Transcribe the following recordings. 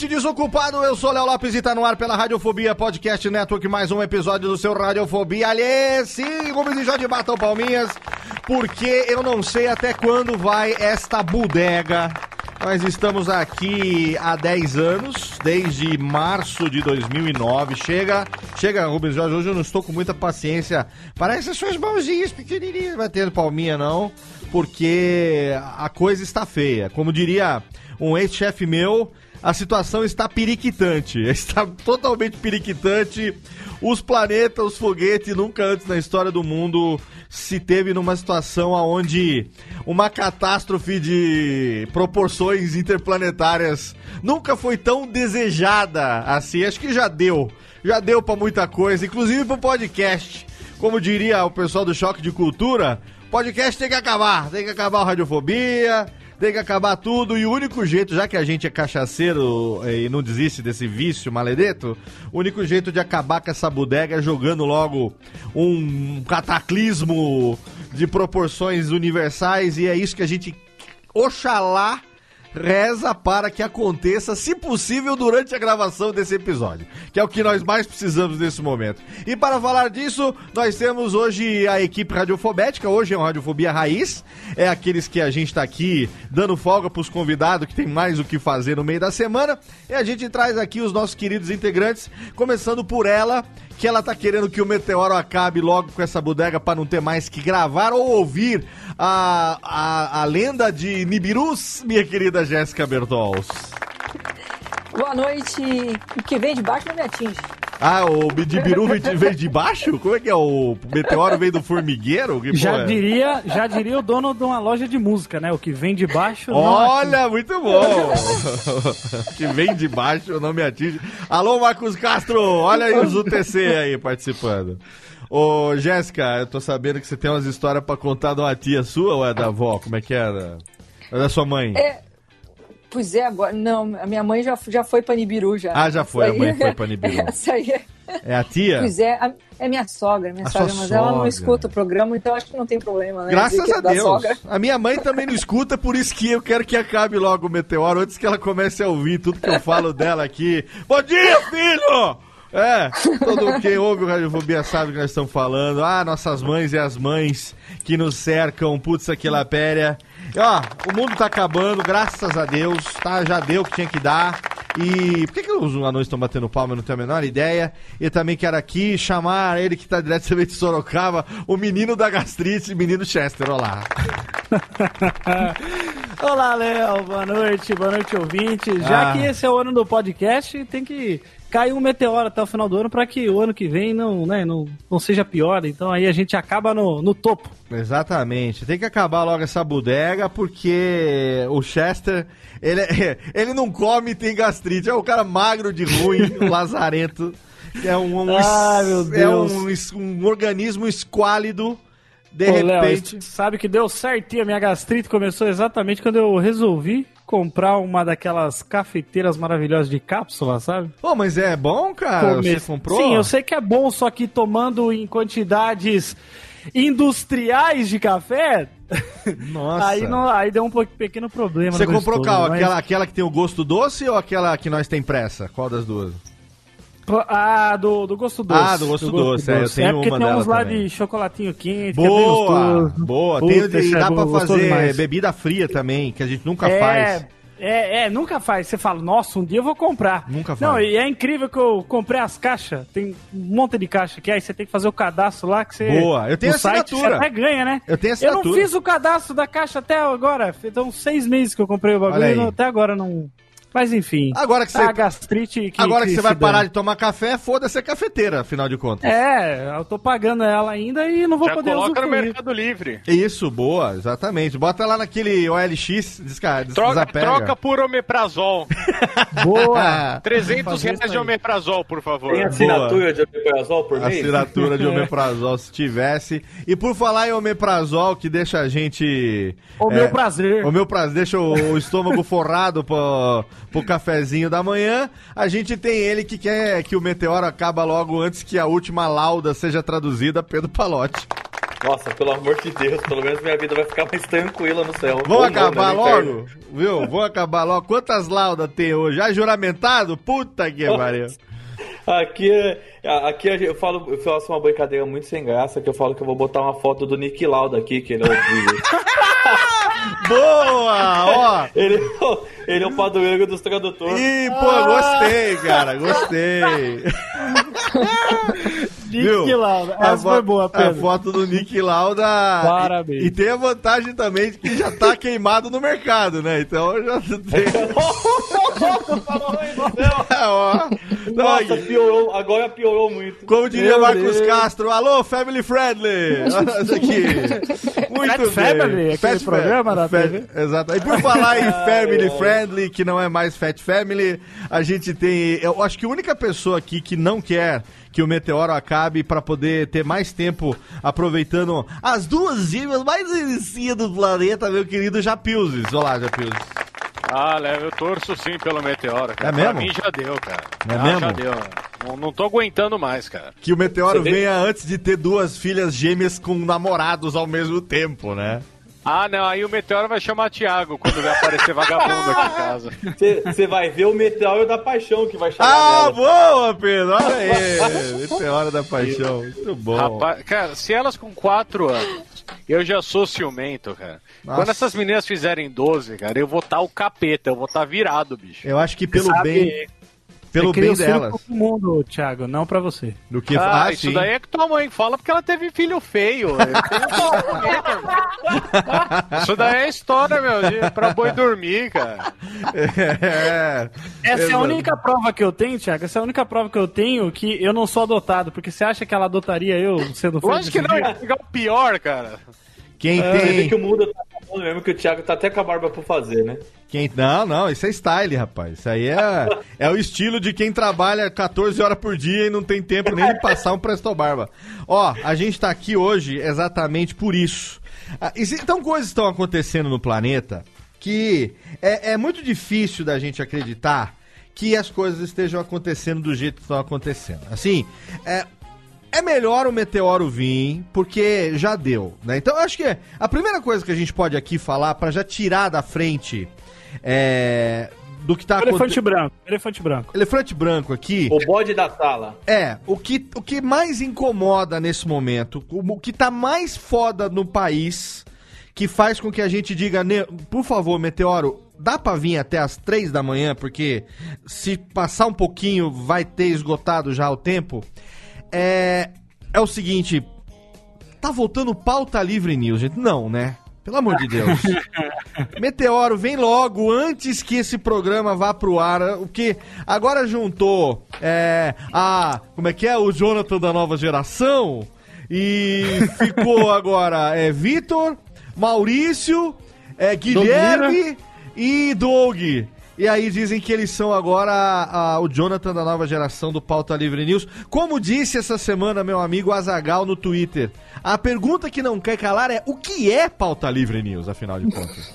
Ouvinte desocupado. Eu sou Léo Lopes e tá no ar pela Radiofobia Podcast Network. Mais um episódio do seu Radiofobia. Alê, sim, Rubens e Jorge batam palminhas, porque eu não sei até quando vai esta bodega. Nós estamos aqui há 10 anos, desde março de 2009. Chega, chega, Rubens Jorge. Hoje eu não estou com muita paciência para essas suas mãozinhas pequenininhas batendo palminha, não, porque a coisa está feia. Como diria um ex-chefe meu, a situação está periquitante. Está totalmente periquitante. Os planetas, os foguetes, nunca antes na história do mundo se teve numa situação onde uma catástrofe de proporções interplanetárias nunca foi tão desejada assim. Acho que já deu. Já deu pra muita coisa, inclusive pro podcast. Como diria o pessoal do Choque de Cultura, podcast tem que acabar. Tem que acabar a radiofobia, tem que acabar tudo e o único jeito, já que a gente é cachaceiro eh, e não desiste desse vício maledeto, o único jeito de acabar com essa bodega é jogando logo um cataclismo de proporções universais e é isso que a gente, oxalá, reza para que aconteça, se possível, durante a gravação desse episódio, que é o que nós mais precisamos nesse momento. E para falar disso, nós temos hoje a equipe radiofobética, hoje é um Radiofobia Raiz, é aqueles que a gente está aqui dando folga para os convidados que tem mais o que fazer no meio da semana, e a gente traz aqui os nossos queridos integrantes, começando por ela, que ela tá querendo que o meteoro acabe logo com essa bodega para não ter mais que gravar ou ouvir a, a, a lenda de Nibirus, minha querida Jéssica Bertols. Boa noite. O que vem de baixo não me atinge. Ah, o Nibiru vem de, baixo? Como é que é? O meteoro vem do formigueiro? Que Já porra é? diria, já diria o dono de uma loja de música, né? O que vem de baixo. não Olha, muito bom! que vem de baixo, não me atinge. Alô, Marcos Castro! Olha aí os UTC aí participando. Ô, Jéssica, eu tô sabendo que você tem umas histórias pra contar de uma tia sua ou é da avó? Como é que era? É da sua mãe? É, pois é, agora. Não, a minha mãe já, já foi pra Nibiru já. Ah, já foi, Essa a mãe aí- foi pra Nibiru. Essa aí é. É a tia? Pois é, a- é minha sogra, minha A sogra, mas ela não sogra. escuta o programa, então acho que não tem problema, né? Graças é a da Deus. sogra. A minha mãe também não escuta, por isso que eu quero que acabe logo o meteoro antes que ela comece a ouvir tudo que eu falo dela aqui. Bom dia, filho! É, todo quem ouve o Radiofobia sabe o que nós estamos falando. Ah, nossas mães e as mães que nos cercam, putz, aquela pérea. Ó, o mundo tá acabando, graças a Deus, tá? Já deu o que tinha que dar. E por que, que os anões estão batendo palma? Eu não tenho a menor ideia. E também quero aqui chamar ele que tá diretamente de Sorocaba, o menino da gastrite, menino Chester. Olá. Olá, Léo. Boa noite, boa noite, ouvinte. Já Ah. que esse é o ano do podcast, tem que cair um meteoro até o final do ano para que o ano que vem não, né, não, não seja pior. Então aí a gente acaba no, no topo. Exatamente. Tem que acabar logo essa bodega, porque o Chester, ele, ele não come e tem gastrite. É o cara magro de ruim, lazarento. É um, um, é um, um organismo esquálido. De Ô, Léo, repente. sabe que deu certinho a minha gastrite começou exatamente quando eu resolvi comprar uma daquelas cafeteiras maravilhosas de cápsula, sabe? Pô, mas é bom, cara? Comer- Você comprou? Sim, eu sei que é bom, só que tomando em quantidades industriais de café, Nossa. aí, não, aí deu um pequeno problema. Você comprou gostoso, qual? mas- Aquela, aquela que tem o gosto doce ou aquela que nós tem pressa? Qual das duas? Ah, do, do gosto doce. Ah, do gosto doce, é, eu tenho é porque uma tem uns lá também. de chocolatinho quente, que é Boa! gostoso. Boa! Puta, Tem, é dá go- pra fazer demais. bebida fria também, que a gente nunca é, faz. É, é, nunca faz. Você fala, nossa, um dia eu vou comprar. Nunca Não, faz. e é incrível que eu comprei as caixas. Tem um monte de caixa que aí você tem que fazer o cadastro lá que você. Boa, eu tenho no site assinatura. Você até ganha, né? Eu tenho Eu não assinatura. fiz o cadastro da caixa até agora. Então, seis meses que eu comprei o bagulho e não- até agora não. Mas enfim. Agora que você- A gastrite que. Agora que, você vai parar de tomar café, foda-se a cafeteira, afinal de contas. É, eu tô pagando ela ainda e não vou Já poder coloca no usufruir. Mercado Livre. Isso, boa, exatamente. Bota lá naquele OLX, desca, des- Troca, desapega. troca por omeprazol. Boa! 300 fazer reais de omeprazol, por favor. Tem assinatura de omeprazol por mês? Assinatura de omeprazol, se tivesse. E por falar em omeprazol, que deixa a gente... O é, meu prazer. O meu prazer, deixa o, o estômago forrado pro, pro cafezinho da manhã. A gente tem ele que quer que o meteoro acaba logo antes que a última lauda seja traduzida, Pedro Palotti. Nossa, pelo amor de Deus, pelo menos minha vida vai ficar mais tranquila no céu. Vamos Ou não, acabar né, logo? Viu? Vamos acabar logo. Quantas laudas tem hoje? Já juramentado? Puta que pariu. Aqui, é- aqui eu falo, eu faço uma brincadeira muito sem graça, que eu falo que eu vou botar uma foto do Nick Lauda aqui, que ele é o Boa! Ó! ele, ele é o padroeiro dos tradutores. Ih, pô, gostei, cara. Gostei. Nick Lauda. A Essa foi fo- boa, A Pedro. foto do Nick Lauda. Parabéns. E, e tem a vantagem também de que já tá queimado no mercado, né? Então já tem. Ó. Então, Nossa, piorou, agora piorou muito. Como diria Meu Marcos Deus. Castro, alô, family friendly! Olha isso aqui. Muito Fat bem. Family, aquele programa da Fat- TV. Exato. E por falar em family friendly, que não é mais Fat Family, a gente tem. Eu acho que a única pessoa aqui que não quer que o meteoro acabe pra poder ter mais tempo aproveitando as duas gêmeas mais delicias do planeta, meu querido Japilzes. Olá, Japilzes. Ah, leva, eu torço sim pelo meteoro. Cara. É mesmo? Pra mim já deu, cara. É ah, mesmo? Já deu. Não, não tô aguentando mais, cara. Que o meteoro Você venha antes de ter duas filhas gêmeas com namorados ao mesmo tempo, né? Ah, não, aí o meteoro vai chamar Thiago quando vai aparecer vagabundo aqui em casa. Você vai ver o meteoro da paixão que vai chegar Ah, boa, Pedro! Olha aí! Meteoro da paixão. Muito bom. Rapaz, cara, se elas com 4 anos, eu já sou ciumento, cara. Nossa. Quando essas meninas fizerem 12, cara, eu vou estar o capeta, eu vou estar virado, bicho. Eu acho que pelo Sabe, bem, pelo bem delas. pra todo mundo, Thiago, não pra você. Do que Ah, ah, isso sim. daí é que tua mãe fala porque ela teve filho feio. Isso daí é história, meu, de, pra boi dormir, cara. É. Essa é a única prova que eu tenho, Thiago. Essa é a única prova que eu tenho que eu não sou adotado. Porque você acha que ela adotaria eu sendo feio Lógico que não, ia pegar o pior, cara. Quem vê tem. que o mundo tá acabando mesmo, que o Thiago tá até com a barba por fazer, né? Quem... Não, não, isso é style, rapaz. Isso aí é, é o estilo de quem trabalha 14 horas por dia e não tem tempo nem de passar um Presto Barba. Ó, a gente tá aqui hoje exatamente por isso. Ah, Então, coisas estão acontecendo no planeta que é, é muito difícil da gente acreditar que as coisas estejam acontecendo do jeito que estão acontecendo. Assim, é, é melhor o meteoro vir, porque já deu, né? Então eu acho que a primeira coisa que a gente pode aqui falar, pra já tirar da frente é, do que tá Elefante branco, elefante branco. Elefante branco aqui. O bode da sala. É, o que, o que mais incomoda nesse momento, o, que tá mais foda no país, que faz com que a gente diga, "Ne- por favor, Meteoro, dá pra vir até as três da manhã, porque se passar um pouquinho vai ter esgotado já o tempo, é, é o seguinte, tá voltando pauta livre news, gente? Não, né? Pelo amor de Deus. Meteoro, vem logo antes que esse programa vá pro ar. O que agora juntou é, a. Como é que é? O Jonathan da nova geração. E ficou agora é, Vitor, Maurício, é, Guilherme e Doug. E aí dizem que eles são agora a- a- o Jonathan da nova geração do Pauta Livre News. Como disse essa semana meu amigo Azagal no Twitter, a pergunta que não quer calar é o que é Pauta Livre News, afinal de contas?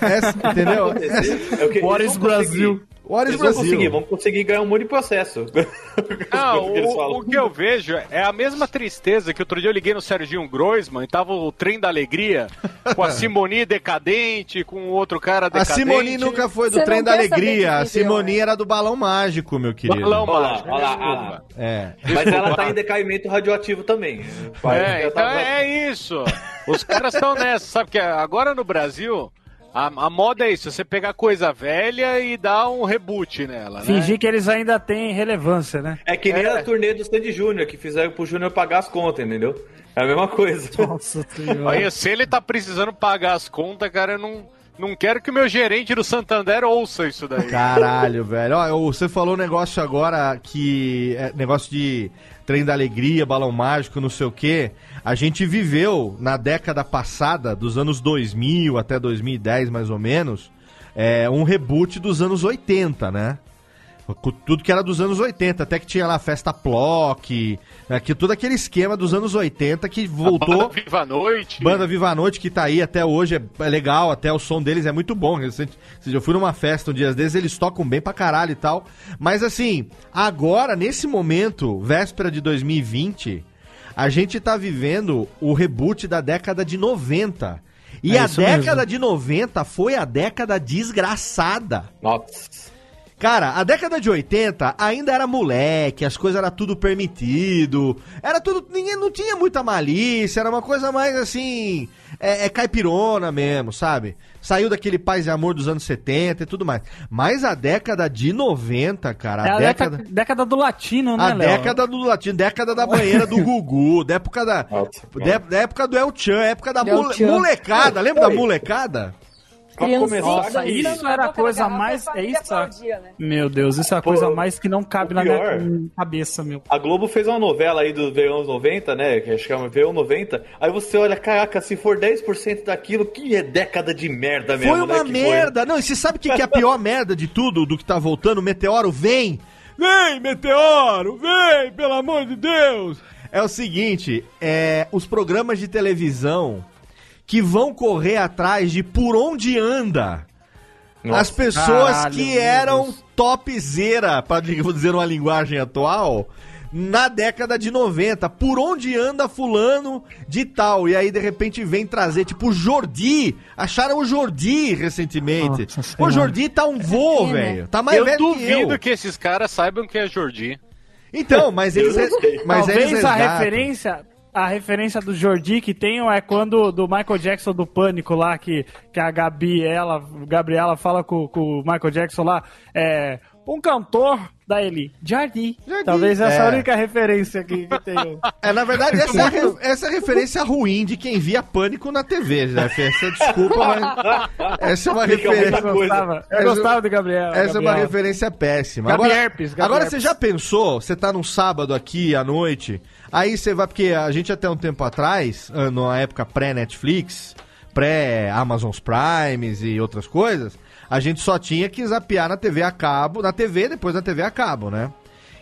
Essa- entendeu? Essa- É o que What is Brasil? conseguir. What Brasil? conseguir, vão conseguir ganhar um monte de processo. Não, O o, que eu vejo é a mesma tristeza que outro dia eu liguei no Serginho Groisman e tava o trem da alegria com a Simoni decadente, com o outro cara A decadente. Simoni nunca foi do Você trem da alegria. A Simoni né? era do balão mágico, meu querido. Balão Olha lá, mágico, olha lá, desculpa. olha lá. É. Mas ela tá em decaimento radioativo também. É, então tava- é isso. Os caras estão nessa, sabe? Que agora no Brasil, a, a moda é isso: você pegar coisa velha e dar um reboot nela, né? Fingir que eles ainda têm relevância, né? É que nem É. a turnê do Sandy Júnior, que fizeram pro Júnior pagar as contas, entendeu? É a mesma coisa. Nossa senhora. Aí, se ele tá precisando pagar as contas, cara, eu não, não quero que o meu gerente do Santander ouça isso daí. Caralho, velho. Ó, você falou um negócio agora que. É, negócio de trem da alegria, balão mágico, não sei o quê. A gente viveu na década passada, dos anos 2000 até 2010 mais ou menos, é, um reboot dos anos 80, né? Com Tudo que era dos anos 80, até que tinha lá a festa Plock, né, que todo aquele esquema dos anos 80 que voltou. Banda Viva a Noite. Banda Viva a Noite, que tá aí até hoje, é, é legal, até o som deles é muito bom. Eu, senti- eu fui numa festa um dia desses, eles tocam bem pra caralho e tal. Mas assim, agora, nesse momento, véspera de 2020, a gente tá vivendo o reboot da década de 90. E É a década mesmo. de 90 foi a década desgraçada. Nossa. Cara, a década de 80 ainda era moleque, as coisas era tudo permitido, era tudo. Ninguém não tinha muita malícia, era uma coisa mais assim. É, é caipirona mesmo, sabe? Saiu daquele paz e amor dos anos 70 e tudo mais. Mas a década de 90, cara, a, É a década. década, década do latino, né, A Léo? década do latino, década da banheira do Gugu, da época da. Da, época do El Chan, época da mole- molecada, lembra da molecada? Pra Criancinha isso era a coisa mais- é isso, né? Meu Deus, isso é a Pô, coisa mais que não cabe na minha cabeça, meu. A Globo fez uma novela aí do Verão 90, né? Que acho que é uma Verão 90. Aí você olha, caraca, se for 10% daquilo, que é década de merda mesmo, Foi né? uma que merda. Não, e você sabe o que, que é a pior merda de tudo, do que tá voltando? O Meteoro vem! Vem, Meteoro! Vem, pelo amor de Deus! É o seguinte, é, os programas de televisão que vão correr atrás de por onde anda Nossa, as pessoas caralho, que eram topzera, pra vou dizer uma linguagem atual, na década de 90. Por onde anda fulano de tal? E aí, de repente, vem trazer, tipo, o Jordi. Acharam o Jordi recentemente. Nossa o. Jordi tá um vô, É, né? velho. Tá mais eu velho duvido que eu. que esses caras saibam que é Jordi. Então, mas eles... Mas eles Talvez a resgatam. referência, a referência do Jordi que tem é quando do Michael Jackson do Pânico lá, que, que a Gabi, ela, Gabriela fala com, com o Michael Jackson lá, é um cantor da Eli, Jardim. Jardim. Talvez essa é É. a única referência que, que tem. É, na verdade, essa é, a re- essa é a referência ruim de quem via pânico na TV, né? Essa desculpa, mas. Essa é uma Fica referência. Eu gostava, eu gostava de Gabriela. Essa é uma referência péssima. Gabi Agora, Herpes, Gabi agora Herpes. você já pensou? Você tá num sábado aqui à noite, aí você vai, porque a gente até um tempo atrás, ah, numa época pré-Netflix, pré-Amazon Primes e outras coisas, a gente só tinha que zapear na TV a cabo, na TV, depois na TV a cabo, né?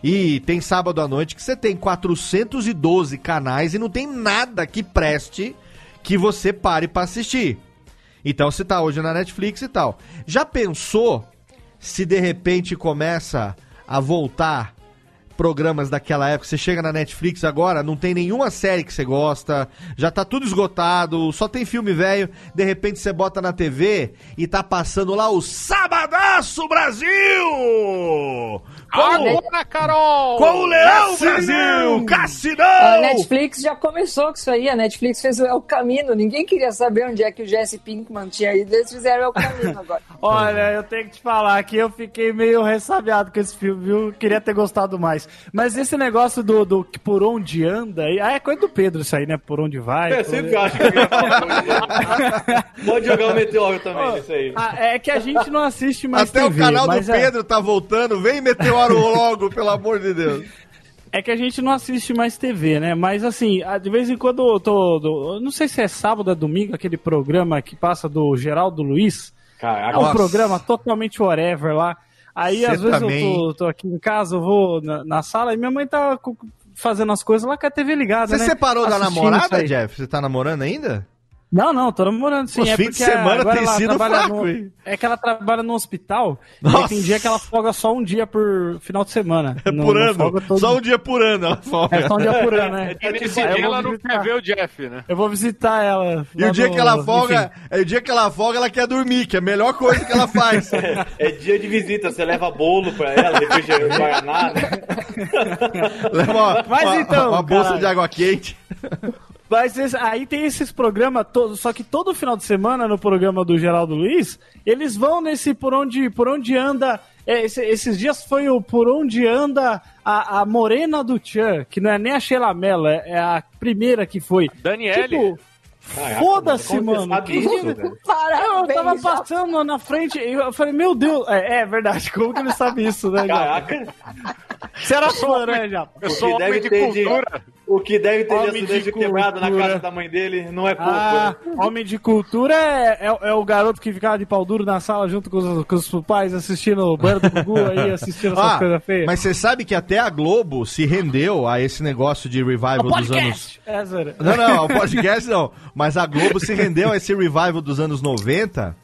E tem sábado à noite que você tem 412 canais e não tem nada que preste que você pare pra assistir. Então você tá hoje na Netflix e tal. Já pensou se de repente começa a voltar programas daquela época? Você chega na Netflix agora, não tem nenhuma série que você gosta, já tá tudo esgotado, só tem filme velho. De repente você bota na TV e tá passando lá o Sabadaço Brasil! Agora, Carol! com o Leão Cassinão! Brasil! A Cassinão! Netflix já começou com isso aí. A Netflix fez o El Camino. Ninguém queria saber onde é que o Jesse Pinkman tinha ido. Eles fizeram o El Camino agora. Olha, eu tenho que te falar que eu fiquei meio ressabiado com esse filme, viu? Queria ter gostado mais. Mas esse negócio do, do que por onde anda, aí- ah, é coisa do Pedro isso aí, né? Por onde vai. É, por- sempre acho que eu ia falar coisa. Pode jogar o meteoro também, isso aí. Ah, é que a gente não assiste mais Até TV, o canal do é- Pedro tá voltando. Vem Meteoro logo, pelo amor de Deus. É que a gente não assiste mais TV, né? Mas assim, de vez em quando eu tô. do- não sei se é sábado ou domingo, aquele programa que passa do Geraldo Luiz. É Caraca, um Nossa. programa totalmente whatever lá. Aí, Cê às vezes, também. eu tô, tô aqui em casa, eu vou na, na sala e minha mãe tá fazendo as coisas lá com a TV ligada, Você né? separou da Assistindo isso namorada. Jeff? Você tá namorando ainda? Não, não, tô namorando sim. Os é fins de porque semana agora tem ela sido trabalha fraco, no- hein? É que ela trabalha no hospital e Nossa. aí tem dia que ela folga só um dia por final de semana. É por ano. todo- Só um dia por ano ela folga. É só um dia por ano, né? Eu dia vou ela não visitar. quer ver o Jeff, né? Eu vou visitar ela. E o dia no- que ela folga, enfim. é o dia que ela folga, ela quer dormir, que é a melhor coisa que ela faz. É dia de visita, você leva bolo pra ela, refrigerante Guaraná, né? Leva uma, Mas uma- então, uma bolsa de água quente. Mas esse- aí tem esses programas todos, só que todo final de semana no programa do Geraldo Luiz, eles vão nesse por onde, por onde anda. é, esse- esses dias foi o por onde anda a, a Morena do Tchan, que não é nem a Sheila Mello, é, é a primeira que foi. Daniele. Tipo, Caraca, foda-se, como você mano. Eu tava já. passando na frente e eu falei, meu Deus, é, é verdade, como que ele sabe isso, né? Caraca, Você era fã, né, Japa? Eu sou homem de ter de- cultura. O que deve ter Homem de quebrado na casa da mãe dele não é pouco. Ah, né? homem de cultura é, é, é o garoto que ficava de pau duro na sala junto com os, com os pais assistindo o banho do Gugu aí, assistindo essas Ah, coisas feias. mas você sabe que até a Globo se rendeu a esse negócio de revival dos anos. É, Zé. Não, não, o podcast não. Mas a Globo se rendeu a esse revival dos anos 90,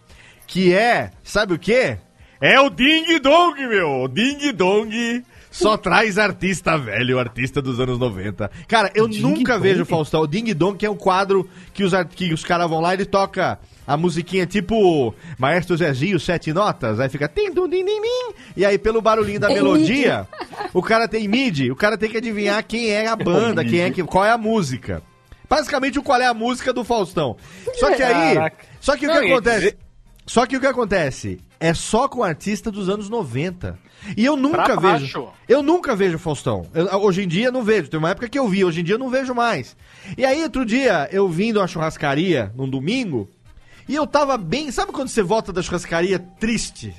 que é, sabe o quê? É o Ding Dong, meu! O Ding Dong só traz artista velho, artista dos anos 90. Cara, eu Ding nunca Dong? vejo o Faustão. O Ding Dong que é um quadro que os, que os caras vão lá e ele toca a musiquinha tipo Maestro Zezinho, sete notas, aí fica tim, tim, tim, tim, e aí pelo barulhinho da melodia, o cara tem mid, o cara tem que adivinhar quem é a banda, quem é que, qual é a música. Basicamente, o qual é a música do Faustão. Só que aí, Caraca. só que o Não, que acontece? dizer- Só que o que acontece é só com artista dos anos 90. E eu nunca Pra vejo. baixo. Eu nunca vejo Faustão. Eu- hoje em dia não vejo. Tem uma época que eu vi, hoje em dia eu não vejo mais. E aí, outro dia, eu vim de uma churrascaria num domingo e eu tava bem. Sabe quando você volta da churrascaria triste?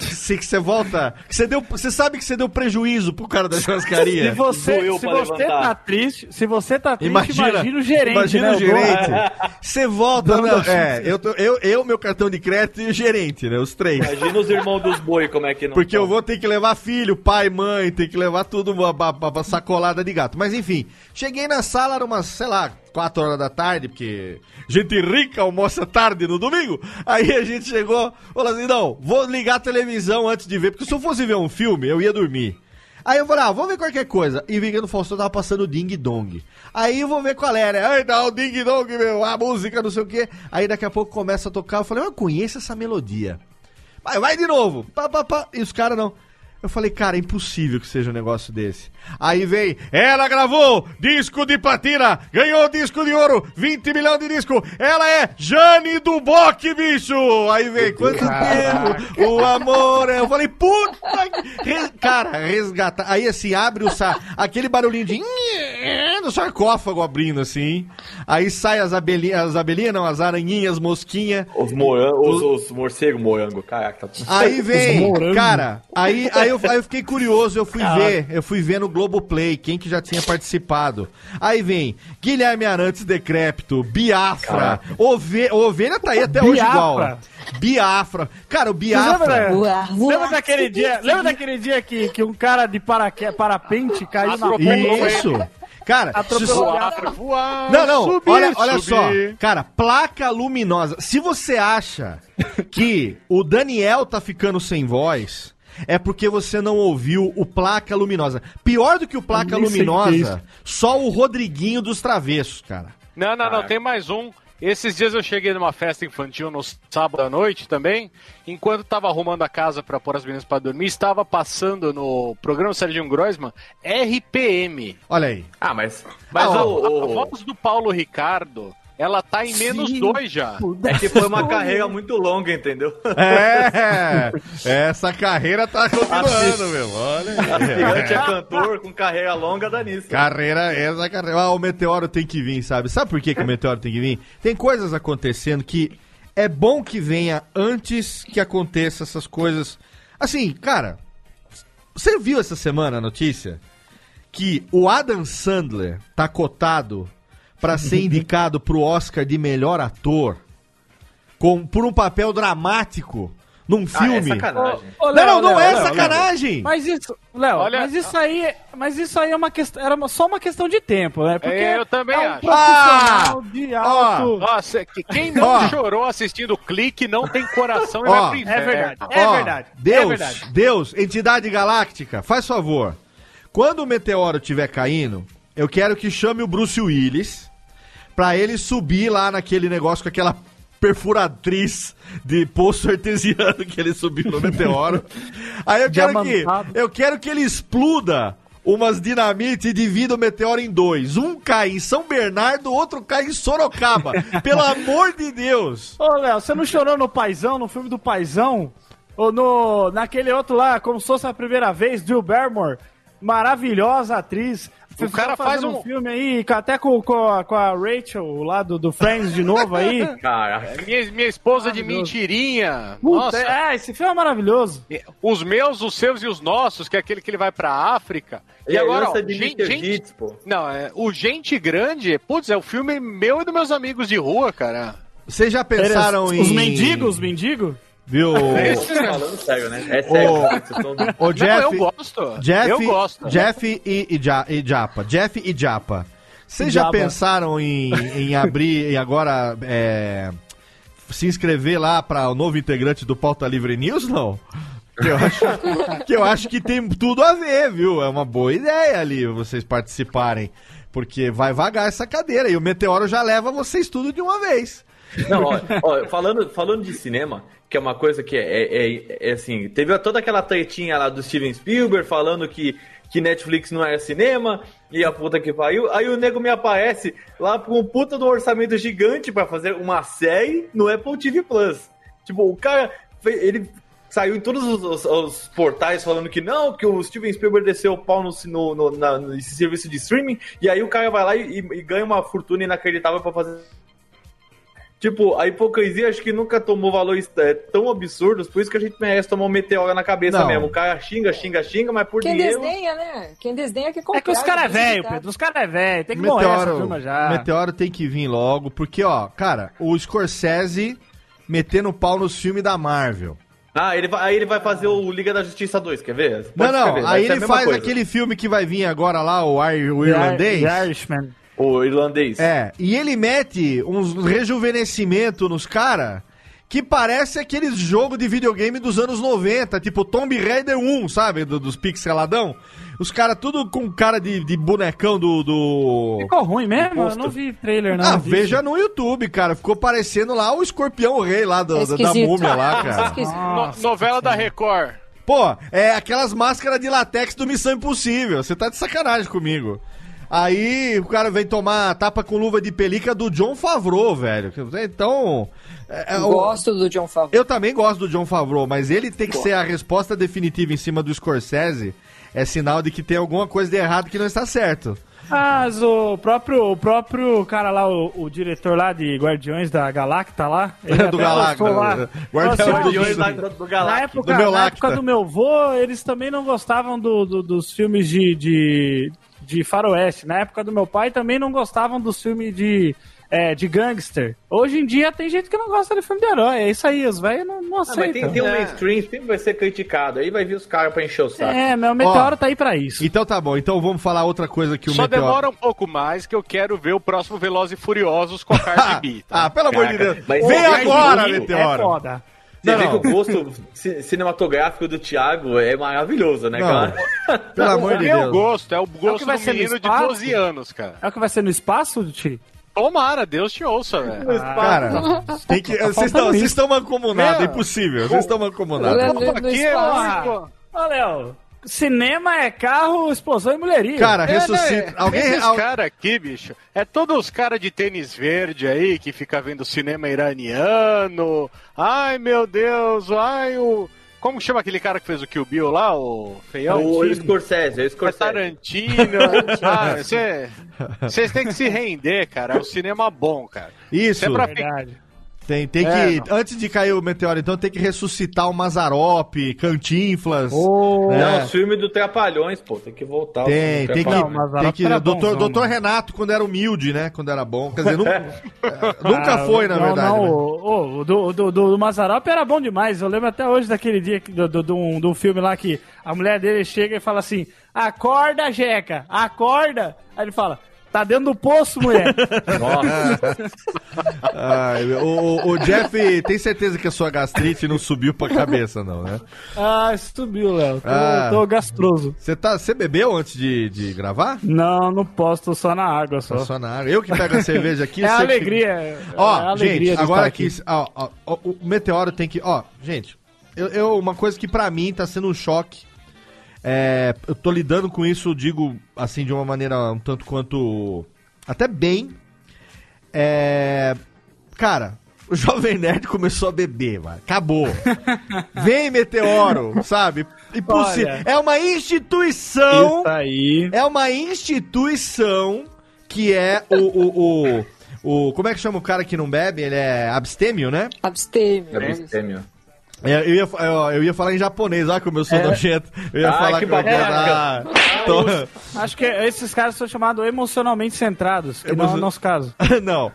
Assim que você volta. que Você, deu, você sabe que você deu prejuízo pro cara da Se churrascaria. você, Doeu se você tá triste, se você tá triste, imagina, o gerente, imagina né? o gerente. Você volta. Não, é, eu, tô- eu, eu, meu cartão de crédito e o gerente, né? Os três. Imagina os irmãos dos boi como é que não Porque eu tão. vou ter que levar filho, pai, mãe, tem que levar tudo uma, uma- uma sacolada de gato. Mas enfim, cheguei na sala, era umas, sei lá, 4 horas da tarde, porque gente rica almoça tarde no domingo. Aí a gente chegou, falou assim: não, vou ligar a televisão antes de ver, porque se eu fosse ver um filme, eu ia dormir. Aí eu falei, ah, vou ver qualquer coisa. E vi que no Faustão tava passando Ding Dong. Aí eu vou ver qual era. Aí tá o Ding Dong, meu, a música, não sei o quê. Aí daqui a pouco começa a tocar. Eu falei, eu conheço essa melodia. Vai, vai de novo. Pá, pá, pá. E os caras não. Eu falei, cara, é impossível que seja um negócio desse. Aí vem, ela gravou disco de platina, ganhou disco de ouro, 20 milhões de disco. Ela é Jane do Bock, bicho. Aí vem, quanto tempo? O amor é. Eu falei, puta. que- Res... Cara, resgata. Aí assim, abre o sa... aquele barulhinho de. do sarcófago abrindo assim. Aí sai as abelhinhas, as abelhinhas não, as aranhinhas, mosquinha. Os, morangos, os, os morcegos morango, caraca. Aí vem, cara, aí, aí, eu, aí eu fiquei curioso, eu fui ver, eu fui ver no Globoplay, quem que já tinha participado. Aí vem Guilherme Arantes Decrépito, Biafra, Ove, Ovelha tá aí até hoje Biafra. igual. Biafra. Cara, o lembra, Biafra... Voar, lembra daquele dia, lembra daquele dia que, que um cara de paraque, parapente caiu na Isso. Cara, se, Atropelou a- Voar, voar, Não, não, subir, olha, olha só. Cara, placa luminosa. Se você acha que o Daniel tá ficando sem voz, é porque você não ouviu o placa luminosa. Pior do que o placa é luminosa, só o Rodriguinho dos Travessos, cara. Não, não, não, tem mais um. Esses dias eu cheguei numa festa infantil no sábado à noite também. Enquanto tava arrumando a casa pra pôr as meninas pra dormir, estava passando no programa Serginho Groisman RPM. Olha aí. Ah, mas. Mas Ah, o, A voz do Paulo Ricardo, ela tá em menos Sim. dois já. É que foi uma carreira muito longa, entendeu? É, essa carreira tá continuando, meu. Olha aí. é cantor com carreira longa dá nisso. Carreira, essa carreira. Ah, o meteoro tem que vir, sabe? Sabe por que, que o meteoro tem que vir? Tem coisas acontecendo que é bom que venha antes que aconteça essas coisas. Assim, cara, você viu essa semana a notícia? Que o Adam Sandler tá cotado pra ser indicado pro Oscar de melhor ator com, por um papel dramático num Ah, é filme. sacanagem. Ô, não, Léo, não, não Léo, é Léo, Léo. sacanagem. Mas isso, Léo, Olha- mas isso aí, mas isso aí é uma questão, era uma- só uma questão de tempo, né? Porque É, eu também é um acho. Ah! de Ó. Nossa, que- quem não Ó. chorou assistindo o clique não tem coração e Ó, vai pro É inferno. verdade, é Ó, verdade. Deus, é verdade. Deus, entidade galáctica, faz favor. Quando o meteoro estiver caindo, eu quero que chame o Bruce Willis pra ele subir lá naquele negócio com aquela perfuratriz de poço artesiano que ele subiu no meteoro. Aí eu quero que eu quero que ele exploda umas dinamite e divida o meteoro em dois. Um cai em São Bernardo, o outro cai em Sorocaba. Pelo amor de Deus. Ô, Léo, você não chorou no Paizão, no filme do Paizão? Ou no, naquele outro lá, como se fosse a primeira vez, Drew Barrymore, maravilhosa atriz. O cara faz um- filme aí, até com, com, a, com a Rachel lá do, do Friends de novo aí. Caraca. Minha, minha esposa de mentirinha. Puta, Nossa. é, esse filme é maravilhoso. Os meus, os seus e os nossos, que é aquele que ele vai pra África. E É, agora, ó, de gente, gente-. Não, é, o Gente Grande, putz, é o filme meu e dos meus amigos de rua, cara. Vocês já pensaram Os em mendigos, os mendigos? Viu? Falando sério, né? É sério. Ô, vocês estão- Ô, Não, Jeff, eu gosto. Jeff, eu gosto. Jeff e, e, Ja- e Japa. Jeff e Japa. Vocês já pensaram em, em abrir e agora é, se inscrever lá para o novo integrante do Pauta Livre News, não? Que eu, acho, que eu acho que tem tudo a ver, viu? É uma boa ideia ali vocês participarem. Porque vai vagar essa cadeira e o Meteoro já leva vocês tudo de uma vez. Não, ó, ó, falando, falando de cinema, que é uma coisa que é, é- é assim, teve toda aquela tretinha lá do Steven Spielberg falando que, que Netflix não era cinema, e a puta que pariu, aí o nego me aparece lá com um puta do orçamento gigante pra fazer uma série no Apple TV Plus. Tipo, o cara, ele saiu em todos os, os- os portais falando que não, que o Steven Spielberg desceu o pau no, no, no- na- nesse serviço de streaming, e aí o cara vai lá e, e ganha uma fortuna inacreditável pra fazer Tipo, a hipocrisia acho que nunca tomou valores é, tão absurdos, por isso que a gente merece tomar um meteoro na cabeça Não. mesmo. O cara xinga, xinga, xinga, mas por Quem dinheiro. desdenha, né? Quem desdenha que compra. É que os caras é velho, Pedro. Os caras é velho. Tem que morrer essa turma já. Meteoro tem que vir logo, porque, ó, cara, o Scorsese metendo pau nos filmes da Marvel. Ah, ele vai, aí ele vai fazer o Liga da Justiça 2, quer ver? Não, Pode não, escrever, vai aí ele faz coisa. aquele filme que vai vir agora lá, o, Ir- o irlandês. The Irishman. O irlandês. É, e ele mete uns rejuvenescimento nos caras que parece aqueles jogos de videogame dos anos 90, tipo Tomb Raider 1, sabe? Do- dos pixeladão. Os caras tudo com cara de, de bonecão do. do... Ficou ruim mesmo? Eu não vi trailer, não. Ah, vi veja no YouTube, cara. Ficou parecendo lá o escorpião rei lá do- É da- múmia lá, É cara. esquisito. No- novela da Record. Pô, é aquelas máscaras de latex do Missão Impossível. Você tá de sacanagem comigo. Aí o cara vem tomar tapa com luva de pelica do John Favreau, velho. Então. é- é o- Gosto do John Favreau. Eu também gosto do John Favreau, mas ele tem que ser a resposta definitiva em cima do Scorsese. É sinal de que tem alguma coisa de errado que não está certo. Mas o próprio, o próprio cara lá, o, o diretor lá de Guardiões da Galacta lá. ele Do Galacta, lá. Guardiões Falou assim, do- ó, Guardiões da- do, do Na Galáctico. época, do meu na época do meu vô, eles também não gostavam do, do- dos filmes de, de, de faroeste. Na época do meu pai também não gostavam dos filmes de, é, de gangster. Hoje em dia tem gente que não gosta de filme de herói. É isso aí, os velhos não, não Ah, mas aceitam. tem, tem um mainstream, sempre vai ser criticado. Aí vai vir os caras pra encher o saco. É, meu meteoro tá aí pra isso. Então tá bom, então vamos falar outra coisa que o Só Meteoro... demora um pouco mais que eu quero ver o próximo Velozes e Furiosos com a Cardi B. tá? ah, pelo amor de Deus. mas Vem o agora, Meteoro. É foda. Você Não, vê não. que o gosto ci- cinematográfico do Thiago é maravilhoso, né, Não. cara? Pelo amor o de meu Deus. gosto é o que gosto vai do ser no menino de espaço? 12 anos, cara. É o que vai ser no espaço, Ti? Tomara, Deus te ouça, velho. Cara, tem que. Vocês estão, faltando vocês estão mancomunados, Meu. impossível. Vocês estão mancomunados. Aqui, ó, Ô, Léo, cinema é carro, explosão e mulheria. Cara, É, ressuscita. né? Alguém. Esses al- caras aqui, bicho, é todos os caras de tênis verde aí que fica vendo cinema iraniano. Ai, meu Deus, ai, o. Como chama aquele cara que fez o Kill Bill lá, o feião? o Scorsese, é o É Scorsese. Tarantino. ah, Vocês têm que se render, cara. É um cinema bom, cara. Isso. É pra Verdade. Tem, tem É, que. Antes de cair o meteoro, então, tem que ressuscitar o Mazarop, Cantinflas. Ô, É. Não, os filmes do Trapalhões, pô, tem que voltar. o Tem, tem que. Não, tem que doutor, bonzão, doutor. Renato, quando era humilde, né? Quando era bom. Quer dizer, nunca, é, nunca Ah, foi, na não, verdade. Não, né? o, o do, do, do, do Mazarop era bom demais. Eu lembro até hoje daquele dia que- do, do, do, um, do filme lá que a mulher dele chega e fala assim: Acorda, Jeca, acorda. Aí ele fala: Tá dentro do poço, mulher. Ai, o, o- o Jeff tem certeza que a sua gastrite não subiu pra cabeça, não, né? ah, subiu, Léo. Tô, Ah. tô gastroso. Você tá, você bebeu antes de, de gravar? Não, não posso, tô só na água só. Tá só na água. Eu que pego a cerveja aqui. é a que- alegria. é Ó, a alegria gente, agora aqui, ó, ó, ó, o meteoro tem que, ó, gente, eu, eu- uma coisa que pra mim tá sendo um choque. É, eu tô lidando com isso, digo assim de uma maneira um tanto quanto até bem. É, cara, o jovem nerd começou a beber, mano. Acabou. Vem meteoro, sabe? Impossível. Olha. É uma instituição. Isso aí. É uma instituição que é o, o, o, o- Como é que chama o cara que não bebe? Ele é abstêmio, né? Abstêmio. É. É, Eu ia, eu, eu ia falar em japonês, olha como eu sou É. nojento. Eu ia Ah, falar que ia babaca. dar- Tô- Acho que esses caras são chamados emocionalmente centrados, que não é Emocion- o nosso caso. Não.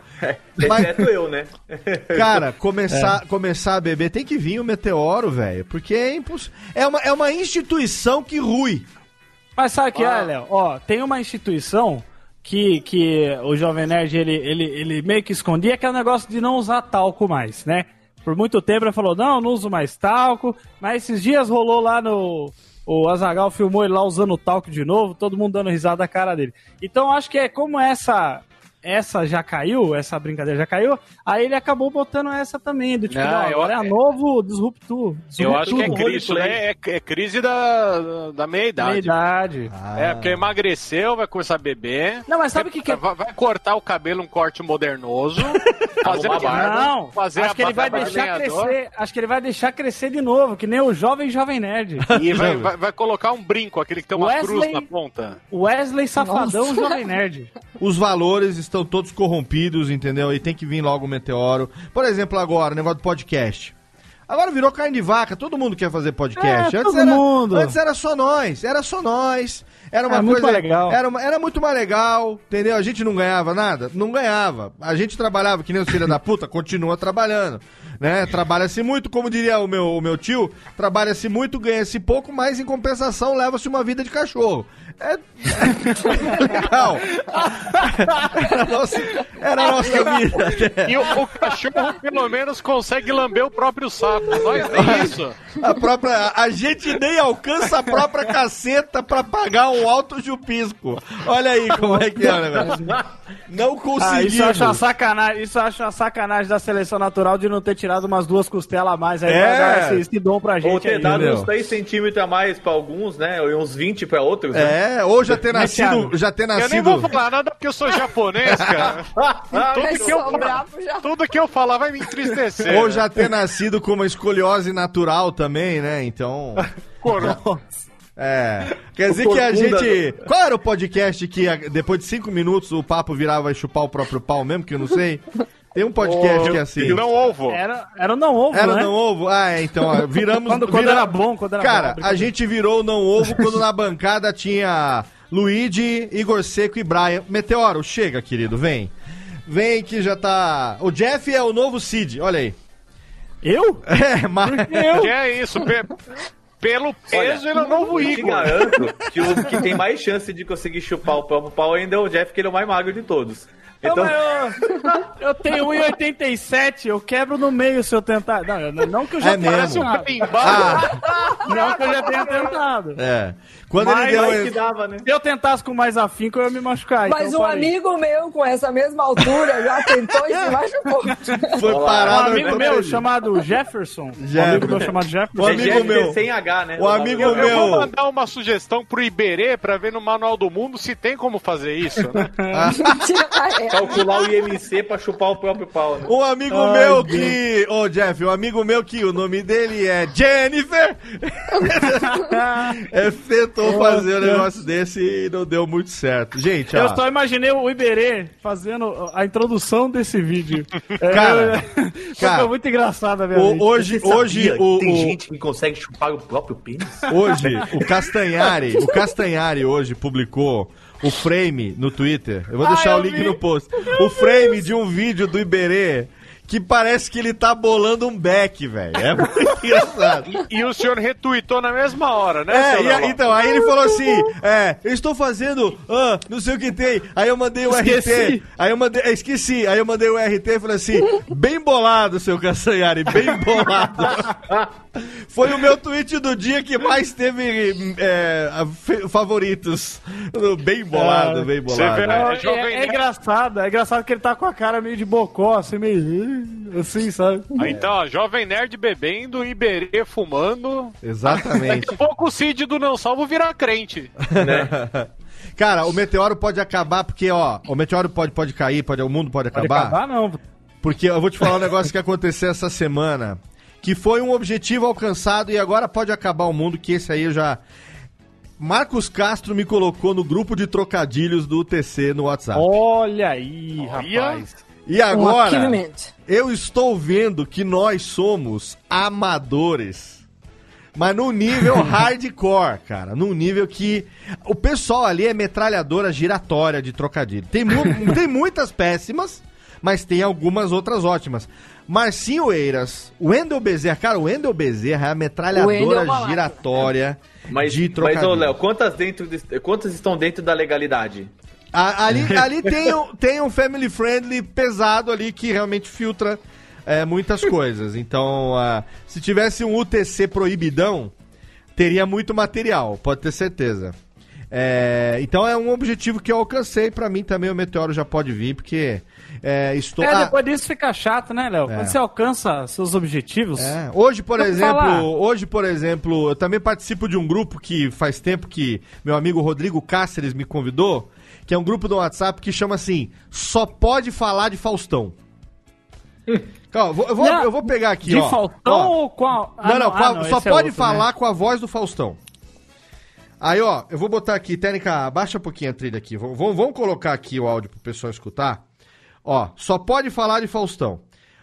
Mas- Exceto eu, né? Cara, começar, começar a beber tem que vir o meteoro, velho. Porque é impossível. É uma, é uma instituição que rui. Mas sabe o que é, Léo? Ó, tem uma instituição que, que o Jovem Nerd ele, ele, ele meio que escondia, que é o negócio de não usar talco mais, né? Por muito tempo ele falou, não, não uso mais talco, mas esses dias rolou lá no. O Azagal filmou ele lá usando o talco de novo, todo mundo dando risada da cara dele. Então acho que é como essa. Essa já caiu, essa brincadeira já caiu, aí ele acabou botando essa também, do tipo, Não, não, eu- agora é a novo disruptor. Eu acho que é crise, daí é, é crise da, da meia-idade. meia-idade. É, porque emagreceu, vai começar a beber. Não, mas sabe o que que é- Vai, vai cortar o cabelo um corte modernoso. fazer barba. Não, fazer acho a que ele vai barba deixar crescer. Acho que ele vai deixar crescer de novo, que nem o jovem jovem nerd. E vai, vai, vai colocar um brinco, aquele que tem uma Wesley- cruz na ponta. Wesley Safadão Nossa. jovem nerd. Os valores estão todos corrompidos, entendeu? E tem que vir logo o meteoro. Por exemplo, agora, o negócio do podcast. Agora virou carne de vaca, todo mundo quer fazer podcast. É, antes, todo era, mundo. antes era só nós, era só nós. Era uma É, muito coisa. mais legal. Era, uma- era muito mais legal, entendeu? A gente não ganhava nada? Não ganhava. A gente trabalhava que nem os filhos da puta, continua trabalhando. Né? Trabalha-se muito, como diria o meu, o meu tio, trabalha-se muito, ganha-se pouco, mas em compensação leva-se uma vida de cachorro. É, é legal. Era a nossa, era a nossa vida. E o, o cachorro, pelo menos, consegue lamber o próprio saco. Nós nem isso. A própria, a gente nem alcança a própria caceta pra pagar um alto chupisco. Olha aí como é que é negócio. Não Ah, isso eu acho uma conseguimos. sacanagem. Isso acho uma sacanagem da seleção natural de não ter tirado umas duas costelas a mais aí É. dar esse, esse dom pra gente. Ou ter aí. dado entendeu? uns 3 centímetros a mais pra alguns, né? E uns 20 pra outros. né? É, ou já ter nascido, já ter Eu nem nascido. vou falar nada porque eu sou japonês, cara. Tudo que eu, tudo que eu falar vai me entristecer. Ou já ter nascido com uma escoliose natural também, né? Então. É. Quer dizer que a gente. Qual era o podcast que depois de cinco minutos o papo virava e chupar o próprio pau mesmo? Que eu não sei. Tem um podcast que é assim. Não ovo. Era, era o não ovo, Era né? não ovo? Ah, é, então, ó, viramos. Quando- quando vira- era bom, quando era Cara, bom, a gente virou o não ovo quando na bancada tinha Luigi, Igor Seco e Brian. Meteoro, chega, querido, vem. Vem que já tá. O Jeff é o novo Cid, olha aí. Eu? É, mas. Que é isso? Pe- pelo peso, ele é o novo Eu te Igor. garanto que o que tem mais chance de conseguir chupar o próprio pau ainda é o Jeff, que ele é o mais magro de todos. Então, Eu, eu tenho 1,87, eu quebro no meio se eu tentar. Não, não que eu já É tenha mesmo? tentado. Embaixo. Não que eu já tenha tentado. É. Quando Mas ele aí deu. que dava, né? Se eu tentasse com mais afinco, eu ia me machucar. Mas então um amigo meu com essa mesma altura já tentou e se machucou. Foi Um parado. amigo no meu chamado Jefferson. Um Jefferson. amigo meu chamado Jefferson. O amigo meu. sem H, né? O amigo Eu, eu vou meu. mandar uma sugestão pro Iberê pra ver no Manual do Mundo se tem como fazer isso. Né? Ah, calcular o IMC pra chupar o próprio pau, né? Um amigo Ai, meu Deus. que. Ô, Jeff, um amigo meu que o nome dele é Jennifer. é, tentou fazer um negócio desse e não deu muito certo. Gente, ó. Eu só imaginei o Iberê fazendo a introdução desse vídeo. É, Cara, cara, ficou muito engraçado a minha o- mente. hoje, hoje, o, tem o- gente que consegue chupar o próprio pênis? hoje, o Castanhari, o Castanhari hoje publicou o frame no Twitter. Eu vou Ah, deixar eu o link vi. no post. O frame de um vídeo do Iberê que parece que ele tá bolando um beck, velho. É muito engraçado. E o senhor retuitou na mesma hora, né, É, e a- então, aí ele falou assim: é, eu estou fazendo, ah, não sei o que tem. Aí eu mandei o Esqueci. RT. Aí eu mandei, é, esqueci. Aí eu mandei o RT e falei assim: bem bolado, seu Castanhari, bem bolado. Foi o meu tweet do dia que mais teve é, favoritos. Bem bolado, Ah, bem vê, bolado. É, Jovem é Nerd. engraçado, é engraçado que ele tá com a cara meio de bocó, assim, meio. Assim, sabe? Ah, Então, ó, Jovem Nerd bebendo, Iberê fumando. Exatamente. Daqui a pouco o Cid do Não Salvo virar crente. Cara, o meteoro pode acabar porque, ó, o meteoro pode, pode cair, pode, o mundo pode Pode acabar. acabar, não. Porque eu vou te falar um negócio que aconteceu essa semana, que foi um objetivo alcançado e agora pode acabar o mundo, que esse aí eu já... Marcos Castro me colocou no grupo de trocadilhos do UTC no WhatsApp. Olha aí, Olha. rapaz. E Um agora, achievement. eu estou vendo que nós somos amadores. Mas num nível hardcore, cara. Num nível que. O pessoal ali é metralhadora giratória de trocadilho. Tem, mu- tem muitas péssimas, mas tem algumas outras ótimas. Marcinho Eiras, Wendel Bezerra. Cara, o Wendel Bezerra é a é metralhadora máquina. giratória Mas, de mas trocadilho. ô, Léo, quantas, dentro de- quantas estão dentro da legalidade? A- ali ali tem, um, tem um family friendly pesado ali que realmente filtra é, muitas coisas. Então, ah, se tivesse um UTC proibidão, teria muito material, pode ter certeza. É, então é um objetivo que eu alcancei. Pra mim também o meteoro já pode vir, porque é, estou. É, depois disso fica chato, né, Léo? É. Quando você alcança seus objetivos. É, Hoje, por exemplo, hoje, por exemplo, eu também participo de um grupo que faz tempo que meu amigo Rodrigo Cáceres me convidou, que é um grupo do WhatsApp que chama assim: Só pode falar de Faustão. Calma, vou- eu, vou, Não, eu vou pegar aqui, de ó. Faustão Ó. ou a... ah, não, não, ah, só esse é pode outro, falar né? com a voz do Faustão. Aí, ó, eu vou botar aqui, técnica, abaixa um pouquinho a trilha aqui. Vamos, vamos, vamos colocar aqui o áudio pro pessoal escutar. Ó, só pode falar de Faustão.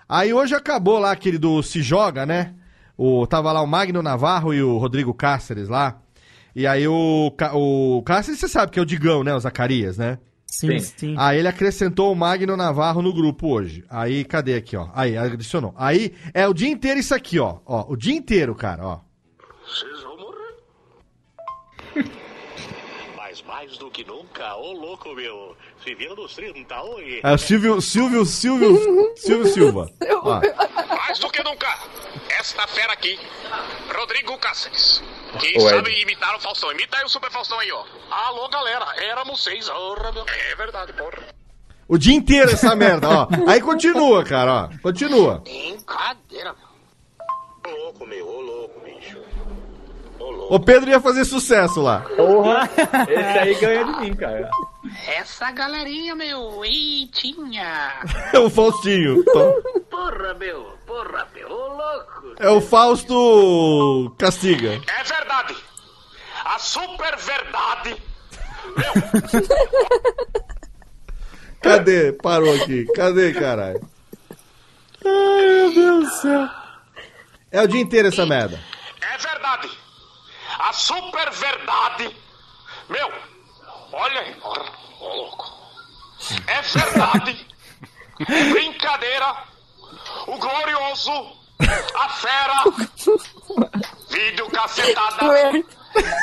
Aí hoje acabou lá aquele do Se Joga, né? O, tava lá o Magno Navarro e o Rodrigo Cáceres lá. E aí o, o Cáceres, você sabe que é o Digão, né? O Zacarias, né? Sim, Sim. sim. Aí ele acrescentou o Magno Navarro no grupo hoje. Aí, cadê aqui, ó? Aí, adicionou. Aí, é o dia inteiro isso aqui, ó. Ó, o dia inteiro, cara, ó. Vocês vão morrer. Mais do que nunca, ô louco meu, se vira nos 30, oi. É Silvio, Silvio, Silvio, Silvio Silva. Ó. Mais do que nunca, esta fera aqui, Rodrigo Cáceres, que sabe Ed. imitar o Faustão. Imita aí o Super Faustão aí, ó. Alô, galera, éramos seis. Porra, meu. É verdade, porra. O dia inteiro essa merda, ó. Aí continua, cara, ó. Continua. Brincadeira, meu. Ô louco, meu, ô louco, bicho. O Pedro ia fazer sucesso lá. Porra! Esse aí ganha de mim, cara. Essa galerinha, meu, e tinha. É o Faustinho. Porra, meu, porra, meu, ô louco. É o Fausto Castiga. É verdade. A super verdade. Cadê? Parou aqui. Cadê, caralho? Ai, meu Deus do céu. É o dia inteiro essa merda. É verdade. A super verdade. Meu, olha aí, ô louco. É verdade. Brincadeira. O glorioso. A fera. Vídeo cacetada.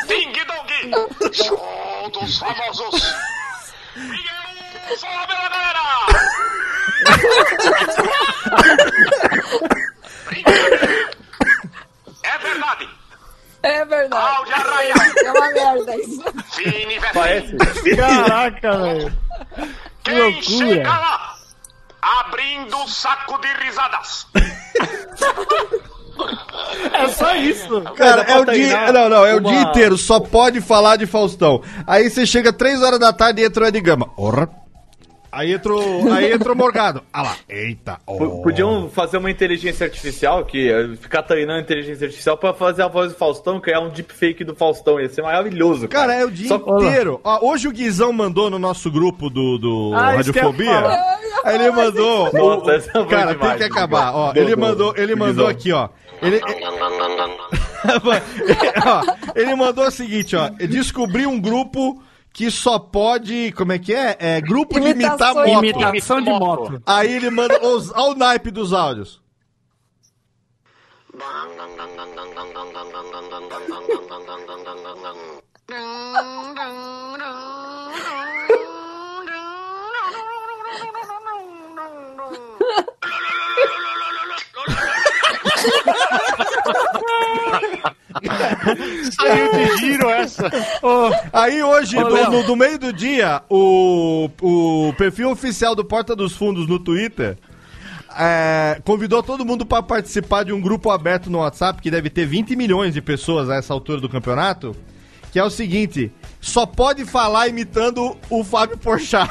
Ding dong. Show dos famosos. Miguel, fala pela galera. É verdade. É verdade. Áudio arraia. É uma merda isso. Fini Parece. Caraca, velho. Que Quem loucura. chega lá? Abrindo o saco de risadas. É só isso. Cara, é o dia. Não, não, é o uma- dia inteiro. Só pode falar de Faustão. Aí você chega 3 horas da tarde e entra o Ed Gama. Ora. Aí entrou, aí entrou Morgado. Ah lá, eita. Oh. Podiam fazer uma inteligência artificial, que eh, ficar treinando inteligência artificial pra fazer a voz do Faustão, criar um deepfake do Faustão. Ia ser maravilhoso, cara. Cara, é o dia Só- inteiro. Ó, hoje o Guizão mandou no nosso grupo do, do Ah, Radiofobia. falar. Aí ele mandou. Nossa, essa foi cara, demais. tem que acabar. Ó, Do- ele do- mandou, ele do mandou aqui, ó. Ele, Ó, ele mandou o seguinte, ó. Descobri um grupo que só pode. Como é que é? É grupo de imitar moto. Imitação de moto. Aí ele manda. Os, olha o naipe dos áudios. Saiu de giro essa. Aí hoje, Ô, do, no, do meio do dia, o, o perfil oficial do Porta dos Fundos no Twitter é, convidou todo mundo para participar de um grupo aberto no WhatsApp, que deve ter 20 milhões de pessoas a essa altura do campeonato, que é o seguinte, só pode falar imitando o Fábio Porchat.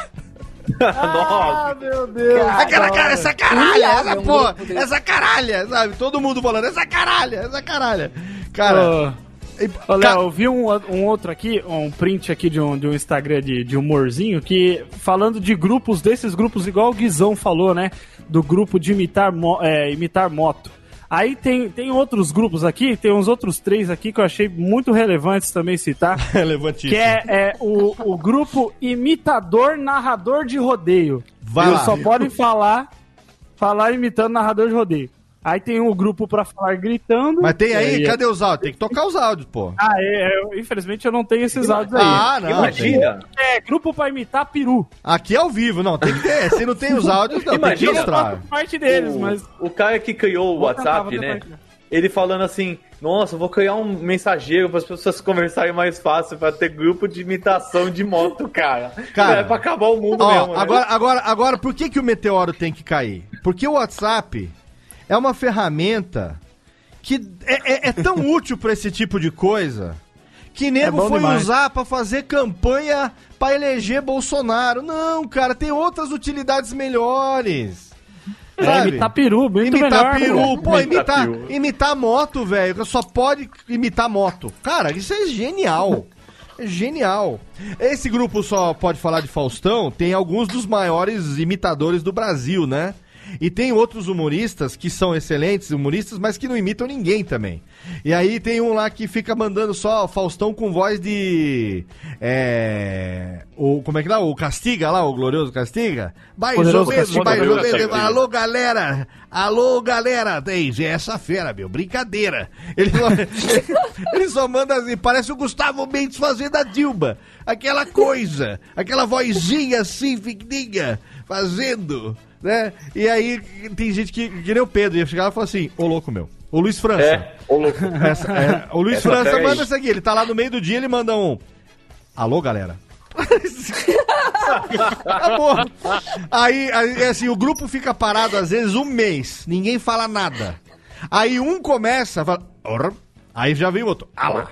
Ah, meu Deus. Aquela cara, essa caralha, Humilhado, essa um porra, essa caralha, sabe? Todo mundo falando, essa caralha, essa caralha. Cara, ca- Léo, eu vi um, um outro aqui, um print aqui de um, de um Instagram de, de humorzinho, que falando de grupos, desses grupos, igual o Guizão falou, né? Do grupo de imitar, mo- é, imitar moto. Aí tem, tem outros grupos aqui, tem uns outros três aqui que eu achei muito relevantes também citar. Relevantíssimo. Que é, é o, o grupo imitador narrador de rodeio. Vai Eles lá. só podem falar, falar imitando narrador de rodeio. Aí tem um grupo pra falar gritando. Mas tem aí, É, cadê os áudios? Tem que tocar os áudios, pô. ah, é, é, infelizmente eu não tenho esses áudios aí. Ah, não. Imagina, É, grupo pra imitar peru. Aqui é ao vivo, não, tem que ter. Se não tem os áudios, não, tem que Imagina. mostrar. Parte deles, o, mas. o cara que criou o Vou WhatsApp, né? tentar. Ele falando assim, nossa, eu vou criar um mensageiro para as pessoas conversarem mais fácil, para ter grupo de imitação de moto, cara. Cara, é pra acabar o mundo Ó, mesmo. né? agora, agora, agora, por que, que o meteoro tem que cair? Porque o WhatsApp é uma ferramenta que é, é- é tão útil pra esse tipo de coisa que nego bom foi demais. usar pra fazer campanha pra eleger Bolsonaro. Não, cara, tem outras utilidades melhores. É, Sabe? imitar peru, muito imitar melhor. peru, né? pô, Imitar imitar, peru. imitar moto, velho. Só pode imitar moto. Cara, isso é genial. É genial. Esse grupo só pode falar de Faustão, tem alguns dos maiores imitadores do Brasil, né? E tem outros humoristas que são excelentes humoristas, mas que não imitam ninguém também. E aí tem um lá que fica mandando só Faustão com voz de. É. O, como é que dá? O Castiga lá, o glorioso Castiga? Mais ou menos, mais ou menos. Alô, galera! Alô, galera! Tem essa fera, meu, brincadeira. Ele só, ele só manda assim, parece o Gustavo Mendes fazendo a Dilma. Aquela coisa, aquela vozinha assim, fininha, fazendo, né? E aí tem gente que, que nem o Pedro, ia chegar e falar assim, ô louco meu, ô Luiz França. É, ô louco. Essa- é, o Luiz Essa França aí. manda isso aqui, ele tá lá no meio do dia, ele manda um. Alô, galera. Acabou. Aí, aí, assim, o grupo fica parado às vezes um mês, ninguém fala nada. Aí um começa, fala. Aí já vem o outro. Ah lá.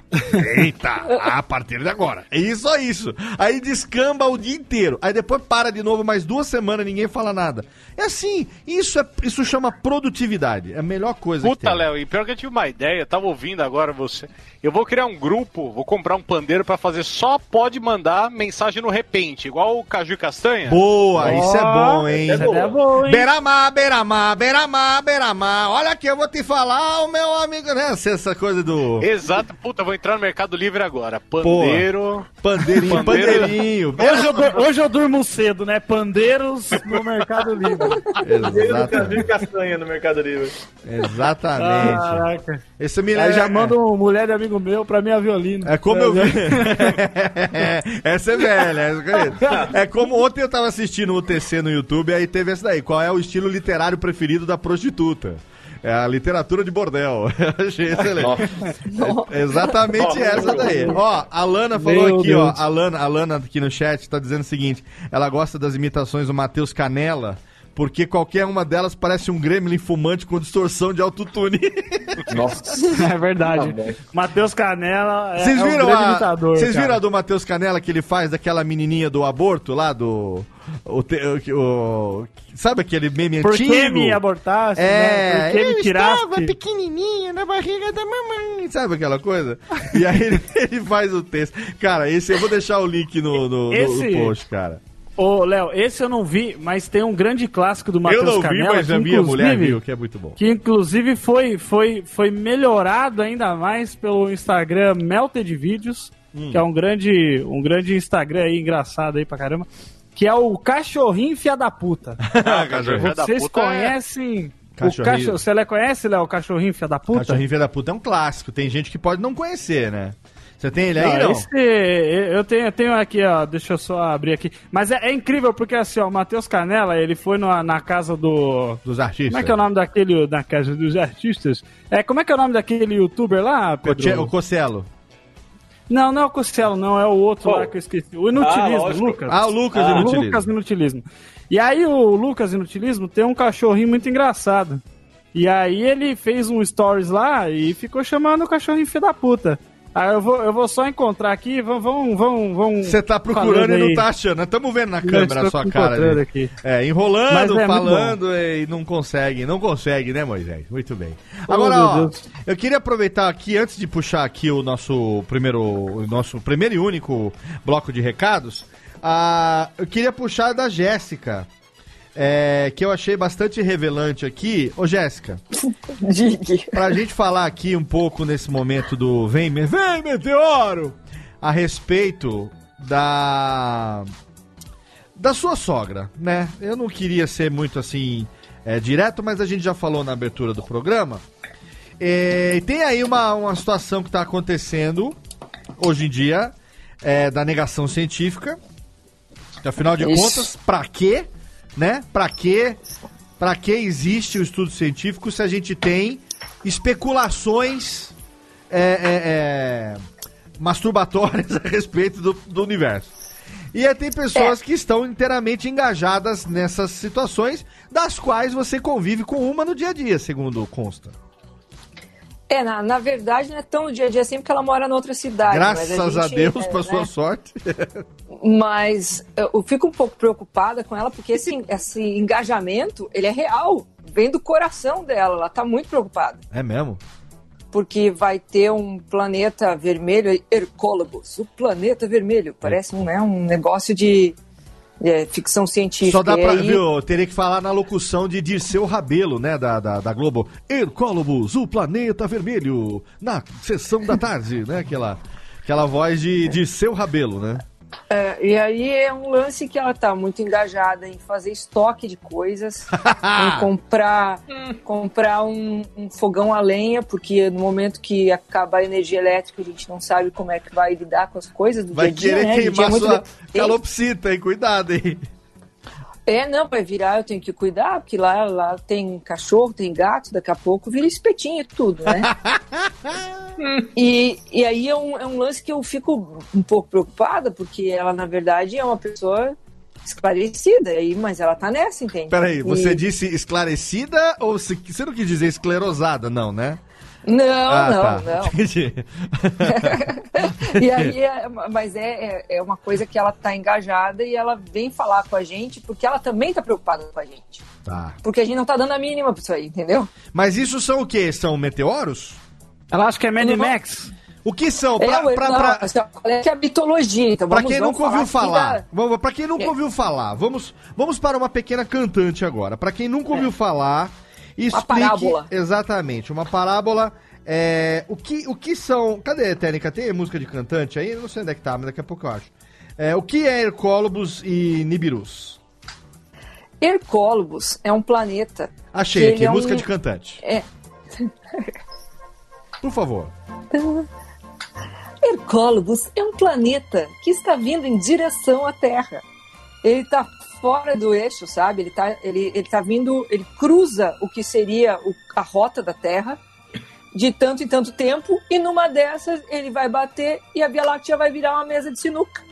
Eita, a partir de agora. É isso, é isso. Aí descamba o dia inteiro. Aí depois para de novo mais duas semanas, ninguém fala nada. É assim, isso, é, isso chama produtividade. É a melhor coisa Puta. Léo, e pior que eu tive uma ideia, eu tava ouvindo agora você. Eu vou criar um grupo, vou comprar um pandeiro pra fazer só pode mandar mensagem no repente, igual o Caju e Castanha. Boa, isso é bom, hein? essa é boa. É bom, hein? Beramar, Beramar, Beramar, Beramar. Olha aqui, eu vou te falar, o meu amigo, né? Essa coisa do Exato, puta, vou entrar no Mercado Livre agora. Pandeiro. pandeirinho, Pandeiro. pandeirinho. Hoje eu, hoje eu durmo cedo, né? Pandeiros no Mercado Livre. Exatamente. Castanha no Mercado Livre. Exatamente. Caraca. Esse me Aí já é- manda um mulher de amigo meu pra minha violino. É como eu vi. essa é velha, essa conheço. É como ontem eu tava assistindo o UTC no YouTube, aí teve essa daí. Qual é o estilo literário preferido da prostituta? É a literatura de bordel. Eu achei excelente. É exatamente essa daí. Ó, a Lana falou Meu aqui, ó. Deus. A Lana, a Lana aqui no chat tá dizendo o seguinte: ela gosta das imitações do Matheus Canela. Porque qualquer uma delas parece um gremlin fumante com distorção de autotune. Nossa. É verdade. Matheus Canela é, Vocês é um viram, grande a, imitador. vocês cara. viram a do Matheus Canela que ele faz daquela menininha do aborto lá do. O, te- o- o- sabe aquele meme Por antigo? que me abortasse? É, né? Por que eu me tirasse? estava pequenininha na barriga da mamãe, sabe aquela coisa? E aí ele, ele faz o texto. Cara, esse eu vou deixar o link no, no, no- Esse- no post, cara. Ô, Léo, esse eu não vi, mas tem um grande clássico do Matheus eu não vi, mas que, a minha mulher inclusive- viu, que é muito bom. Que inclusive foi, foi, foi melhorado ainda mais pelo Instagram Melted Videos, Hum. que é um grande, um grande Instagram aí, engraçado aí pra caramba, que é o Cachorrinho Fia da Puta. Cachorrinho da Vocês puta conhecem... O Cachorrinho. cachorro, você conhece, Léo, o Cachorrinho Fia da Puta? Cachorrinho Filho da Puta é um clássico. Tem gente que pode não conhecer, né? Você tem ele aí, Não, não? esse- eu tenho, eu tenho aqui, ó, deixa eu só abrir aqui. Mas é, é incrível porque assim, ó, o Matheus Canela, ele foi na, na casa do... Dos artistas. Como é que é o nome daquele, na casa dos artistas? É, como é que é o nome daquele youtuber lá, Pedro? Coche- O Cocelo. Não, não é o Costello, não, é o outro Qual? lá que eu esqueci. O Inutilismo, lógico. Lucas. Ah, o Lucas Ah, Inutilismo. Lucas Inutilismo. E aí o Lucas Inutilismo tem um cachorrinho muito engraçado. E aí ele fez um stories lá e ficou chamando o cachorrinho filho da puta. Aí eu vou, eu vou só encontrar aqui, vamos, vamos, vamos. vamos Você tá procurando e não tá achando. Estamos vendo na câmera a sua cara. ali. aqui. É, enrolando, é falando e não consegue. Não consegue, né, Moisés? Muito bem. Oh, Agora, ó, eu queria aproveitar aqui, antes de puxar aqui o nosso primeiro, o nosso primeiro e único bloco de recados, ah, eu queria puxar da Jéssica. É, que eu achei bastante revelante aqui. Ô, Jéssica, Digue. pra gente falar aqui um pouco nesse momento do Vem, Vem Meteoro! A respeito da. da sua sogra, né? Eu não queria ser muito assim. é, direto, mas a gente já falou na abertura do programa. É, e tem aí uma, uma situação que está acontecendo hoje em dia é, da negação científica. Que, afinal de Isso. contas, pra quê? Né? Pra quê? Pra que existe o estudo científico se a gente tem especulações é, é, é, masturbatórias a respeito do, do universo? E aí tem pessoas que estão inteiramente engajadas nessas situações, das quais você convive com uma no dia a dia, segundo consta. É, na, na verdade não é tão no dia a dia assim porque ela mora em outra cidade. mas Graças a, gente, Deus, é, pra sua né? sorte. Mas eu fico um pouco preocupada com ela porque esse, esse engajamento, ele é real. Vem do coração dela, ela tá muito preocupada. É mesmo? Porque vai ter um planeta vermelho, Hercólogos, o planeta vermelho. Parece um, né, um negócio de é, ficção científica. Só dá pra, aí- viu, eu teria que falar na locução de Dirceu Rabelo, né, da, da, da Globo. Hercólobos, o planeta vermelho, na sessão da tarde, né, aquela, aquela voz de Dirceu Rabelo, né. É, e aí é um lance que ela tá muito engajada em fazer estoque de coisas, em comprar, comprar um, um fogão a lenha, porque no momento que acaba a energia elétrica, a gente não sabe como é que vai lidar com as coisas do Vai dia a dia, querer né? Gente queimar é muito calopsita, hein, cuidado, hein. É, não, vai virar, eu tenho que cuidar, porque lá, lá tem cachorro, tem gato, daqui a pouco vira espetinho e tudo, né? e, e aí é um, é um lance que eu fico um pouco preocupada, porque ela, na verdade, é uma pessoa esclarecida, aí, mas ela tá nessa, entende? Peraí, você E- disse esclarecida ou você, você não quis dizer esclerosada, não, né? Não, Ah, não, tá. não. Entendi. E aí, é, mas é, é, é uma coisa que ela tá engajada e ela vem falar com a gente, porque ela também tá preocupada com a gente. Tá. Porque a gente não tá dando a mínima pra isso aí, entendeu? Mas isso são o quê? São meteoros? Ela acha que é Mad Max. O que são? É, Pra, eu- pra, não, pra- é que é a mitologia, então Pra vamos quem vamos nunca ouviu aqui falar, da- vamos, pra quem nunca É. ouviu falar, vamos, vamos para uma pequena cantante agora. Pra quem nunca ouviu falar, explique parábola. exatamente uma parábola. É, o que, o que são? Cadê, Técnica? Tem música de cantante aí? Não sei onde é que tá, mas daqui a pouco eu acho. É, o que é Hercólobos e Nibirus? Hercólobos é um planeta. Achei aqui, é música um- de cantante. É, Por favor. Hercólobos é um planeta que está vindo em direção à Terra. Ele está fora do eixo, sabe? Ele está ele, ele tá vindo, ele cruza o que seria o- a rota da Terra de tanto em tanto tempo e numa dessas ele vai bater e a Via Láctea vai virar uma mesa de sinuca.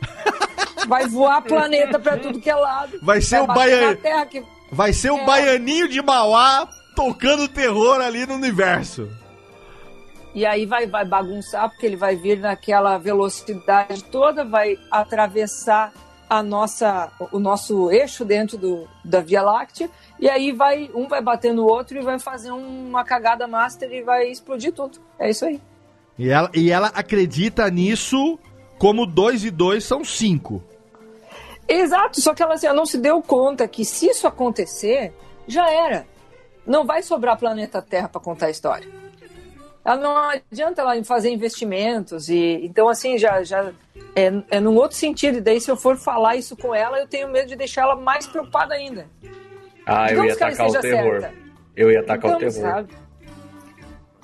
Vai voar planeta para tudo que é lado. Vai ser o bater Baian- que Vai ser o É. baianinho de Mauá tocando terror ali no universo. e aí vai, vai bagunçar, porque ele vai vir naquela velocidade toda, vai atravessar a nossa, o nosso eixo dentro do, da Via Láctea, e aí vai um vai bater no outro e vai fazer uma cagada master e vai explodir tudo. É isso aí. E ela, e ela acredita nisso como dois e dois são cinco. Exato, só que ela, assim, ela não se deu conta que se isso acontecer, já era. Não vai sobrar planeta Terra para contar a história. Ela não adianta ela fazer investimentos e então assim já já é, é num outro sentido. E daí se eu for falar isso com ela, eu tenho medo de deixar ela mais preocupada ainda. Ah, eu Digamos ia que ela atacar o terror. certa. Eu ia atacar o Digamos, terror. sabe?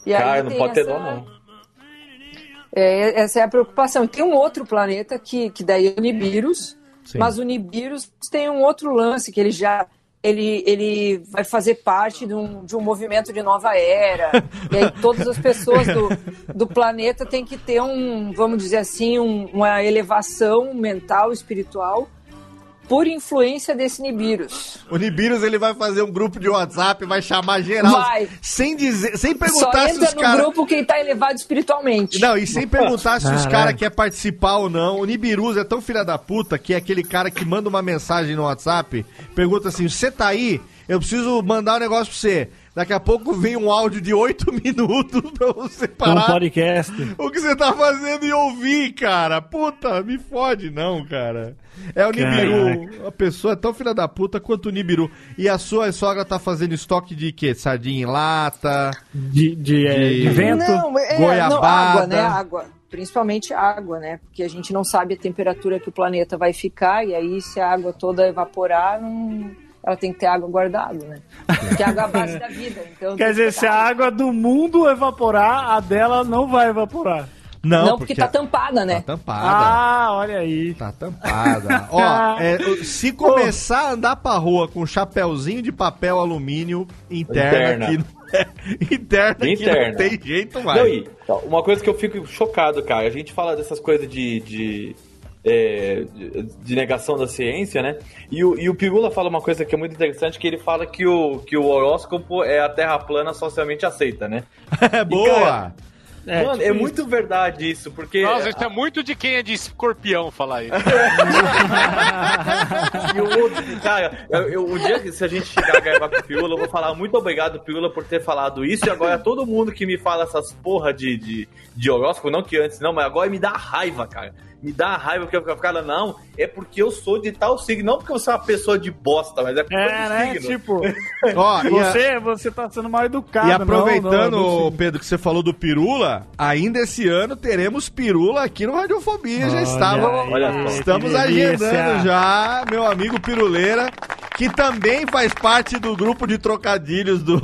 E aí Cara, não pode ter essa- dó, não. É, essa é a preocupação. Tem um outro planeta que, que daí é o Nibiru's, Sim. mas o Nibiru's tem um outro lance que ele já ele, ele vai fazer parte de um, de um movimento de nova era. e aí todas as pessoas do, do planeta têm que ter um, vamos dizer assim, um- uma elevação mental, espiritual, por influência desse Nibiru's. O Nibiru's ele vai fazer um grupo de WhatsApp, vai chamar geral. Vai. Sem dizer, sem Só perguntar se entra os no caras. grupo quem está elevado espiritualmente. Não, e sem perguntar se os caras querem participar ou não. O Nibiru's é tão filha da puta que é aquele cara que manda uma mensagem no WhatsApp, pergunta assim: você tá aí? Eu preciso mandar um negócio pra você. Daqui a pouco vem um áudio de 8 minutos pra você Um parar podcast. o que você tá fazendo e ouvir, cara. Puta, me fode não, cara. É o Nibiru. A pessoa é tão filha da puta quanto o Nibiru. E a sua sogra tá fazendo estoque de quê? Sardinha em lata? De, de, é, De- de vento. Não, é, goiabada. não, água, né? Água. Principalmente água, né? Porque a gente não sabe a temperatura que o planeta vai ficar, e aí se a água toda evaporar, não... ela tem que ter água guardada, né? Porque a água é a base da vida. Então Quer dizer, que se a água do mundo evaporar, a dela não vai evaporar. Não, porque, tá tampada, né? Tá tampada. Ah, olha aí. Tá tampada. Ó, é, se começar a andar pra rua com um chapéuzinho de papel alumínio interna, Interna. aqui, não é- interna, que não tem jeito mais. Não, e, uma coisa que eu fico chocado, cara, a gente fala dessas coisas de, de, é, de- negação da ciência, né? E o, e o Pirula fala uma coisa que é muito interessante, que ele fala que o, que o horóscopo é a terra plana socialmente aceita, né? É boa. É, Mano, tipo é isso. muito verdade isso, porque... Nossa, isso é muito de quem é de escorpião falar isso. E o outro, cara, eu, eu- o dia que se a gente chegar a gravar com o Pirula, eu vou falar muito obrigado, Pirula, por ter falado isso. E agora todo mundo que me fala essas porra de, de, de horóscopo, não que antes não, mas agora me dá raiva, cara. Me dá raiva porque eu fico, cara, não, é porque eu sou de tal signo, não porque eu sou uma pessoa de bosta, mas é porque eu É, sou né? signo. Tipo, Ó, e a- você, você tá sendo mal educado. E aproveitando, não, não, Pedro, que você falou do Pirula, ainda esse ano teremos Pirula aqui no Radiofobia. já Olha estava. aí, Olha só. Estamos que agendando já, meu amigo Piruleira, que também faz parte do grupo de trocadilhos do,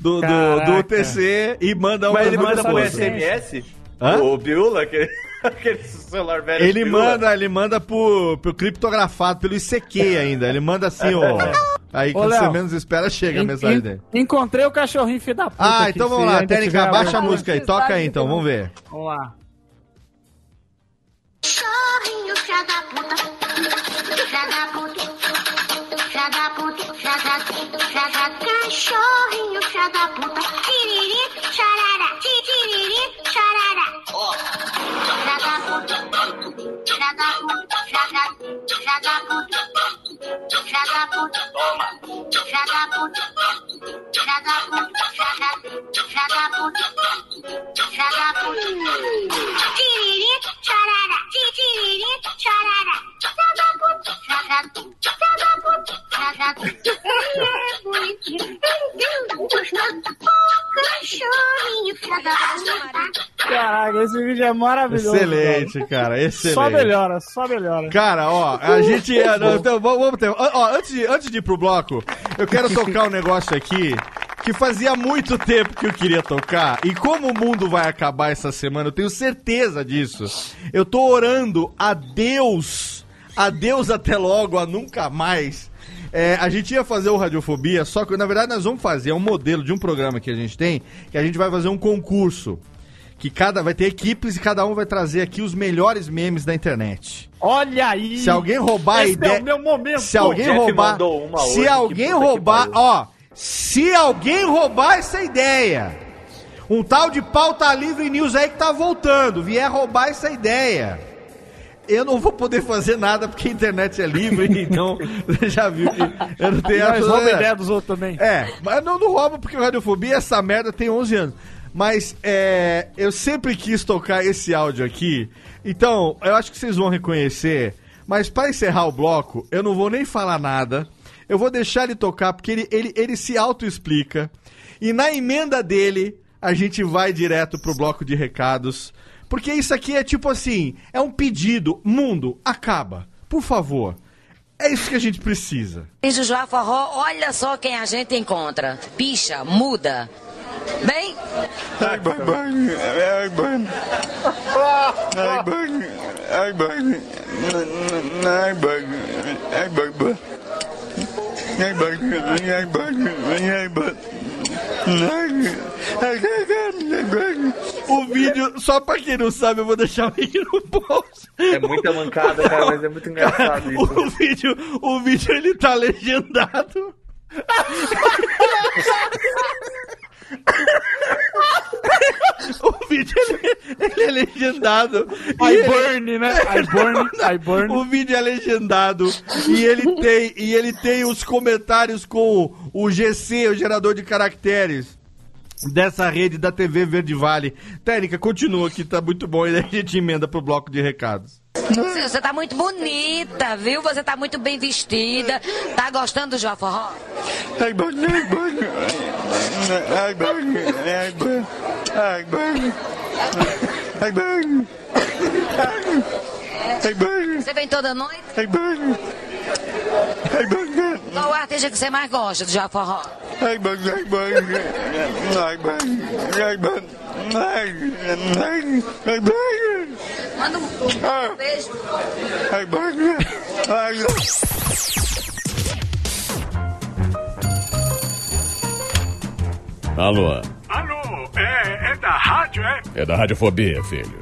do, do, do. UTC e manda uma Mas ele manda por. SMS? Hã? O Pirula, aquele, aquele celular velho. Ele Pirula. manda, ele manda pro, pro criptografado, pelo ICQ ainda. Ele manda assim, ó. Aí Ô, quando você Léo, menos espera, chega a En- mensagem en- dele. Encontrei o cachorrinho filho da puta. Ah, então vamos lá, técnica, baixa a música aí, toca aí então, vamos ver. Vamos lá. Cachorrinho, filha da puta. Filha da puta. Filha da puta. Filha da puta. Cachorrinho, filha da puta. Filha da puta. Puta. Toma. Puta. Filha da puta. Tiriri, charara. Tiriri, Filha da puta. Filha da É bonitinho. Ô, cachorrinho, puta. Caraca, esse vídeo é maravilhoso. Excelente, cara, velho. excelente. Só melhora, só melhora. Cara, ó, a gente. é, então, vamos vamos ter. Ó, antes, de, antes de ir pro bloco, eu quero tocar um negócio aqui que fazia muito tempo que eu queria tocar. E como o mundo vai acabar essa semana, eu tenho certeza disso. Eu tô orando a Deus, a Deus até logo, a nunca mais. É, a gente ia fazer o Radiofobia, só que na verdade nós vamos fazer é um modelo de um programa que a gente tem, que a gente vai fazer um concurso. Que cada vai ter equipes e cada um vai trazer aqui os melhores memes da internet. Olha aí. Se alguém roubar a Esse ideia. é o meu momento. Se alguém Jeff roubar. mandou uma hoje, Se que alguém roubar. Ó. Se alguém roubar essa ideia. Um tal de pauta livre news aí que tá voltando. Vier roubar essa ideia. Eu não vou poder fazer nada porque a internet é livre, então você já viu que eu não tenho Nós absoluta- roubamos ideia dos outros também. É, mas não, não rouba porque o Radiofobia, essa merda tem 11 anos. Mas é, eu sempre quis tocar esse áudio aqui, então eu acho que vocês vão reconhecer. Mas para encerrar o bloco, eu não vou nem falar nada. Eu vou deixar ele tocar porque ele, ele, ele se auto-explica. E na emenda dele, a gente vai direto pro bloco de recados. Porque isso aqui é tipo assim: é um pedido. Mundo, acaba. Por favor. É isso que a gente precisa. O João Forró, olha só quem a gente encontra. Picha, muda. Bem? Ai, bang, bang, ai, bang. Ai, bang, ai, bang. Ai, bang, ai, bang, bang. Ai, bang, ai, bang, ai, bang. Ai, ai, bang. O vídeo, só pra quem não sabe, eu vou deixar o link no post. É muita mancada, cara, mas é muito engraçado isso. O vídeo, o vídeo ele tá legendado. o vídeo ele, ele é legendado. I ele- burn, né? I burn, I burn. O vídeo é legendado e ele tem e ele tem os comentários com o GC, o gerador de caracteres. Dessa rede da TV Verde Vale. Técnica, continua que tá muito bom e daí a gente emenda pro bloco de recados. Você você tá muito bonita, viu? Você tá muito bem vestida. Tá gostando do João Forró? Ai, bang, ai, bang. Ai, bang, ai, bang. Ai. Ai, bang. Ai, bang. Você vem toda noite? Ai, bang. Ai, bang. Qual o artista que você mais gosta do João Forró? Ai, bang, ai, bang. Ai, bang. Ai, bang. Ai, ai, ai, bang. Manda um beijo. Ai, bang. Ai, Alô, Alô, é, é da rádio, é? é da Radiofobia, filho.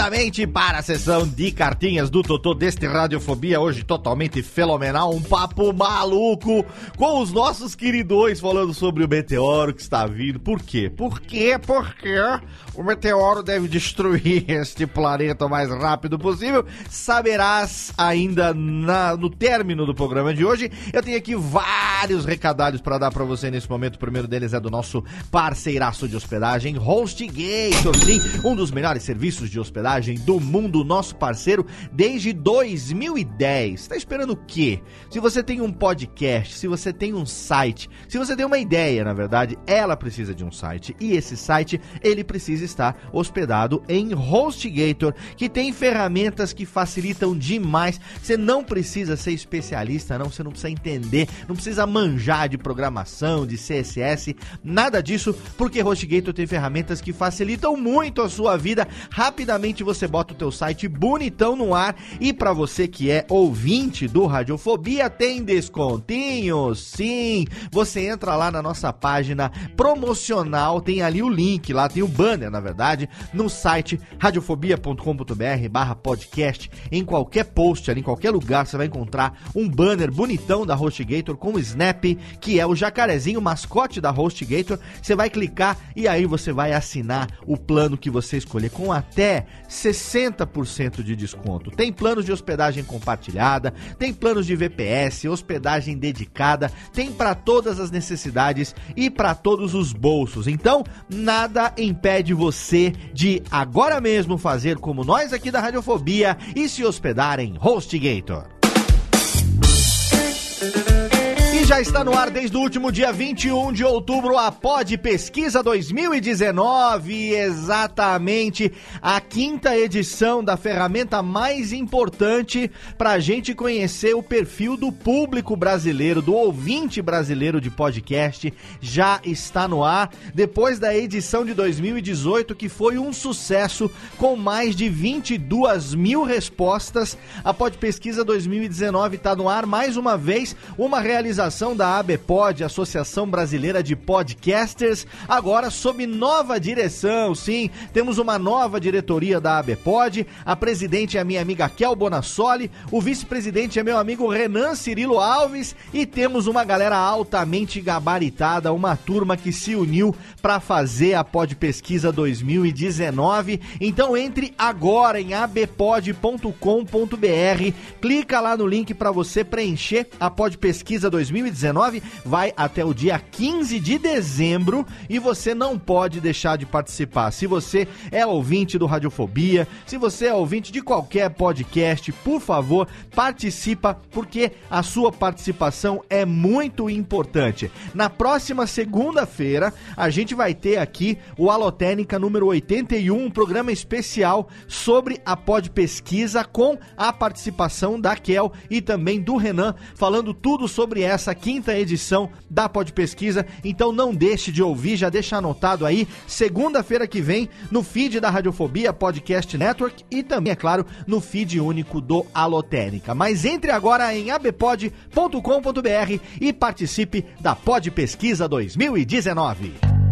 Rapidamente para a sessão de cartinhas do Totô deste Radiofobia, hoje totalmente fenomenal, um papo maluco com os nossos queridões falando sobre o meteoro que está vindo. Por quê? Por quê? Porque o meteoro deve destruir este planeta o mais rápido possível. Saberás ainda na- no término do programa de hoje. Eu tenho aqui vários recadários para dar para você nesse momento. O primeiro deles é do nosso parceiraço de hospedagem, HostGator. Sim, um dos melhores serviços de hospedagem do mundo, nosso parceiro desde 2010. Tá esperando o quê? Se você tem um podcast, se você tem um site, se você tem uma ideia, na verdade, ela precisa de um site. E esse site, ele precisa estar hospedado em HostGator, que tem ferramentas que facilitam demais. Você não precisa ser especialista, não, você não precisa entender, não precisa manjar de programação, de CSS, nada disso, porque HostGator tem ferramentas que facilitam muito a sua vida. Rapidamente você bota o teu site bonitão no ar e para você que é ouvinte do Radiofobia tem descontinho. Sim, você entra lá na nossa página promocional, tem ali o link, lá tem o banner, na verdade, no site radiofobia.com.br podcast. Em qualquer post ali, em qualquer lugar, você vai encontrar um banner bonitão da HostGator com o Snap, que é o jacarezinho mascote da HostGator. Você vai clicar e aí você vai assinar o plano que você escolher com até 60% de desconto. Tem planos de hospedagem compartilhada, tem planos de VPS, hospedagem dedicada, tem para todas as necessidades e para todos os bolsos. Então, nada impede você de agora mesmo fazer como nós aqui da Radiofobia e se hospedar em HostGator. Já está no ar desde o último dia 21 de outubro a Pod Pesquisa 2019, exatamente a quinta edição da ferramenta mais importante para a gente conhecer o perfil do público brasileiro, do ouvinte brasileiro de podcast, já está no ar. Depois da edição de 2018, que foi um sucesso com mais de 22 mil respostas, a Pod Pesquisa 2019 está no ar mais uma vez, uma realização da ABPOD, Associação Brasileira de Podcasters, agora sob nova direção. Sim, temos uma nova diretoria da ABPOD. A presidente é a minha amiga Kel Bonassoli, o vice-presidente é meu amigo Renan Cirilo Alves e temos uma galera altamente gabaritada, uma turma que se uniu para fazer a Pod Pesquisa 2019. Então entre agora em abpod.com.br, clica lá no link para você preencher a Pod Pesquisa 2019, vai até o dia 15 de dezembro e você não pode deixar de participar. Se você é ouvinte do Radiofobia, se você é ouvinte de qualquer podcast, por favor, participa porque a sua participação é muito importante. Na próxima segunda-feira, a gente vai ter aqui o Alotênica número 81, um programa especial sobre a Pod Pesquisa com a participação da Kel e também do Renan, falando tudo sobre essa quinta edição da Pod Pesquisa. Então não deixe de ouvir, já deixa anotado aí, segunda-feira que vem, no feed da Radiofobia Podcast Network e também, é claro, no feed único do Alotênica. Mas entre agora em abpod.com.br e participe da Pod Pesquisa 2019.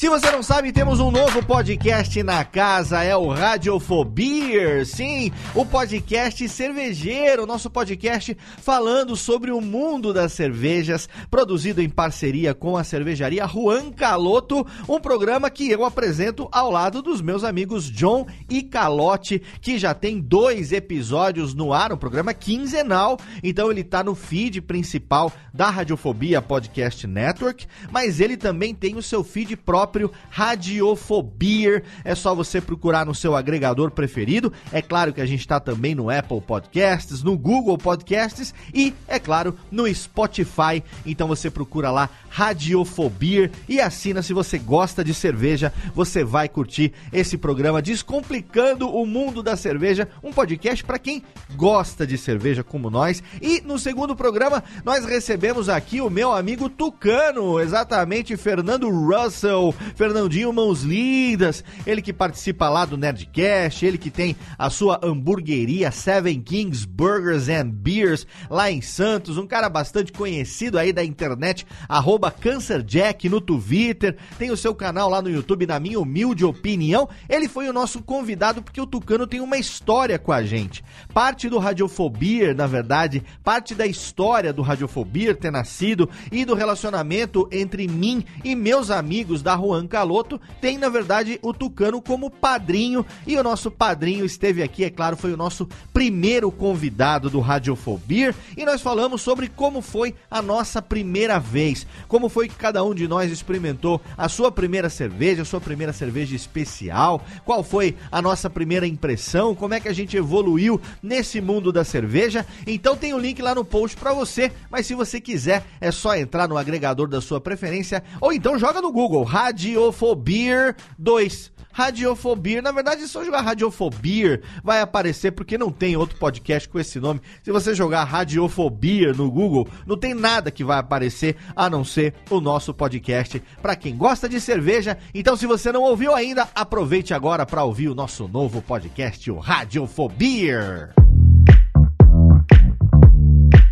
Se você não sabe, temos um novo podcast na casa, é o Radiofobia. Sim, o podcast cervejeiro, nosso podcast falando sobre o mundo das cervejas, produzido em parceria com a cervejaria Juan Caloto, um programa que eu apresento ao lado dos meus amigos John e Calote, que já tem dois episódios no ar, um programa quinzenal, então ele tá no feed principal da Radiofobia Podcast Network, mas ele também tem o seu feed próprio próprio Radiofobia. É só você procurar no seu agregador preferido. É claro que a gente está também no Apple Podcasts, no Google Podcasts e, é claro, no Spotify. Então você procura lá Radiofobia e assina se você gosta de cerveja. Você vai curtir esse programa Descomplicando o Mundo da Cerveja, um podcast para quem gosta de cerveja como nós. E no segundo programa nós recebemos aqui o meu amigo Tucano, exatamente Fernando Russell, Fernandinho Mãos Lindas, ele que participa lá do Nerdcast, ele que tem a sua hamburgueria Seven Kings Burgers and Beers lá em Santos, um cara bastante conhecido aí da internet, arroba CancerJack no Twitter, tem o seu canal lá no YouTube, na minha humilde opinião. Ele foi o nosso convidado porque o Tucano tem uma história com a gente. Parte do Radiofobia, na verdade, parte da história do Radiofobia ter nascido e do relacionamento entre mim e meus amigos da Juan Caloto, tem na verdade o Tucano como padrinho. E o nosso padrinho esteve aqui, é claro, foi o nosso primeiro convidado do Radiofobia. E nós falamos sobre como foi a nossa primeira vez, como foi que cada um de nós experimentou a sua primeira cerveja, a sua primeira cerveja especial, qual foi a nossa primeira impressão, como é que a gente evoluiu nesse mundo da cerveja. Então tem o link lá no post para você, mas se você quiser é só entrar no agregador da sua preferência. Ou então joga no Google Radiofobia 2. Radiofobia, na verdade, se eu jogar Radiofobia, vai aparecer porque não tem outro podcast com esse nome. Se você jogar Radiofobia no Google, não tem nada que vai aparecer a não ser o nosso podcast para quem gosta de cerveja. Então, se você não ouviu ainda, aproveite agora para ouvir o nosso novo podcast, o Radiofobia.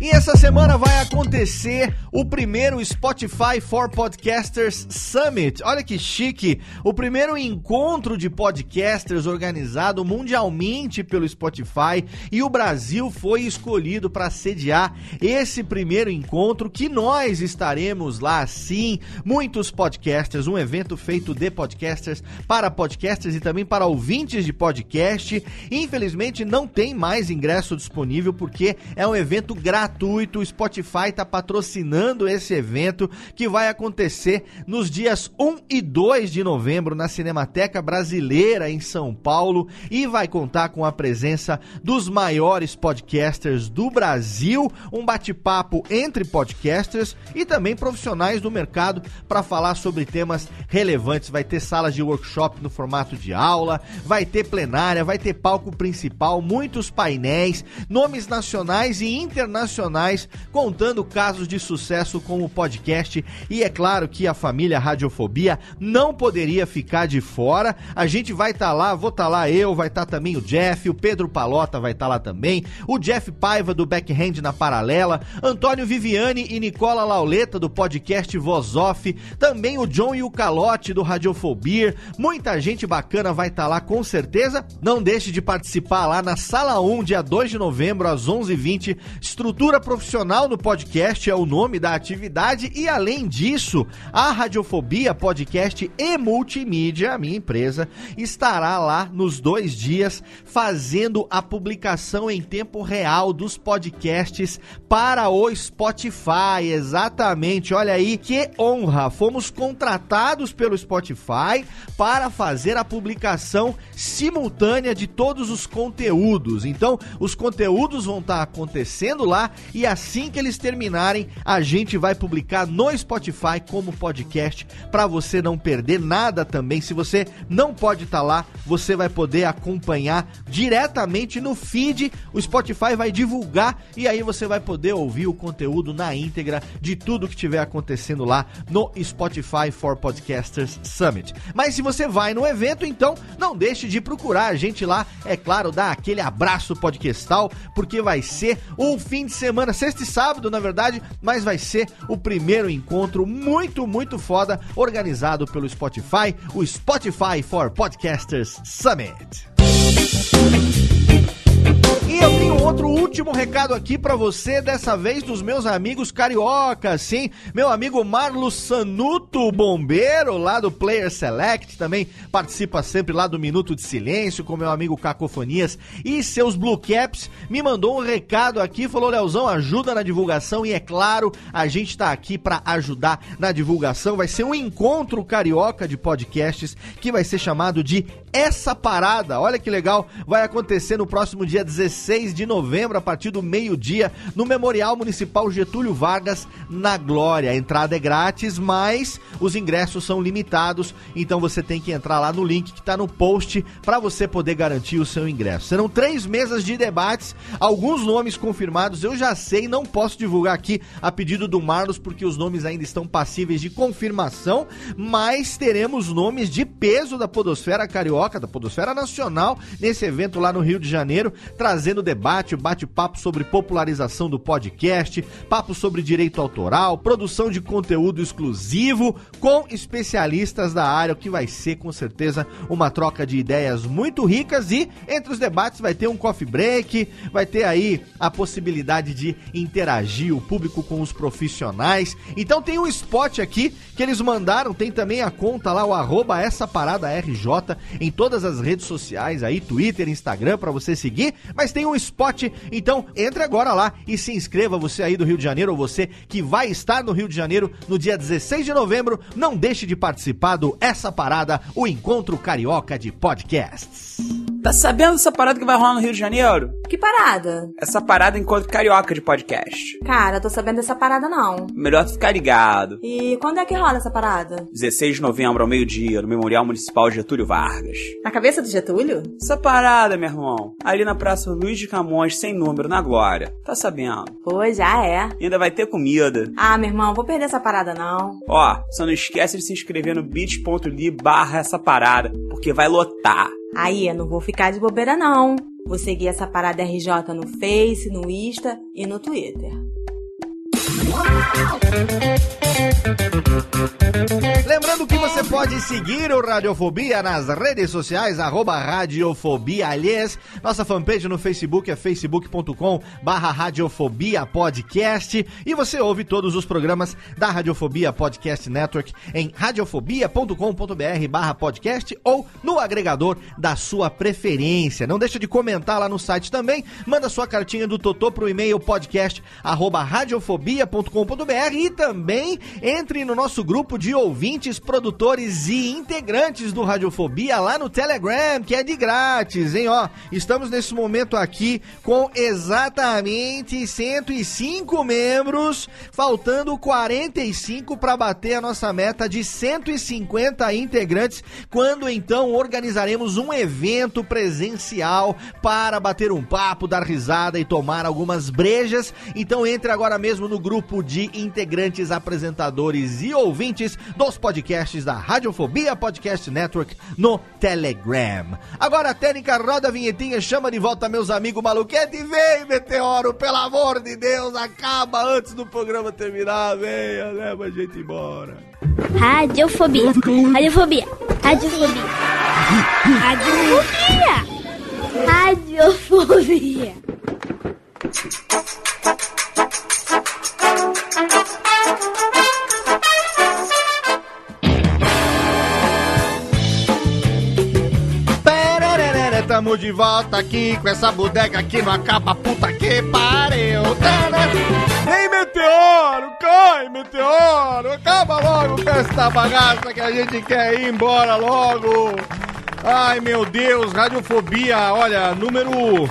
E essa semana vai acontecer o primeiro Spotify for Podcasters Summit. Olha que chique! O primeiro encontro de podcasters organizado mundialmente pelo Spotify e o Brasil foi escolhido para sediar esse primeiro encontro que nós estaremos lá sim. Muitos podcasters, um evento feito de podcasters para podcasters e também para ouvintes de podcast. Infelizmente não tem mais ingresso disponível porque é um evento gratuito gratuito. O Spotify está patrocinando esse evento que vai acontecer nos dias 1 e 2 de novembro na Cinemateca Brasileira em São Paulo e vai contar com a presença dos maiores podcasters do Brasil, um bate-papo entre podcasters e também profissionais do mercado para falar sobre temas relevantes. Vai ter salas de workshop no formato de aula, vai ter plenária, vai ter palco principal, muitos painéis, nomes nacionais e internacionais contando casos de sucesso com o podcast. E é claro que a família Radiofobia não poderia ficar de fora. A gente vai estar tá lá, vou estar tá lá eu, vai estar tá também o Jeff, o Pedro Palota vai estar tá lá também, o Jeff Paiva do Backhand na Paralela, Antônio Viviane e Nicola Lauleta do podcast Voz Off, também o John e o Calote do Radiofobia. Muita gente bacana vai estar tá lá com certeza. Não deixe de participar lá na Sala 1, dia 2 de novembro, às 11h20. Estrutura profissional no podcast é o nome da atividade e além disso, a Radiofobia Podcast e Multimídia, a minha empresa, estará lá nos dois dias fazendo a publicação em tempo real dos podcasts para o Spotify. Exatamente, olha aí que honra! Fomos contratados pelo Spotify para fazer a publicação simultânea de todos os conteúdos. Então, os conteúdos vão estar acontecendo lá e assim que eles terminarem, a gente vai publicar no Spotify como podcast para você não perder nada também. Se você não pode estar lá, você vai poder acompanhar diretamente no feed. O Spotify vai divulgar e aí você vai poder ouvir o conteúdo na íntegra de tudo que estiver acontecendo lá no Spotify for Podcasters Summit. Mas se você vai no evento, então não deixe de procurar a gente lá. É claro, dar aquele abraço podcastal, porque vai ser o fim de semana, sexta e sábado, na verdade, mas vai ser o primeiro encontro muito, muito foda organizado pelo Spotify, o Spotify for Podcasters Summit. E eu tenho outro último recado aqui para você, dessa vez dos meus amigos cariocas, sim. Meu amigo Marlos Sanuto, bombeiro lá do Player Select, também participa sempre lá do Minuto de Silêncio com meu amigo Cacofonias e seus Blue Caps, me mandou um recado aqui, falou: Leozão, ajuda na divulgação e é claro, a gente tá aqui para ajudar na divulgação. Vai ser um encontro carioca de podcasts que vai ser chamado de Essa Parada. Olha que legal, vai acontecer no próximo dia 16 16 de novembro, a partir do meio-dia, no Memorial Municipal Getúlio Vargas, na Glória. A entrada é grátis, mas os ingressos são limitados, então você tem que entrar lá no link que está no post para você poder garantir o seu ingresso. Serão três mesas de debates, alguns nomes confirmados, eu já sei, não posso divulgar aqui a pedido do Marlos, porque os nomes ainda estão passíveis de confirmação, mas teremos nomes de peso da Podosfera Carioca, da Podosfera Nacional, nesse evento lá no Rio de Janeiro, trazendo trazendo debate, bate-papo sobre popularização do podcast, papo sobre direito autoral, produção de conteúdo exclusivo com especialistas da área, o que vai ser com certeza uma troca de ideias muito ricas e entre os debates vai ter um coffee break, vai ter aí a possibilidade de interagir o público com os profissionais. Então tem um spot aqui que eles mandaram, tem também a conta lá, o arroba essa parada RJ em todas as redes sociais aí, Twitter, Instagram, para você seguir, mas tem tem um spot. Então, entre agora lá e se inscreva, você aí do Rio de Janeiro ou você que vai estar no Rio de Janeiro no dia 16 de novembro. Não deixe de participar do Essa Parada, o encontro carioca de podcasts. Tá sabendo dessa parada que vai rolar no Rio de Janeiro? Que parada? Essa parada encontro carioca de podcast. Cara, tô sabendo dessa parada não. Melhor tu ficar ligado. E quando é que rola essa parada? 16 de novembro ao meio-dia, no Memorial Municipal Getúlio Vargas. Na cabeça do Getúlio? Essa parada, meu irmão. Ali na Praça Luiz de Camões, sem número, na Glória. Tá sabendo? Pô, já é. E ainda vai ter comida. Ah, meu irmão, vou perder essa parada não. Ó, só não esquece de se inscrever no bit.ly barra essa parada, porque vai lotar. Aí, eu não vou ficar de bobeira não. Vou seguir essa parada RJ no Face, no Insta e no Twitter. Lembrando que você pode seguir o Radiofobia nas redes sociais, arroba Radiofobia. Aliás, nossa fanpage no Facebook é facebook.com barra Radiofobia Podcast. E você ouve todos os programas da Radiofobia Podcast Network em radiofobia.com.br barra podcast ou no agregador da sua preferência. Não deixa de comentar lá no site também. Manda sua cartinha do Totô pro e-mail podcast arroba radiofobia.com.br e também entre no nosso grupo de ouvintes, produtores e integrantes do Radiofobia lá no Telegram, que é de grátis, hein? Ó, estamos nesse momento aqui com exatamente 105 membros, faltando 45 para bater a nossa meta de 150 integrantes, quando então organizaremos um evento presencial para bater um papo, dar risada e tomar algumas brejas. Então entre agora mesmo no grupo de integrantes, apresentadores e ouvintes dos podcasts da Radiofobia Podcast Network no Telegram. Agora a técnica roda a vinhetinha, chama de volta meus amigos maluquete e vem, Meteoro, pelo amor de Deus, acaba antes do programa terminar, venha, leva a gente embora. Radiofobia. Radiofobia. Radiofobia. Radiofobia. Radiofobia. Pererere, Tamo de volta aqui com essa bodega que não acaba, puta que pariu. Ei, Meteoro, cai, Meteoro, acaba logo com essa bagaça que a gente quer ir embora logo. Ai, meu Deus, radiofobia, olha, número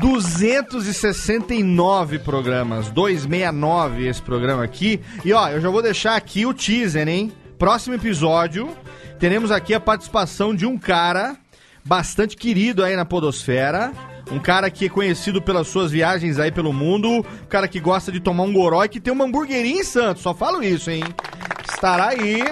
269 programas, 269 esse programa aqui. E ó, eu já vou deixar aqui o teaser, hein? Próximo episódio, teremos aqui a participação de um cara bastante querido aí na podosfera. Um cara que é conhecido pelas suas viagens aí pelo mundo. Um cara que gosta de tomar um goró e que tem uma hamburgueria em Santos. Só falo isso, hein? Estará aí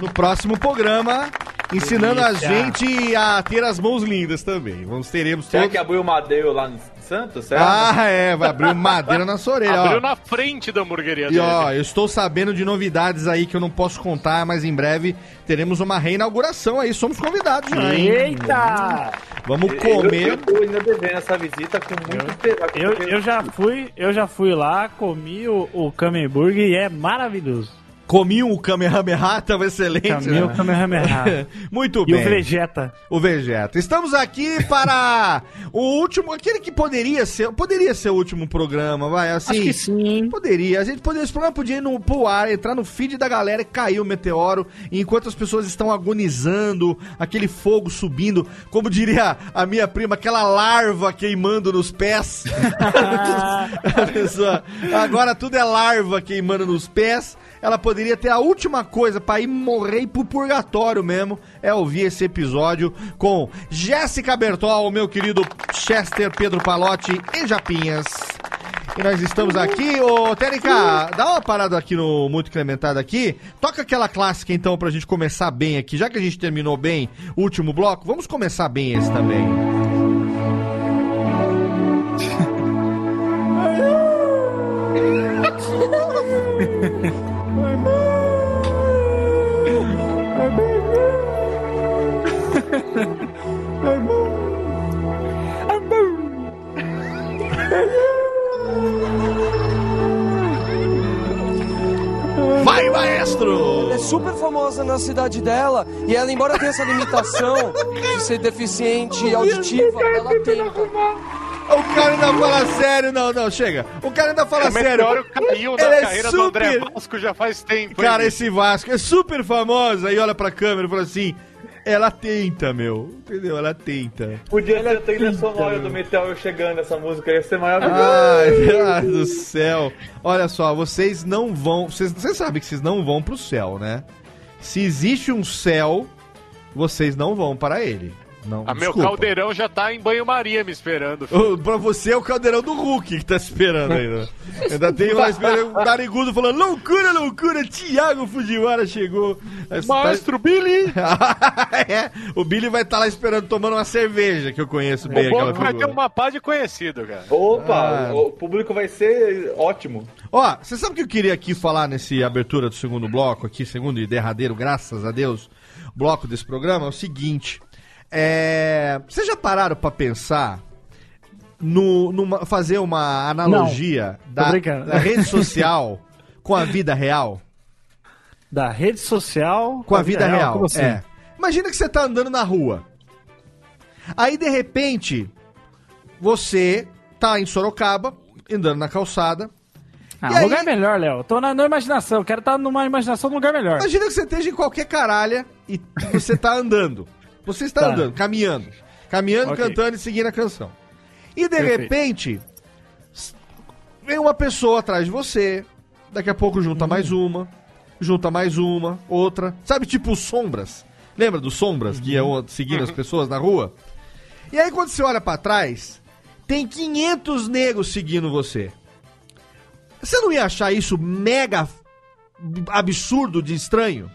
no próximo programa ensinando a Delícia. gente a ter as mãos lindas também. Vamos teremos Será todos... que abriu o Madeiro lá em Santos? Será? Ah, é, vai abrir madeira na sua orelha, ó. Abriu na frente da hamburgueria E dele. ó, eu estou sabendo de novidades aí que eu não posso contar, mas em breve teremos uma reinauguração aí. Somos convidados hein? Eita! Vamos Eu, comer. eu tô ainda devendo essa visita com muito. Eu, eu já fui, eu já fui lá, comi o, o Camemburger e é maravilhoso. Comi um Kamehameha, tava excelente. Comi o né? Kamehameha. Muito E bem. o Vegeta. O Vegeta. Estamos aqui para o último, aquele que poderia ser, poderia ser o último programa, vai, assim. Acho que sim. Poderia. A gente poderia, esse programa podia ir no, pro ar, entrar no feed da galera e cair o meteoro, e enquanto as pessoas estão agonizando, aquele fogo subindo, como diria a minha prima, aquela larva queimando nos pés. A pessoa- Agora tudo é larva queimando nos pés. Ela poderia ter a última coisa pra ir morrer pro purgatório mesmo. É ouvir esse episódio com Jéssica Bertol, meu querido Chester Pedro Palotti e Japinhas. E nós estamos aqui, ô Térica, dá uma parada aqui no Muito Incrementado aqui. Toca aquela clássica então pra gente começar bem aqui. Já que a gente terminou bem o último bloco, vamos começar bem esse também. Vai, maestro! Ela é super famosa na cidade dela e ela, embora tenha essa limitação de ser deficiente auditiva, ela tenta. O cara ainda fala sério, não, não, chega. O cara ainda fala o sério. meteoro caiu da Ele é carreira do André super- Vasco já faz tempo. Cara, hein? esse Vasco é super famoso. Aí olha pra câmera e fala assim: ela tenta, meu. Entendeu? Ela tenta. Podia ser a trilha sonora do Meteoro chegando, essa música ia ser maravilhosa. Ai, meu Deus do céu. Olha só, vocês não vão. Vocês, vocês sabem que vocês não vão pro céu, né? Se existe um céu, vocês não vão para ele. Não, A meu caldeirão já tá em banho-maria me esperando. filho. Pra você é o caldeirão do Hulk que tá esperando ainda. Ainda tem lá esperando o narigudo falando: loucura, loucura, Thiago Fujiwara chegou. Maestro Billy! é, o Billy vai estar lá esperando, tomando uma cerveja, que eu conheço bem O aquela povo vai ter uma pá de conhecido, cara. Opa, Ah. o, o público vai ser ótimo. Ó, você sabe o que eu queria aqui falar nesse abertura do segundo bloco, aqui, segundo e derradeiro, graças a Deus, bloco desse programa? É o seguinte. É, vocês já pararam pra pensar no, numa, fazer uma analogia Tô da, da rede social com a vida real? Da rede social Com a vida real. Como assim? É. Imagina que você tá andando na rua. Aí, de repente, você tá em Sorocaba, andando na calçada. Ah, um aí- lugar melhor, Léo. Tô na, na imaginação. Quero estar numa imaginação num lugar melhor. Imagina que você esteja em qualquer caralha e você tá andando. Você está Tá. andando, caminhando. Caminhando, Ok. cantando e seguindo a canção. E de Perfeito. repente, vem uma pessoa atrás de você. Daqui a pouco junta Hum. mais uma. Junta mais uma, outra. Sabe, tipo sombras? Lembra dos sombras que Uhum. iam seguindo as pessoas na rua? E aí, quando você olha pra trás, tem 500 negros seguindo você. Você não ia achar isso mega absurdo de estranho?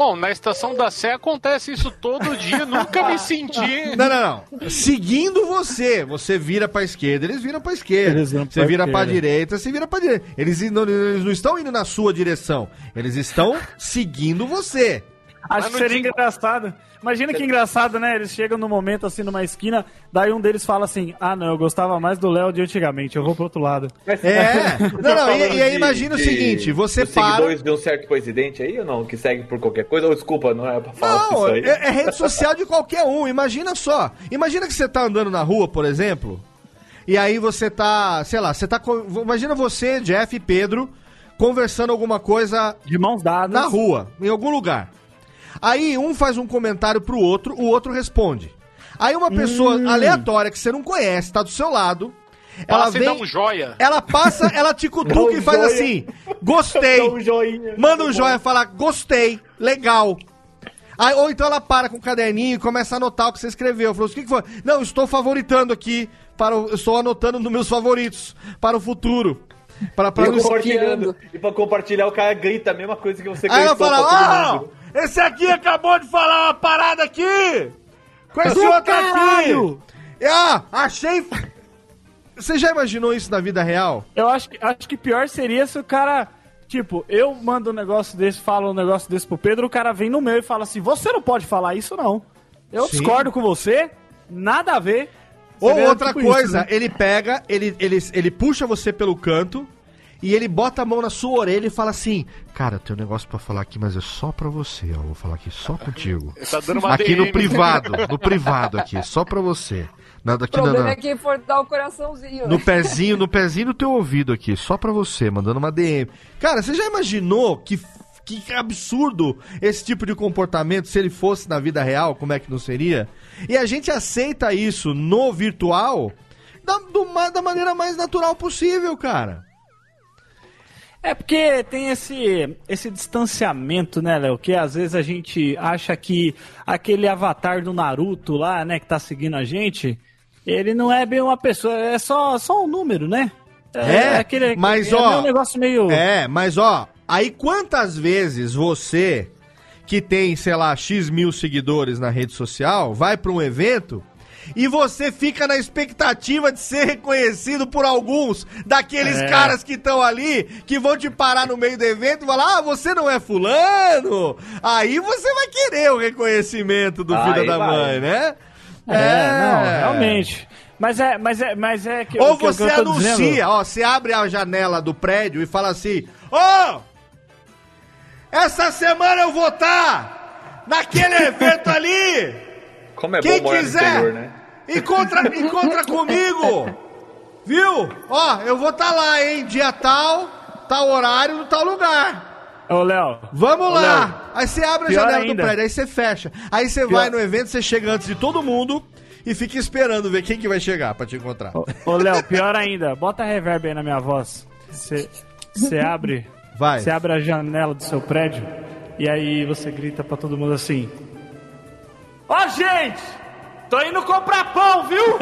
Bom, na estação da Sé acontece isso todo dia, nunca me senti. Não, não, não. Seguindo você, você vira pra esquerda, eles viram pra esquerda. Você pra vira pra esquerda. direita, você vira pra direita. Eles não, eles não estão indo na sua direção, eles estão seguindo você. Acho que seria engraçado. Imagina que engraçado, né? Eles chegam no momento assim numa esquina, daí um deles fala assim: Ah, não, eu gostava mais do Léo de antigamente, eu vou pro outro lado. É. Não, não, e, e aí De- imagina o de- seguinte, você dos para. seguidores de um certo presidente aí ou não? Que segue por qualquer coisa? Ou desculpa, não é pra falar Não, disso aí. é, é rede social de qualquer um. Imagina só. Imagina que você tá andando na rua, por exemplo, e aí você tá, sei lá, você tá. Imagina você, Jeff e Pedro, conversando alguma coisa. De mãos dadas. Na rua, em algum lugar. Aí um faz um comentário pro outro, o outro responde. Aí uma pessoa Hum. aleatória que você não conhece, tá do seu lado. Ela se vem, dá um joia. ela passa, ela te cutuca um e faz joia. assim: gostei. Um joinha. Manda um joia e fala, gostei, legal. Aí, ou então ela para com o caderninho e começa a anotar o que você escreveu. Falou, o que, que foi? Não, estou favoritando aqui, para o- estou anotando nos meus favoritos para o futuro. Para, para E compartilhando. E pra compartilhar, o cara grita a mesma coisa que você Aí ela fala, mundo. Esse aqui acabou de falar uma parada aqui, com esse Do outro caralho. aqui. Ah, achei... Você já imaginou isso na vida real? Eu acho que, acho que pior seria se o cara. Tipo, eu mando um negócio desse, falo um negócio desse pro Pedro, o cara vem no meu e fala assim: Você não pode falar isso, não. Eu Sim. discordo com você, nada a ver. Ou Seria outra tipo coisa, isso, né? ele pega, ele, ele, ele puxa você pelo canto e ele bota a mão na sua orelha e fala assim: Cara, tem um negócio pra falar aqui, mas é só pra você, ó. Vou falar aqui só contigo. Tá dando uma Aqui no DM. privado, no privado aqui, só pra você. Nada O aqui na, problema na- é quem for dar o coraçãozinho. no pezinho, no pezinho do teu ouvido aqui, só pra você, mandando uma DM. Cara, você já imaginou que, que absurdo esse tipo de comportamento, se ele fosse na vida real, como é que não seria? E a gente aceita isso no virtual da, do da maneira mais natural possível, cara. É porque tem esse, esse distanciamento, né, Léo? Que às vezes a gente acha que aquele avatar do Naruto lá, né, que tá seguindo a gente, ele não é bem uma pessoa, é só, só um número, né? É, mas ó, É um negócio meio. É, mas ó, aí quantas vezes você que tem, sei lá, X mil seguidores na rede social, vai pra um evento e você fica na expectativa de ser reconhecido por alguns daqueles É. caras que estão ali, que vão te parar no meio do evento e falar: "Ah, você não é fulano?". Aí você vai querer o reconhecimento do Aí filho da vai. mãe, né? É, não, realmente. Mas é, mas é, mas é que Ou que- que você tô anuncia, dizendo- ó, você abre a janela do prédio e fala assim: Ô! essa semana eu vou estar naquele evento ali! Como é Quem bom morar quiser, no interior, né? encontra, encontra comigo! Viu? Ó, eu vou estar lá, hein? Dia tal, tal horário, no tal lugar. Ô, Léo. Vamos Ô, lá! Léo, Aí você abre a pior janela do ainda. prédio, aí você fecha. Aí você Pior- vai no evento, você chega antes de todo mundo e fica esperando ver quem que vai chegar pra te encontrar. Ô, Léo, pior ainda, bota reverb aí na minha voz. Você abre. Vai. Você abre a janela do seu prédio e aí você grita pra todo mundo assim: Ó, gente! Tô indo comprar pão, viu?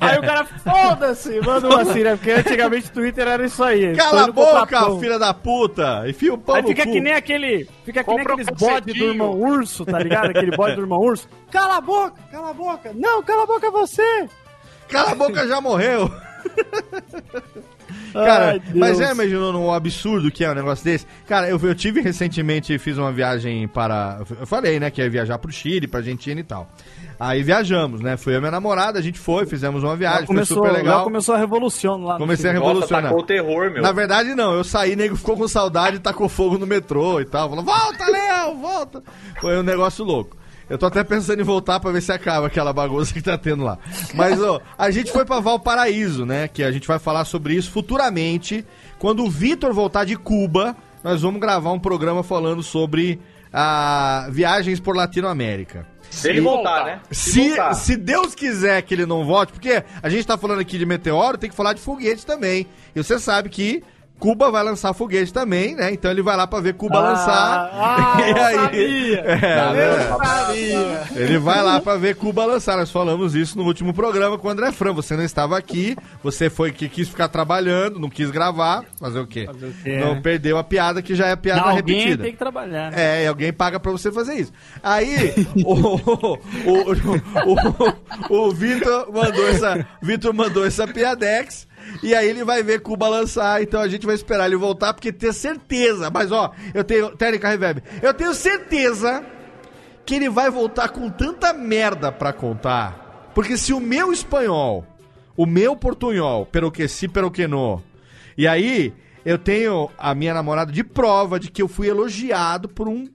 aí o cara, foda-se, manda uma assim, né? Porque antigamente o Twitter era isso aí. Cala a boca, filha da puta! Enfia o pão Aí fica cu. que nem aquele. Fica que nem Compra um aqueles bode do irmão urso, tá ligado? Aquele bode do irmão urso. Cala a boca, cala a boca. Não, cala a boca você. Cala a boca, já morreu! Cara, Ai, mas já imaginou no absurdo que é um negócio desse? Cara, eu, eu tive recentemente, fiz uma viagem para. Eu falei, né, que ia viajar pro Chile, pra Argentina e tal. Aí viajamos, né? Fui eu e minha namorada, a gente foi, fizemos uma viagem, começou, foi super legal. começou a revolução lá no Comecei a revolucionar. tacou o terror, meu. Na verdade, não, eu saí, nego ficou com saudade e tacou fogo no metrô e tal. Falou, volta, Léo, volta! Foi um negócio louco. Eu tô até pensando em voltar pra ver se acaba aquela bagunça que tá tendo lá. Mas, ó, a gente foi pra Valparaíso, né? Que a gente vai falar sobre isso futuramente. Quando o Vitor voltar de Cuba, nós vamos gravar um programa falando sobre ah, viagens por Latinoamérica. Se ele voltar, né? Se, voltar. se Deus quiser que ele não volte, porque a gente tá falando aqui de meteoro, tem que falar de foguete também. E você sabe que Cuba vai lançar foguete também, né? Então ele vai lá pra ver Cuba Ah, lançar. ah, e aí, sabia. É, Eu né? sabia. Ele vai lá pra ver Cuba lançar. Nós falamos isso no último programa com o André Fran. Você não estava aqui, você foi que quis ficar trabalhando, não quis gravar. Fazer o quê? Fazer o quê, Não né? perdeu a piada que já é piada Não, alguém repetida. tem que trabalhar. É, e alguém paga pra você fazer isso. Aí, o, o, o, o, o Vitor mandou essa, Vitor mandou essa piadex. E aí ele vai ver Cuba lançar, então a gente vai esperar ele voltar, porque ter certeza, mas ó, eu tenho, Técnica Reverb, eu tenho certeza que ele vai voltar com tanta merda pra contar, porque se o meu espanhol, o meu portunhol, pero que si, pero que no, e aí eu tenho a minha namorada de prova de que eu fui elogiado por um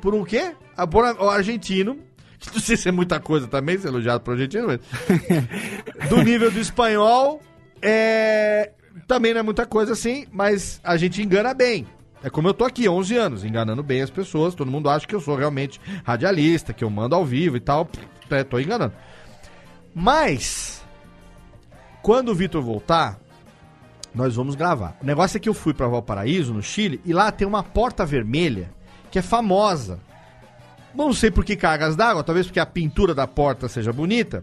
por um quê? Por um argentino. Não sei se é muita coisa também, ser elogiado por argentino, mas. do nível do espanhol, é. Também não é muita coisa assim, mas a gente engana bem. É como eu tô aqui, 11 anos, enganando bem as pessoas. Todo mundo acha que eu sou realmente radialista, que eu mando ao vivo e tal. É, tô enganando. Mas, quando o Vitor voltar, nós vamos gravar. O negócio é que eu fui pra Valparaíso, no Chile, e lá tem uma porta vermelha que é famosa. Não sei por que cargas d'água, talvez porque a pintura da porta seja bonita.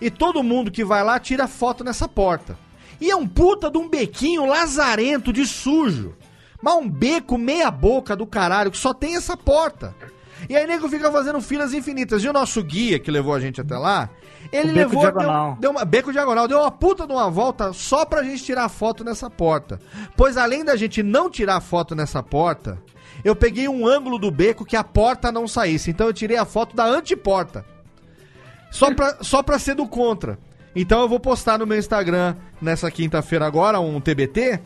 E todo mundo que vai lá tira foto nessa porta. E é um puta de um bequinho lazarento de sujo. Mas um beco meia boca do caralho que só tem essa porta. E aí nego fica fazendo filas infinitas. E o nosso guia que levou a gente até lá, ele O levou diagonal. Deu, deu uma beco diagonal, deu uma puta de uma volta só pra gente tirar foto nessa porta. Pois além da gente não tirar foto nessa porta, eu peguei um ângulo do beco que a porta não saísse. Então eu tirei a foto da anteporta. Só pra, só pra ser do contra. Então eu vou postar no meu Instagram nessa quinta-feira agora um TBT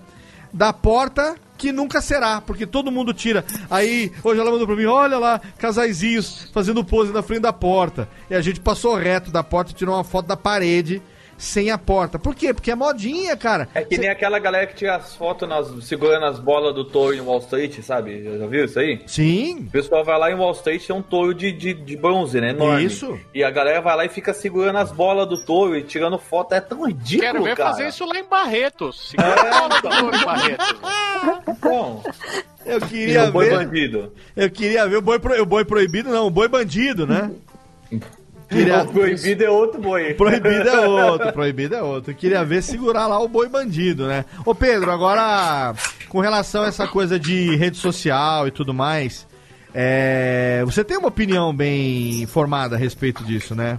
da porta que nunca será, porque todo mundo tira. Aí, hoje ela mandou pra mim, olha lá, casaizinhos fazendo pose na frente da porta. E a gente passou reto da porta e tirou uma foto da parede sem a porta. Por quê? Porque é modinha, cara. É que nem aquela galera que tira as fotos nas, segurando as bolas do touro em Wall Street, sabe? Já viu isso aí? Sim. O pessoal vai lá em Wall Street tem um touro de, de, de bronze, né? Enorme. Isso. E a galera vai lá e fica segurando as bolas do touro e tirando foto. É tão ridículo, Quero ver cara. fazer isso lá em Barretos. Segura a bola do touro em Barretos. Bom, Eu e queria o boi ver. bandido. Eu queria ver o boi, pro- o boi proibido, não, o boi bandido, né? Queria- proibido é outro boi. Proibido é outro, proibido é outro. Queria ver segurar lá o boi bandido, né? Ô Pedro, agora com relação a essa coisa de rede social e tudo mais, é, você tem uma opinião bem formada a respeito disso, né?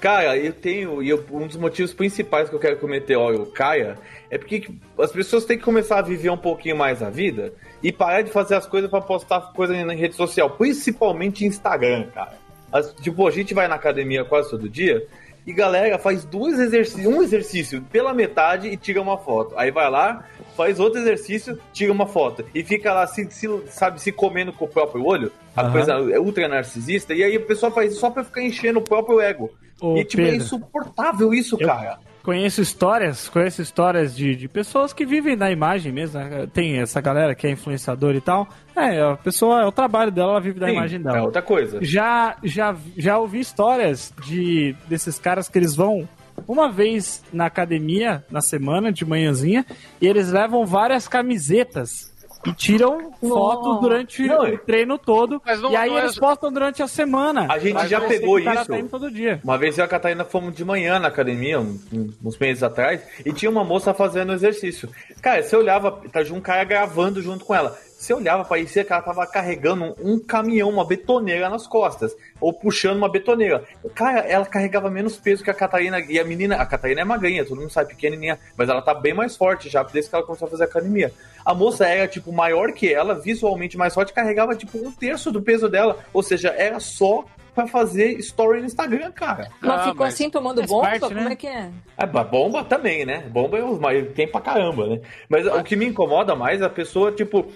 Cara, eu tenho. E eu- um dos motivos principais que eu quero que o Meteoro caia é porque as pessoas têm que começar a viver um pouquinho mais a vida e parar de fazer as coisas pra postar coisa na rede social, principalmente Instagram, cara. As- tipo, a gente vai na academia quase todo dia e galera faz dois exercícios, um exercício pela metade e tira uma foto. Aí vai lá, faz outro exercício, tira uma foto e fica lá, se, se- sabe, se comendo com o próprio olho, a Aham. coisa é ultra narcisista, e aí o pessoal faz isso só pra ficar enchendo o próprio ego. Ô, e tipo, é Pedro. insuportável isso, cara. Conheço histórias, conheço histórias de, de pessoas que vivem da imagem mesmo. né? Tem essa galera que é influenciador e tal. É, a pessoa, é o trabalho dela, ela vive da Sim, imagem dela. é outra coisa. Já, já, já ouvi histórias de desses caras que eles vão uma vez na academia na semana, de manhãzinha, e eles levam várias camisetas E tiram fotos durante Não, o treino todo. não- e aí é- eles postam durante a semana. A gente já pegou isso. tá dia. Uma vez eu e a Catarina fomos de manhã na academia, uns meses atrás, e tinha uma moça fazendo exercício. Cara, você olhava, tá um cara gravando junto com ela. Você olhava, parecia que ela tava carregando um caminhão, uma betoneira nas costas, ou puxando uma betoneira. Cara, ela carregava menos peso que a Catarina, e a menina, a Catarina é magrinha, todo mundo sabe, pequenininha, mas ela tá bem mais forte já, desde que ela começou a fazer academia. A moça era, tipo, maior que ela, visualmente mais forte, carregava, tipo, um terço do peso dela, ou seja, era só pra fazer story no Instagram, cara. Mas ficou assim tomando bomba? parte, Como né? é que é? É, ba- bomba também, né? Bomba é os mais- tem pra caramba, né? Mas o que me incomoda mais é a pessoa, tipo,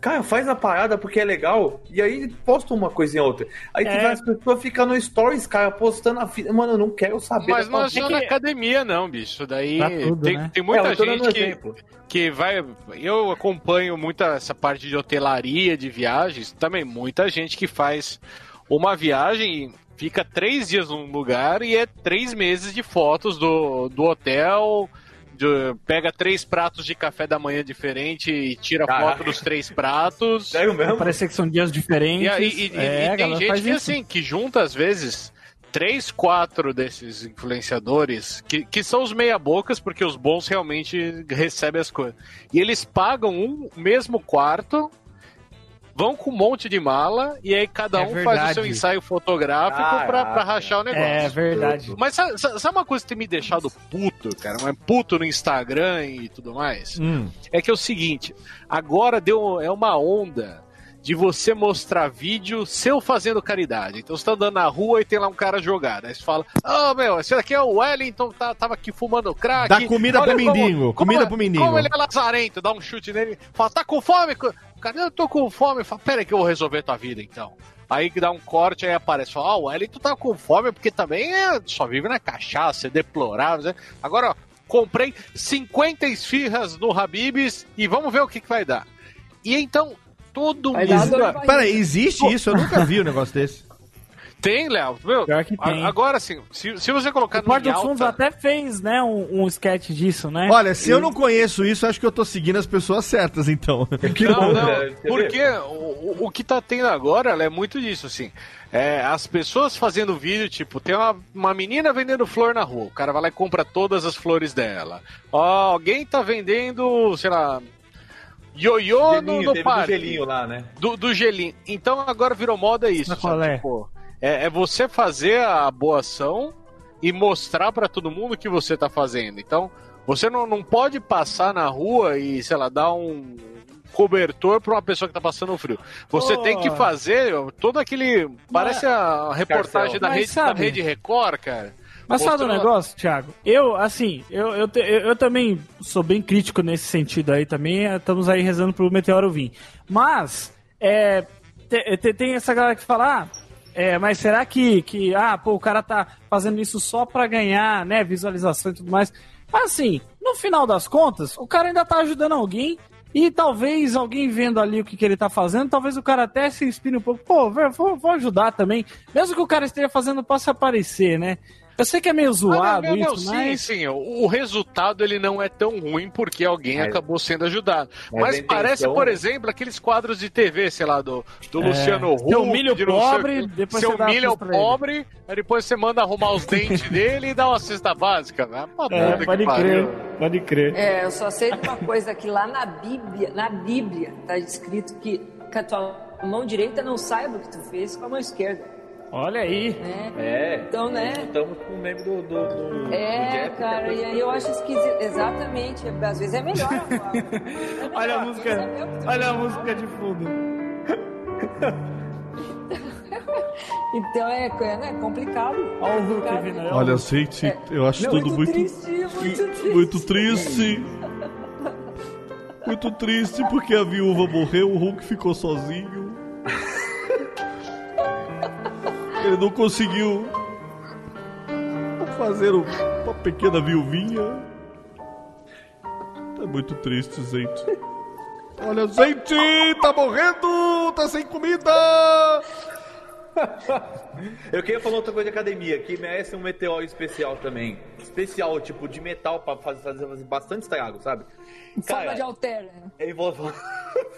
cara, faz a parada porque é legal, e aí posta uma coisinha ou outra. Aí É. as pessoas ficando no stories, cara, postando a vida. Mano, eu não quero saber. Mas não é só vida. na academia, não, bicho. Daí Pra tudo, tem, né? tem muita É, eu gente que, exemplo. que vai. Eu acompanho muita essa parte de hotelaria, de viagens. Também muita gente que faz uma viagem, fica três dias num lugar e é três meses de fotos do, do hotel. de- pega três pratos de café da manhã diferente e tira Caraca. foto dos três pratos. Sério mesmo? Parece que são dias diferentes. E, e- e- É, e a tem gente que, assim, que junta, às vezes, três, quatro desses influenciadores, que, que são os meia-bocas, porque os bons realmente recebem as coisas. E eles pagam um mesmo quarto, vão com um monte de mala, e aí cada É um faz o verdade. seu ensaio fotográfico Caraca. pra, pra rachar o negócio. É verdade. Mas sabe, sabe uma coisa que tem me deixado puto, cara? Mas puto no Instagram e tudo mais? Hum. É que é o seguinte, agora deu é uma onda de você mostrar vídeo seu fazendo caridade. Então você tá andando na rua e tem lá um cara jogado. Aí você fala, ô meu, esse daqui é o Wellington, tá, tava aqui fumando crack. Dá comida Olha pro como- mendigo, como comida é- pro mendigo." Como ele é lazarento, dá um chute nele, fala, tá com fome? Cara, eu tô com fome. Fala, pera aí que eu vou resolver tua vida então. Aí que dá um corte, aí aparece, fala, ah, o Wellington tá com fome porque também é, só vive na cachaça, é deplorável. né? Agora, ó, comprei 50 esfirras no Habibs e vamos ver o que, que vai dar. E então, todo mundo. Peraí, existe isso? Eu nunca vi um negócio desse. Tem, Léo. Meu, tem. a- agora sim, se, se você colocar O Porto no dos Fundos alta, até fez, né, um, um sketch disso, né? Olha, se eu não conheço isso, acho que eu tô seguindo as pessoas certas, então. não, não, porque o, o- que tá tendo agora é muito disso, assim. É, as pessoas fazendo vídeo, tipo, tem uma, uma menina vendendo flor na rua, o cara vai lá e compra todas as flores dela. Ó, alguém tá vendendo, sei lá, ioiô no, no teve do parque. gelinho lá, né? Do, do gelinho. Então agora virou moda isso. Sabe? é? Tipo, é, é você fazer a boa ação e mostrar pra todo mundo o que você tá fazendo. Então, você não, não pode passar na rua e, sei lá, dar um cobertor pra uma pessoa que tá passando frio. Você Oh. tem que fazer todo aquele. Parece a reportagem da Mas rede, da rede Record, cara. Mas sabe o Mostrando- negócio, Thiago? Eu, assim, eu, eu, te- eu, eu também sou bem crítico nesse sentido aí também. eh, Estamos aí rezando pro meteoro vir. Mas, é, te- te- tem essa galera que fala, ah, é, mas será que, que, ah, pô, o cara tá fazendo isso só pra ganhar, né, visualização e tudo mais. Mas, assim, no final das contas, o cara ainda tá ajudando alguém e talvez alguém vendo ali o que, que ele tá fazendo, talvez o cara até se inspire um pouco. Pô, vou, vou ajudar também. Mesmo que o cara esteja fazendo pra se aparecer, né? Eu sei que é meio zoado Ah, não, não, isso, sim, mas... sim. O, o resultado ele não é tão ruim porque alguém Mas- acabou sendo ajudado. mas Mas, intenção- parece, por exemplo, aqueles quadros de TV, sei lá, do, do É. Luciano Huck. Seu milho de pobre, quê. depois Seu você milho pobre, aí depois você manda arrumar os dentes dele e dá uma cesta básica. Né? Uma É, pode crer, pode crer. É, eu só sei de uma coisa, que lá na Bíblia, na Bíblia, tá escrito que, que a tua mão direita não saiba o que tu fez com a mão esquerda. Olha aí. Né? É. Então, né? Estamos com o meme do, do, do- do É, Jeff, cara, e aí eu acho esquisito. Exatamente. Às vezes é melhor. Olha a música, olha a música de fundo. Então é, é né, complicado. Olha o Hulk vindo. Olha, gente, eu acho Não, tudo muito, triste, muito triste. muito triste. Muito triste porque a viúva morreu, o Hulk ficou sozinho. Ele não conseguiu fazer um- uma pequena viuvinha. É muito triste, gente. Olha, gente, tá morrendo, tá sem comida. Eu queria falar outra coisa de academia, que merece um meteoro especial também. Especial, tipo, de metal pra fazer, fazer, bastante estrago, sabe? Forma de alter, né? Ele falou,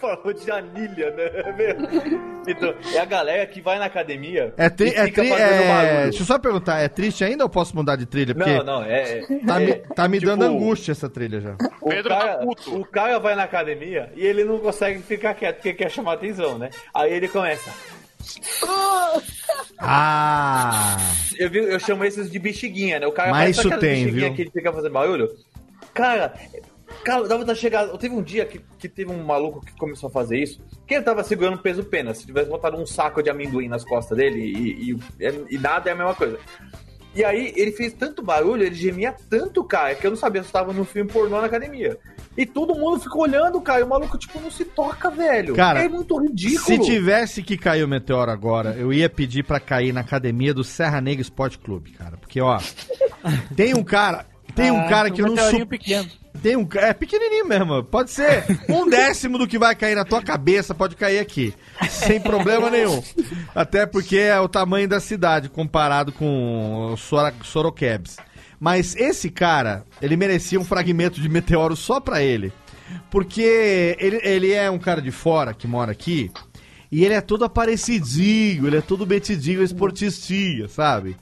falou de anilha, né? Meu? Então, é a galera que vai na academia É, tri, e é, fica tri, fazendo é... Deixa eu só perguntar, é triste ainda ou posso mudar de trilha? Porque Não, não, é. tá, é, me, tá me tipo, dando angústia essa trilha já. O cara, o cara vai na academia e ele não consegue ficar quieto porque quer chamar atenção, né? Aí ele começa. Ah! Eu, vi, eu chamo esses de bexiguinha, né? O cara Mas isso tem, bexiguinha viu? que ele fica fazendo barulho. Cara, cara, dá vontade de chegar. Teve um dia que, que teve um maluco que começou a fazer isso, que ele tava segurando peso pena. Se tivesse botado um saco de amendoim nas costas dele e, e, e nada é a mesma coisa. E aí ele fez tanto barulho, ele gemia tanto, cara, que eu não sabia se eu tava num filme pornô na academia. E todo mundo ficou olhando, cara, e o maluco, tipo, não se toca, velho. Cara, é muito ridículo. Se tivesse que cair o meteoro agora, eu ia pedir pra cair na academia do Serra Negra Esporte Clube, cara. Porque, ó, tem um cara. Tem um Ah, cara que um eu não sou. pequeno. Tem um É pequenininho mesmo. Pode ser um décimo do que vai cair na tua cabeça, pode cair aqui. Sem problema nenhum. Até porque é o tamanho da cidade comparado com o Sora, Sorocabs. Mas esse cara, ele merecia um fragmento de meteoro só pra ele. Porque ele, ele é um cara de fora que mora aqui. E ele é todo aparecidinho, ele é todo metidinho, esportistinha, sabe?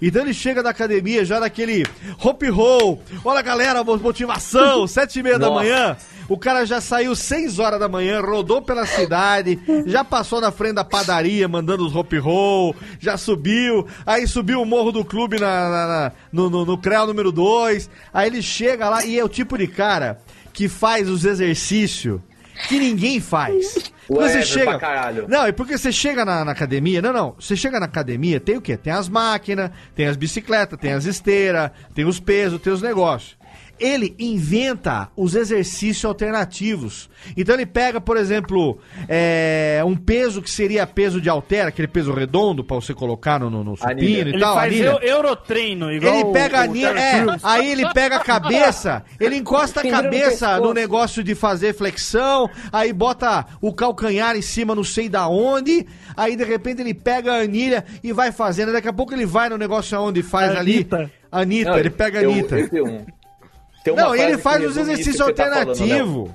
Então ele chega da academia já naquele hop roll, olha galera, mo- motivação, sete e meia da Nossa. manhã. O cara já saiu seis horas da manhã, rodou pela cidade, já passou na frente da padaria mandando os hop roll, já subiu, aí subiu o morro do clube na, na- na- no, no, no CREA número 2. Aí ele chega lá e é o tipo de cara que faz os exercícios que ninguém faz. Quando você chega. Não, é porque você chega na, na academia. Não, não. Você chega na academia, tem o quê? Tem as máquinas, tem as bicicletas, tem as esteiras, tem os pesos, tem os negócios. Ele inventa os exercícios alternativos. Então ele pega, por exemplo, é, um peso que seria peso de altera, aquele peso redondo pra você colocar no, no, no supino e Ele tal. faz anilha. eu, Eurotreino, igual Ele pega o, a o anilha, é, aí ele pega a cabeça, ele encosta a no cabeça no negócio de fazer flexão, aí bota o calcanhar em cima não sei da onde, aí de repente ele pega a anilha e vai fazendo, daqui a pouco ele vai no negócio aonde faz Anitta. ali. Anitta, Não, ele pega a eu- Anitta. eu um- tem uma Não, ele faz os exercícios que você tá alternativos. Léo.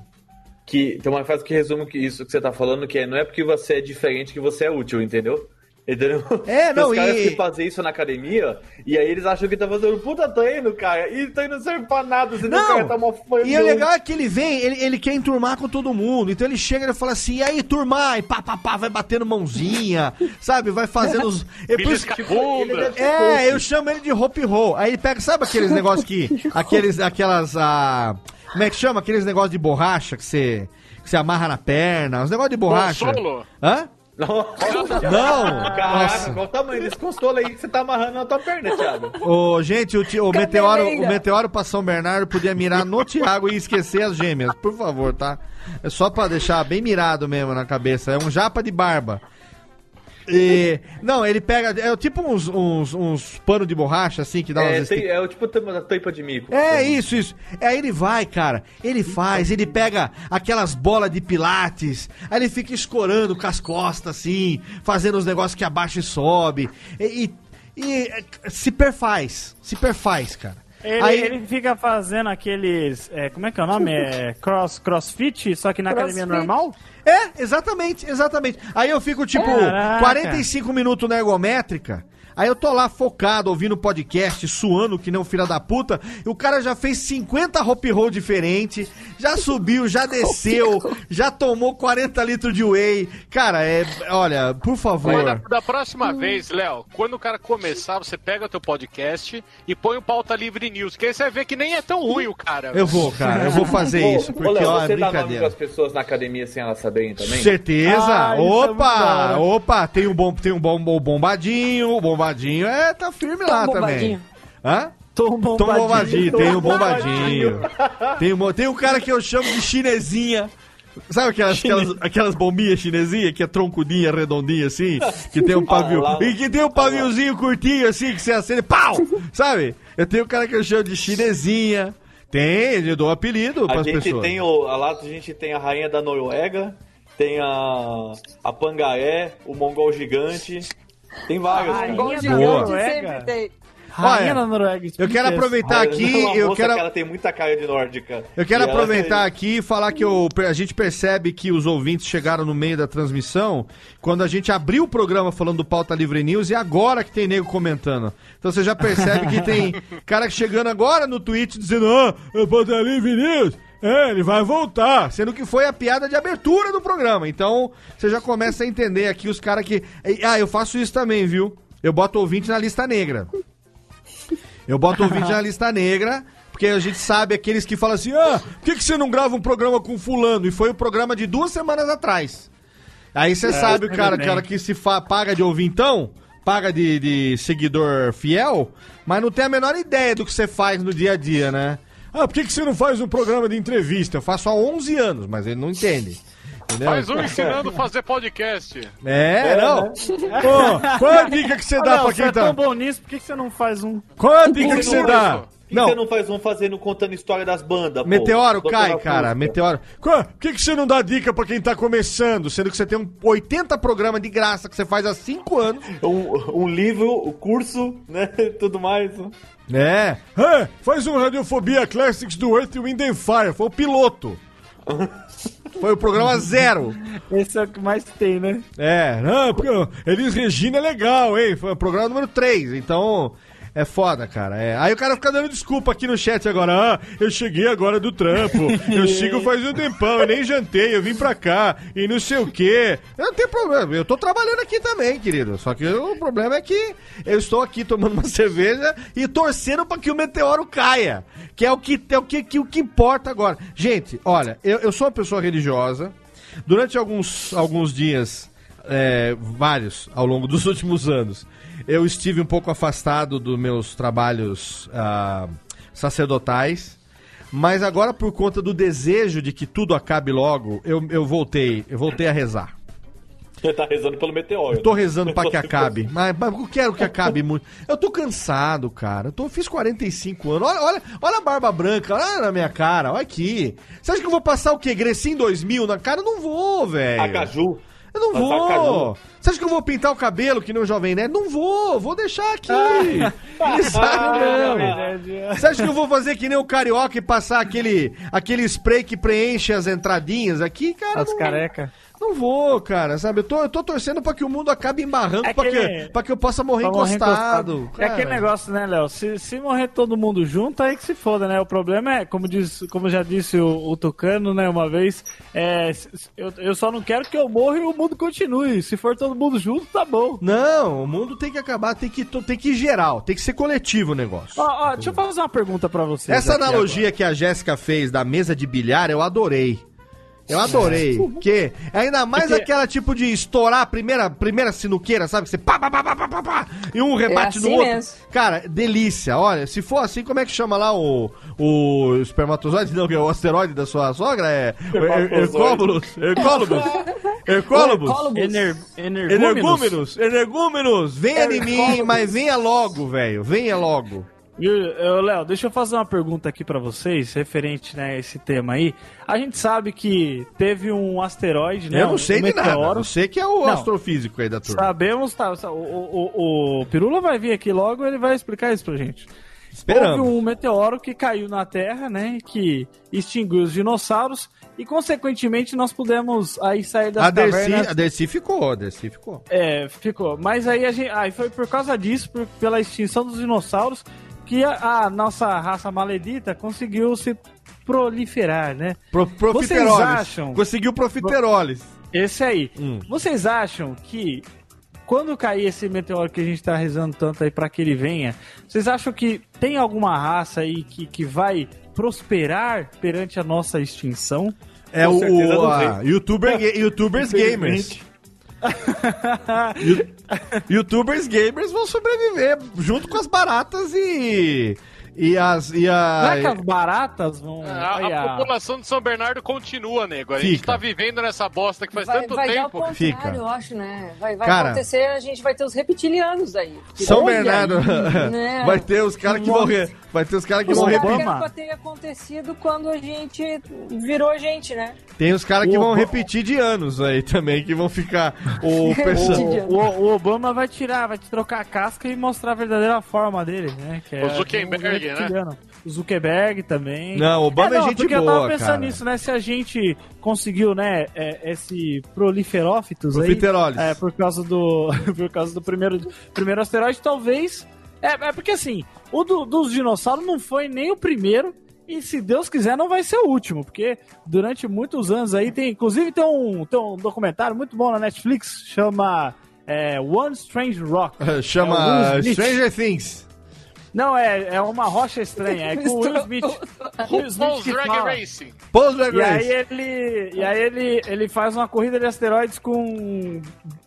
que tem uma frase que resume isso que você tá falando, que é não é porque você é diferente que você é útil, entendeu? Entendeu? É, não, Os caras e- que fazem isso na academia, e aí eles acham que tá fazendo puta treino, cara, e treino não serve pra nada, senão o cara Não, tá mofando. e o legal é que ele vem, ele, ele quer enturmar com todo mundo. Então ele chega e ele fala assim: e aí, turmar? E pá, pá, pá, vai batendo mãozinha, sabe? Vai fazendo os. É, por isso que- Belisca-bunda. é, eu chamo ele de hope roll. Aí ele pega, sabe aqueles negócios que. Aqueles, aquelas. Ah, como é que chama? Aqueles negócios de borracha que você, que você amarra na perna, os negócios de borracha. Consolo? Hã? Não! Caraca, Nossa. qual o tamanho desse consolo aí que você tá amarrando na tua perna, Thiago? Ô, gente, o, ti- o meteoro, o meteoro pra São Bernardo podia mirar no Thiago e esquecer as gêmeas, por favor, tá? É só pra deixar bem mirado mesmo na cabeça. É um japa de barba. E, não, ele pega. É tipo uns, uns, uns panos de borracha, assim, que dá É, umas tem- é tipo da tampa de mico. é isso, isso. Aí ele vai, cara. Ele faz, ele pega aquelas bolas de pilates, aí ele fica escorando com as costas, assim, fazendo os negócios que abaixa e sobe. E, e- e, é, se perfaz, se perfaz, cara. Ele, aí, ele fica fazendo aqueles. é, como é que é o nome? É cross, crossfit, só que na academia normal? É, exatamente, exatamente. Aí eu fico, tipo, Caraca. 45 minutos na ergométrica. Aí eu tô lá focado, ouvindo podcast, suando que nem um filho da puta. E o cara já fez 50 hop roll diferente, já subiu, já desceu, já tomou 40 litros de whey. Cara, é. Olha, por favor. da, da próxima vez, Léo, quando o cara começar, você pega o teu podcast e põe o Pauta Livre News, que aí você vai ver que nem é tão ruim o cara. Eu vou, cara, eu vou fazer isso, ô, porque, Léo, ó, é você dá nome brincadeira. pras pessoas na academia sem elas saberem também? Certeza! Ah, é opa! hora. opa! Tem um bom, tem um bom, bom bombadinho, o bombadinho é, tá firme lá Tom também. Bombadinho. Hã? Tom Tom Bombadinho, tem o Bombadinho. Tem, um, tem um cara que eu chamo de chinesinha. Sabe aquelas, aquelas, aquelas bombinhas chinesinhas que é troncudinha, redondinha assim? Que tem um pavio. Ah, lá. E que tem um paviozinho curtinho assim que você acende, pau! Sabe? Eu tenho um cara que eu chamo de chinesinha. Tem, eu dou um apelido A pras gente pessoas. tem o. a Lá a gente tem a rainha da Noruega, tem a. a Pangaré, o Mongol gigante. Tem vagas. Rainha Igual o gigante sempre tem. Rainha Olha, da Noruega. Eu quero aproveitar aqui, eu moça quero que ela tem muita cara de nórdica. Eu quero E ela- aproveitar aqui e falar que eu- a gente percebe que os ouvintes chegaram no meio da transmissão quando a gente abriu o programa falando do Pauta Livre News e agora que tem nego comentando. Então você já percebe que tem cara chegando agora no Twitch dizendo: Ah, é Pauta Livre News. É, ele vai voltar, sendo que foi a piada de abertura do programa. Então, você já começa a entender aqui os caras que. Ah, eu faço isso também, viu? Eu boto ouvinte na lista negra. Eu boto ouvinte na lista negra, porque a gente sabe aqueles que falam assim: ah, por que, que você não grava um programa com fulano? E foi o programa de duas semanas atrás. Aí você É, sabe o tudo cara, cara que se paga de ouvintão, paga de, de seguidor fiel, mas não tem a menor ideia do que você faz no dia a dia, né? Ah, por que, que você não faz um programa de entrevista? Eu faço há 11 anos, mas ele não entende. Entendeu? Faz um ensinando a fazer podcast. É, não. Pô, qual é a dica que você dá Léo, pra você quem é tá? tão bom nisso, por que que você não faz um... Qual é a dica que você dá? Por que Não. você não faz um fazendo, contando história das bandas, pô? Meteoro Tocando cai, cara. música. Meteoro. Por que, que você não dá dica pra quem tá começando, sendo que você tem um 80 programas de graça que você faz há 5 anos? Um, um livro, o curso, né? Tudo mais. É. É, faz um Radiofobia Classics do Earth, Wind and Fire. Foi o piloto. Foi o programa zero. Esse é o que mais tem, né? É, não, porque Elis Regina é legal, hein? Foi o programa número 3, então é foda, cara. É. Aí o cara fica dando desculpa aqui no chat agora. Ah, eu cheguei agora do trampo, eu sigo faz um tempão, eu nem jantei, eu vim pra cá e não sei o quê. Eu não tem problema, eu tô trabalhando aqui também, querido. Só que o problema é que eu estou aqui tomando uma cerveja e torcendo pra que o meteoro caia. Que é o que, é o que, que, o que importa agora. Gente, olha, eu, eu sou uma pessoa religiosa. Durante alguns, alguns dias, é, vários ao longo dos últimos anos, eu estive um pouco afastado dos meus trabalhos ah, sacerdotais. Mas agora, por conta do desejo de que tudo acabe logo, eu, eu voltei, eu voltei a rezar. Você tá rezando pelo meteoro. Eu tô rezando pra que acabe. Mas, mas eu quero que acabe muito. Eu tô cansado, cara. Eu, tô, eu fiz 45 anos. Olha, olha, olha a barba branca, olha na minha cara, olha aqui. Você acha que eu vou passar o quê? Grecinho 2000 na cara? Eu não vou, velho. A caju. Eu não vou. Você acha que eu vou pintar o cabelo que nem o Jovem Nerd? Não vou, vou deixar aqui. Ele sabe mesmo. Você acha que eu vou fazer que nem o Carioca e passar aquele, aquele spray que preenche as entradinhas aqui, cara? As não- careca. Não vou, cara, sabe? Eu tô, eu tô torcendo pra que o mundo acabe embarrando, É pra, que, pra que eu possa morrer morrer encostado. É aquele negócio, né, Léo? Se, se morrer todo mundo junto, aí que se foda, né? O problema é, como, diz, como já disse o, o Tucano, né, uma vez, é, eu, eu só não quero que eu morra e o mundo continue. Se for todo mundo junto, tá bom. Não, o mundo tem que acabar, tem que, tem que ir geral, tem que ser coletivo o negócio. Ó, ó, deixa eu fazer uma pergunta pra vocês. Essa analogia que a Jéssica fez da mesa de bilhar, eu adorei. Eu adorei. Porque ainda mais Porque- aquela tipo de estourar a primeira, primeira sinuqueira, sabe? Que você pá, pá, pá, pá, pá, pá, e um rebate no assim outro. mesmo. Cara, delícia. Olha, se for assim, como é que chama lá o, o espermatozoide? Não, que é o asteroide da sua sogra? É Hercóbulos? Hercólobos? Hercólobos? Ener, energúmenos. Energúmenos? Energúmenos? Venha em mim, mas venha logo, velho. Venha logo. Léo, deixa eu fazer uma pergunta aqui pra vocês, referente né, a esse tema aí. A gente sabe que teve um asteroide, né? eu não sei um de nada. meteoro. Eu sei que é o Não. astrofísico aí da turma. Sabemos, tá, o, o, o, o Pirula vai vir aqui logo, ele vai explicar isso pra gente. Esperamos. Houve um meteoro que caiu na Terra, né, que extinguiu os dinossauros e, consequentemente, nós pudemos aí sair das A Dercy, cavernas. a Dercy ficou, a Dercy ficou. É, ficou. Mas aí a gente, aí foi por causa disso, por- pela extinção dos dinossauros, que a, a nossa raça maledita conseguiu se proliferar, né? Pro, Vocês acham? Conseguiu profiteroles. Esse aí. Hum. Vocês acham que quando cair esse meteoro que a gente tá rezando tanto aí pra que ele venha, vocês acham que tem alguma raça aí que, que vai prosperar perante a nossa extinção? É Com o, o a, YouTuber, YouTubers Gamers. YouTubers Gamers vão sobreviver junto com as baratas e. E as. E a, Será que as baratas vão. A, a a- população de São Bernardo continua, nego. A gente Fica. tá vivendo nessa bosta que faz Vai, tanto vai dar o tempo. contrário, Fica. eu acho, né? Vai, vai Cara. acontecer, a gente vai ter os reptilianos aí. São Olha Bernardo aí, né? vai ter os caras que vão Vai ter os caras que vão repetir. ter acontecido quando a gente virou gente, né? Tem os caras que O vão Obama- repetir de anos aí também, que vão ficar o pessoal. O, o- o Obama vai tirar, vai te trocar a casca e mostrar a verdadeira forma dele, né? Que é O Zuckerberg, um reptiliano. O Zuckerberg também. Não, o Obama é gente porque eu boa, tava pensando cara. nisso, né? Se a gente conseguiu, né, é, esse proliferófitos aí, é, por causa do por causa do primeiro primeiro asteroide, talvez é, é porque assim, o do- dos dinossauros não foi nem o primeiro e se Deus quiser não vai ser o último, porque durante muitos anos aí tem, inclusive tem um, tem um documentário muito bom na Netflix, chama é, One Strange Rock. É Chama Smith. Stranger Things. Não, é, é uma rocha estranha, é com o Will Smith. Will Smith Drag. Racing. Paul's Drag E aí ele, e aí ele, ele faz uma corrida de asteroides com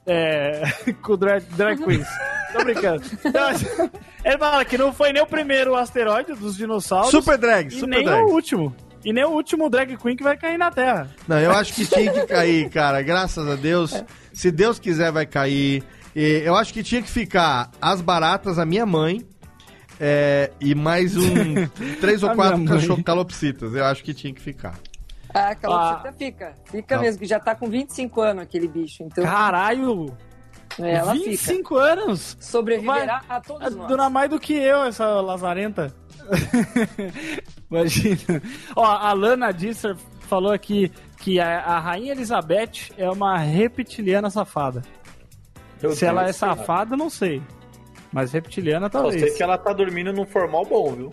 é, com drag, drag queens. Tô brincando. Então, ele fala que não foi nem o primeiro asteroide dos dinossauros. Super drag, e super nem drag. o último. E nem o último drag queen que vai cair na Terra. Não, eu acho que tinha que cair, cara. Graças a Deus. Se Deus quiser, vai cair. E eu acho que tinha que ficar as baratas, a minha mãe. É, e mais um. três ou quatro cachorro calopsitas. Eu acho que tinha que ficar. Ah, aquela ah. fica. Fica mesmo, que já tá com 25 anos aquele bicho. Então, Caralho! é, ela 25 fica. anos? Sobreviverá Vai- a todos nós. Dura mais do que eu, essa lazarenta. Imagina. Ó, a Lana Disser falou aqui que a, a Rainha Elizabeth é uma reptiliana safada. Meu Se ela é safada, não sei. Mas reptiliana Só talvez. sei que ela tá dormindo num formal bom, viu?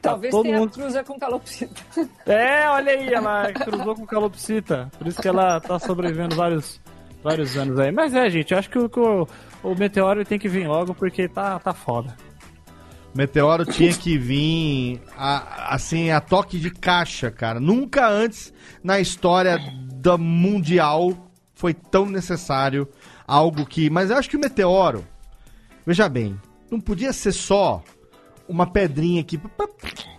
Talvez todo tenha mundo- cruza com calopsita. É, olha aí, ela cruzou com calopsita. Por isso que ela tá sobrevivendo vários, vários anos aí. Mas é, gente, eu acho que o, o, o meteoro tem que vir logo porque tá, tá foda. Meteoro tinha que vir a- assim a toque de caixa, cara. Nunca antes na história da mundial foi tão necessário algo que. Mas eu acho que o meteoro, veja bem, não podia ser só uma pedrinha aqui,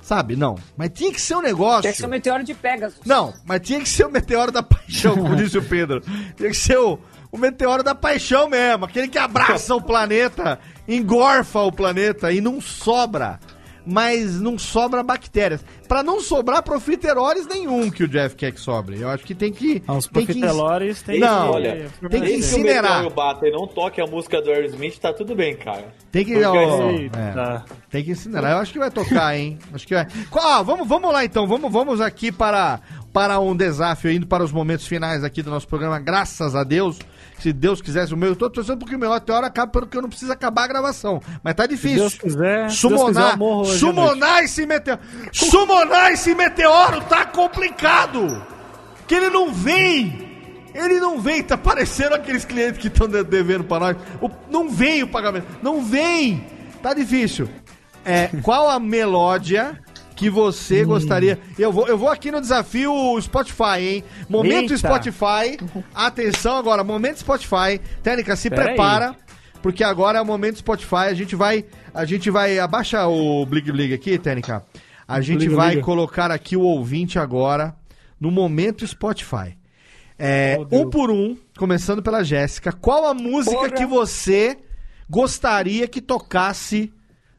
sabe? Não. Mas tinha que ser um negócio. Tinha que ser o meteoro de Pegasus. Não, mas tinha que ser o meteoro da paixão, como disse o Pedro. Tinha que ser o, o meteoro da paixão mesmo, aquele que abraça o planeta, engorfa o planeta e não sobra. Mas não sobra bactérias. Pra não sobrar profiteroles nenhum que o Jeff quer que sobre. Eu acho que tem que. Ah, os tem que profiteroles tem Não, que- Olha, tem que desde que o incinerar. bata e não toque a música do Aerosmith, tá tudo bem, cara. Tem que. Ó, é, tem que incinerar. Eu acho que vai tocar, hein? Acho que vai. Ah, vamos, vamos lá então. Vamos, vamos aqui para, para um desafio, indo para os momentos finais aqui do nosso programa. Graças a Deus. Se Deus quisesse o meu, eu tô torcendo porque o meu meteoro acaba porque eu não preciso acabar a gravação. Mas tá difícil. Deus quiser, se Deus quiser, Sumonar, hoje à sumonar esse meteoro. Sumonar esse meteoro tá complicado. Que ele não vem. Ele não vem, tá parecendo aqueles clientes que estão devendo pra nós. O- não vem o pagamento. Não vem. Tá difícil. É, qual a melódia que você Hum. gostaria? Eu vou, eu vou aqui no desafio Spotify, hein? Momento Eita. Spotify. Atenção agora, momento Spotify. Técnica, se Pera aí. prepara. Porque agora é o momento Spotify. A gente vai. A gente vai. Abaixa o Blig Blig aqui, Técnica. A gente Liga, vai liga. colocar aqui o ouvinte agora no momento Spotify. É, um por um, começando pela Jéssica. Qual a música Porra. que você gostaria que tocasse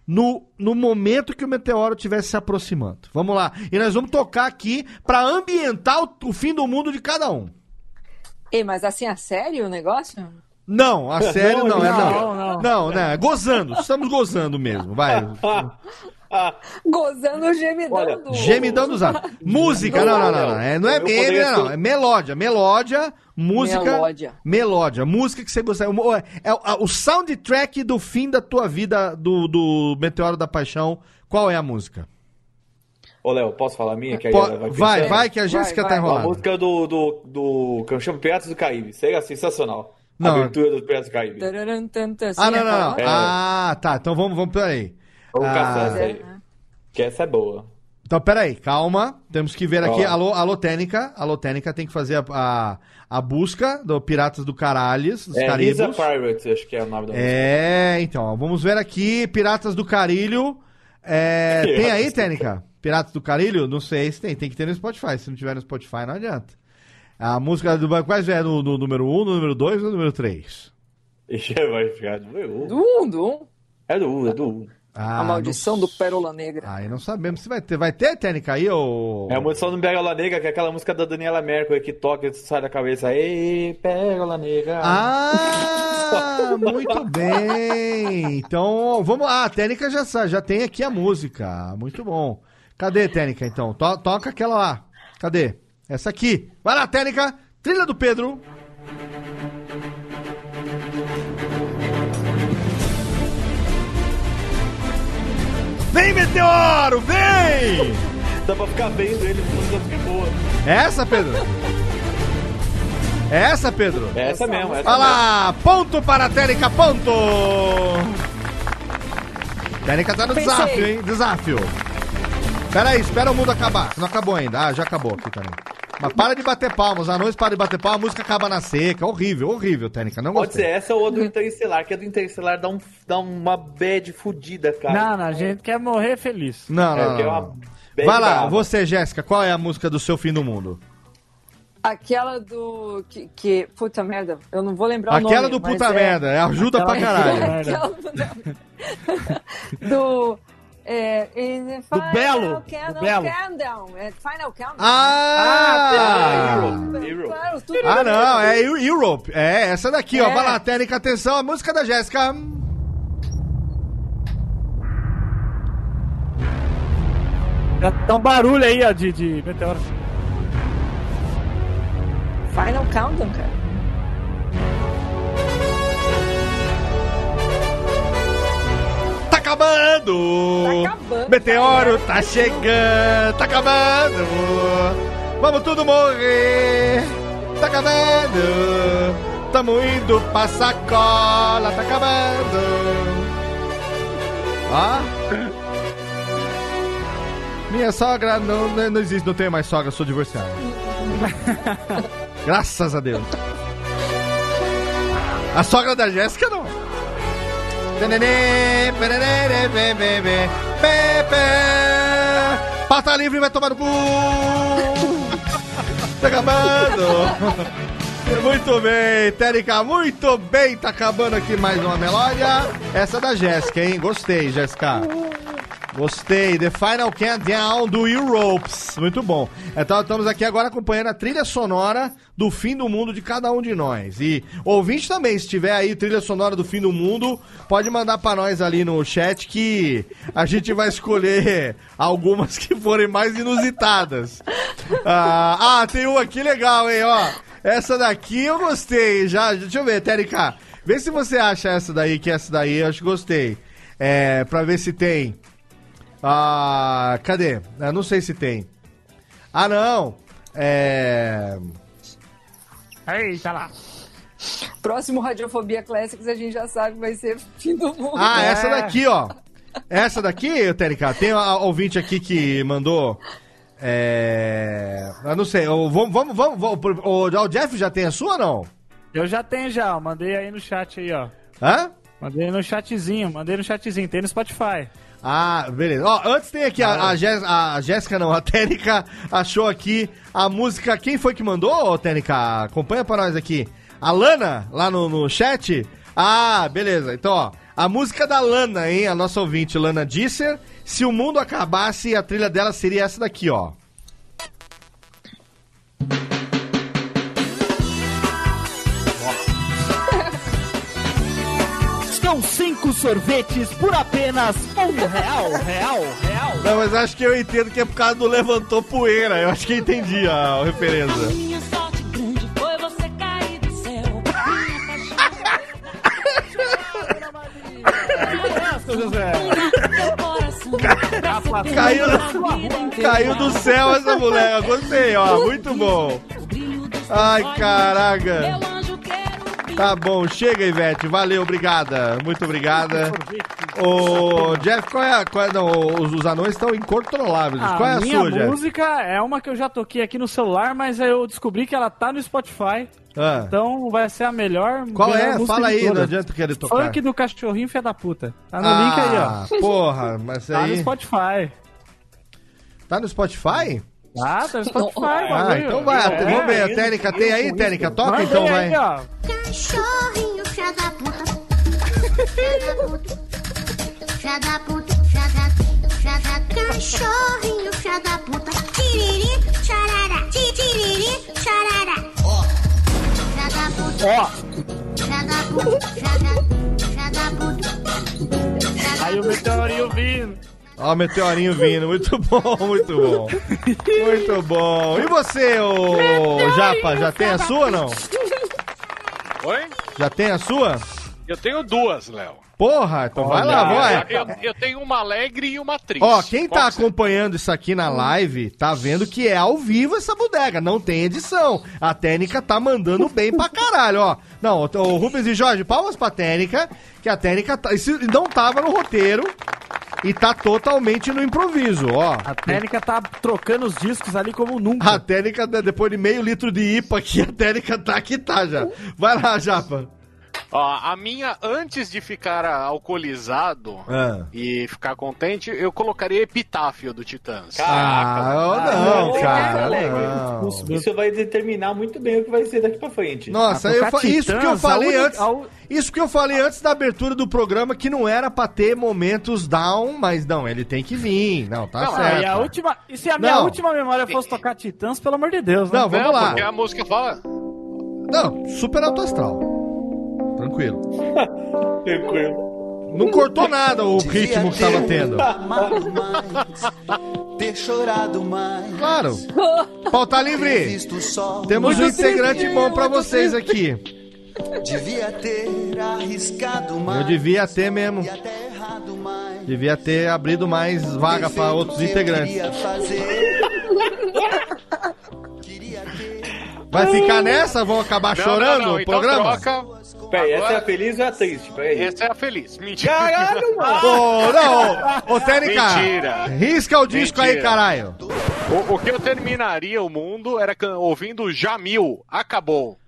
no, no momento que o meteoro estivesse se aproximando? Vamos lá. E nós vamos tocar aqui pra ambientar o, o fim do mundo de cada um. Ei, mas assim, a sério o negócio? Não, a sério não, Não, é não. não, Não, não. né? Gozando, estamos gozando mesmo, vai. Gozando o gemidão Olha, do... Gemidão do zap. Música, não, não, não, não. É, não é meme, poderia não. É melódia, melódia, música. Melódia. Melódia, música que você gostaria. o- É, é o- soundtrack do fim da tua vida do, do Meteoro da Paixão. Qual é a música? Ô, Léo, posso falar a minha? Que aí vai vai, vai, que a Jéssica tá A enrolada. música do, do, do que eu chamo Piratas do Caribe. Seria sensacional. Não. Abertura dos Piratas do Caribe. Ah, não, não, não. É. Ah, tá. Então vamos, vamos, peraí. Vamos Ah, caçar essa É, aí. Que essa é boa. Então, peraí, calma. Temos que ver aqui. Alô, alô, Técnica. Alô, Técnica tem que fazer a, a, a busca do Piratas do Caralhos, dos É Caribos. Lisa Pirates, acho que é o nome da música. É, então, ó, vamos ver aqui, Piratas do Carilho. É, tem aí, Técnica? Piratas do Carilho? Não sei se tem, tem que ter no Spotify. Se não tiver no Spotify, não adianta. A música do Quais é no, no número 1, no número 2 ou no número 3? Ixi, vai ficar do U. Do um, do um. É do U, é do U. Ah, a maldição do Pérola Negra. Aí não sabemos se vai ter. Vai ter, Técnica, aí, ou... É a música do Pérola Negra, que é aquela música da Daniela Mercury que toca e sai da cabeça. Ei, Pérola Negra. Ah, muito bem. Então, vamos lá. A Técnica já, já tem aqui a música. Muito bom. Cadê, Técnica, então? To- toca aquela lá. Cadê? Essa aqui. Vai lá, Técnica. Trilha do Pedro. Vem, Meteoro, vem! Dá pra ficar vendo ele música que boa. Essa, Pedro? Essa, Pedro? É essa mesmo, essa Olha lá, ponto para a Técnica, ponto! Técnica tá no Pensei. desafio, hein? Desafio. Pera aí, espera o mundo acabar. Não acabou ainda. Ah, já acabou aqui também. Mas para de bater palmas, os anões param de bater palmas, a música acaba na seca. Horrível, horrível, Técnica. Não Pode gostei. ser essa ou a do Interestelar, que a do Interestelar dá, um, dá uma bad fudida, cara. Não, não, a gente quer morrer feliz. Não, É, não, é não. uma não. Vai lá, brava. você, Jéssica, qual é a música do seu fim do mundo? Aquela do. Que, que- Puta merda, eu não vou lembrar o Aquela nome. do mas puta é- merda, é ajuda pra caralho. Aquela do. do é, final Belo, Countdown, do Belo. Countdown, é Final Countdown. Ah! Claro, tudo Ah, não, é Eu- Europe. É, essa daqui, ó. É. Vai lá, Técnica, atenção, a música da Jéssica. Já tá um barulho aí, ó, de, de meteoro. Final Countdown, cara. Acabando! Tá acabando, Meteoro tá chegando! Tá acabando! Vamos tudo morrer! Tá acabando! Tamo indo pra sacola! Tá acabando! Ó! Minha sogra não, não existe, não tenho mais sogra, sou divorciado. Graças a Deus. A sogra da Jéssica não. Pata livre vai tomar no cu. Tá acabando. Muito bem, Térica, muito bem. Tá acabando aqui mais uma melódia. Essa é da Jéssica, hein? Gostei, Jéssica. Gostei. The Final Countdown do Europes. Muito bom. Então estamos aqui agora acompanhando a trilha sonora do fim do mundo de cada um de nós. E ouvinte também, se tiver aí trilha sonora do fim do mundo, pode mandar pra nós ali no chat que a gente vai escolher algumas que forem mais inusitadas. Ah, ah, tem uma aqui legal, hein, ó. Essa daqui eu gostei. Já, deixa eu ver, Térica. Vê se você acha essa daí, que essa daí eu acho que gostei. É, pra ver se tem. Ah, cadê? Eu não sei se tem. Ah, não. É. Eita lá. Próximo Radiofobia Classics a gente já sabe que vai ser fim do mundo. Ah, É. essa daqui, ó. Essa daqui, Térica, tem a, a ouvinte aqui que mandou. É. Eu não sei. Vamos, vamos, vamos. vamos o, o Jeff já tem a sua ou não? Eu já tenho já, ó, mandei aí no chat aí, ó. Hã? Mandei no chatzinho, mandei no chatzinho, tem no Spotify. Ah, beleza. Ó, antes tem aqui a, a, Jés- a Jéssica, não, a Tênica achou aqui a música. Quem foi que mandou, ô, Tênica? Acompanha pra nós aqui. A Lana, lá no, no chat. Ah, beleza. Então, ó, a música da Lana, hein? A nossa ouvinte, Lana Disser. Se o mundo acabasse, a trilha dela seria essa daqui, ó. São cinco sorvetes por apenas um real, real, real. Não, mas acho que eu entendo que é por causa do levantou poeira. Eu acho que eu entendi a referência. Minha sorte grande foi você cair do céu. Caiu, a caiu do céu essa mulher. Eu gostei, ó. Muito bom. Ai, caraca. Tá bom, chega, Ivete. Valeu, obrigada. Muito obrigada. Ô, Jeff, qual é a. Qual é, não, os, os anões estão incontroláveis. A qual é a minha sua, Jeff? música é uma que eu já toquei aqui no celular, mas eu descobri que ela tá no Spotify. Ah. Então vai ser a melhor. Qual melhor é? Fala aí, não adianta querer tocar. Funk do cachorrinho fé da puta. Tá no ah, link aí, ó. Porra, mas Tá no aí. Spotify. Tá no Spotify? Ah, tá no Spotify, Ah, bagulho. então vai. É. Vamos ver. A técnica tem aí, técnica? Toca então, aí, vai. ó. Cachorrinho, filha da puta. Filha da puta. Filha da puta. xadá, cachorrinho, filha da puta. Tiriri, ti- tiriri, xarará. Filha da puta. Filha da puta, filha da- da puta. Aí o meteorinho vindo. Ó, o meteorinho vindo. Muito bom, muito bom. Muito bom. E você, ô Japa, já tem a sua ou não? Oi? Já tem a sua? Eu tenho duas, Léo. Porra, então vai lá, vai. Eu, eu tenho uma alegre e uma triste. Ó, quem tá você- acompanhando isso aqui na live, tá vendo que é ao vivo essa bodega, não tem edição. A técnica tá mandando bem pra caralho, ó. Não, o o Rubens e Jorge, palmas pra técnica, que a técnica tá, isso não tava no roteiro e tá totalmente no improviso, ó. A técnica tá trocando os discos ali como nunca. A técnica, depois de meio litro de IPA aqui, a técnica tá que tá já. Vai lá, Japa. Ó, a minha, antes de ficar alcoolizado Ah. e ficar contente, eu colocaria Epitáfio do Titãs. Ah, não, cara, não. Isso vai determinar muito bem o que vai ser daqui pra frente. Nossa, eu fa- isso que eu falei antes. Isso que eu falei antes da abertura do programa, que não era pra ter momentos down, mas não, ele tem que vir. Não, tá Não, certo. E, a última, e se a minha Não. última memória fosse tocar Titãs, pelo amor de Deus, né? Não, vamos lá. Porque a música fala. Não, super alto astral. Tranquilo. Tranquilo. Não cortou nada o ritmo que tava tendo. Mais, ter chorado mais. Claro. Pauta livre. Temos um integrante bom pra vocês aqui. Devia ter arriscado mais. Eu devia ter mesmo. Devia ter abrido mais vaga pra outros integrantes. Vai ficar nessa? Vão acabar Não, chorando não, não, o então programa? troca. Peraí, essa é Agora- a feliz ou é a triste? Peraí. Essa é a feliz. Mentira. Caralho, mano. Ô, não, ô, Tênica, Mentira. risca o disco aí, Mentira. caralho. O, o que eu terminaria o mundo era ouvindo Jamil. Acabou.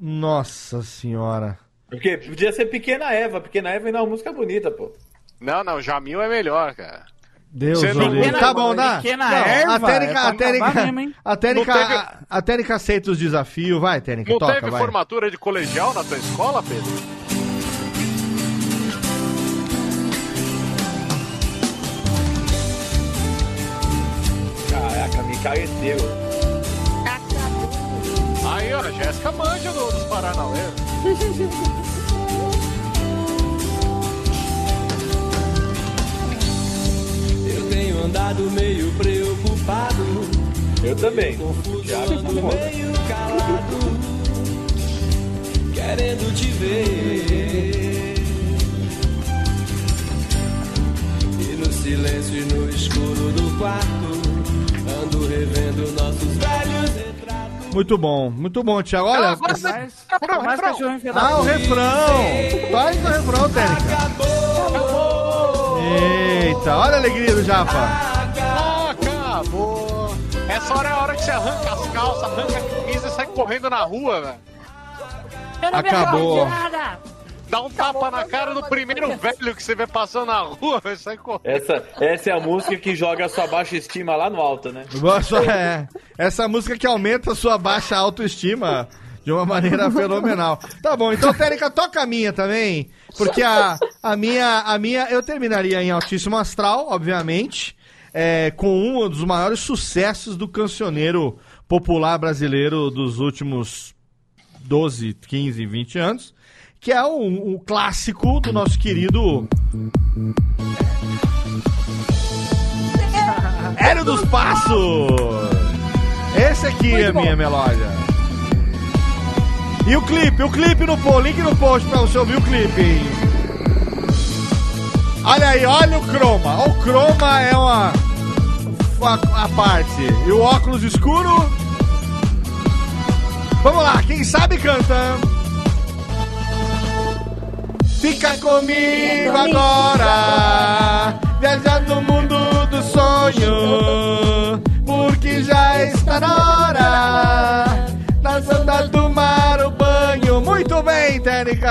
Nossa senhora. Porque podia ser Pequena Eva. Pequena Eva ainda é uma música bonita, pô. Não, não, Jamil é melhor, cara. Deus Você não-. Tá bom, dá. Pequena Não, erva, a Tênica, é a Tênica, mesmo, a Tênica, Não teve- a, a Tênica aceita os desafios, vai, Tênica, Não toca, teve vai. formatura de colegial na tua escola, Pedro? Caraca, me careceu. Aí, ó, a Jéssica manja do- dos Paranauê. tenho andado meio preocupado. Eu também. Confuso, meio calado. Querendo te ver. E no silêncio e no escuro do quarto. Ando revendo nossos velhos retratos. Muito bom, muito bom, Thiago. Olha, Mais, mais cachorro enfiado. ah, o refrão. Faz o refrão, Tênica. Eita, olha a alegria do Japa. Acabou. Essa hora é a hora que você arranca as calças, arranca a camisa e sai correndo na rua, velho. Acabou. Dá um tapa na cara do primeiro velho que você vê passando na rua, vai sair correndo. Essa, essa é a música que joga a sua baixa estima lá no alto, né? Nossa, é. Essa música que aumenta a sua baixa autoestima de uma maneira fenomenal. Tá bom, então, Tênica, toca a minha também. Porque a, a, minha, a minha eu terminaria em Altíssimo Astral, obviamente, é, com um dos maiores sucessos do cancioneiro popular brasileiro dos últimos 12, 15, 20 anos, que é o, o clássico do nosso querido Hélio dos Passos. Esse aqui é a minha melódia. E o clipe, o clipe no post, link no post pra você ouvir o clipe. hein? Olha aí, olha o croma. O croma é uma a, a parte. E o óculos escuro. Vamos lá, quem sabe canta. Fica comigo agora, viajar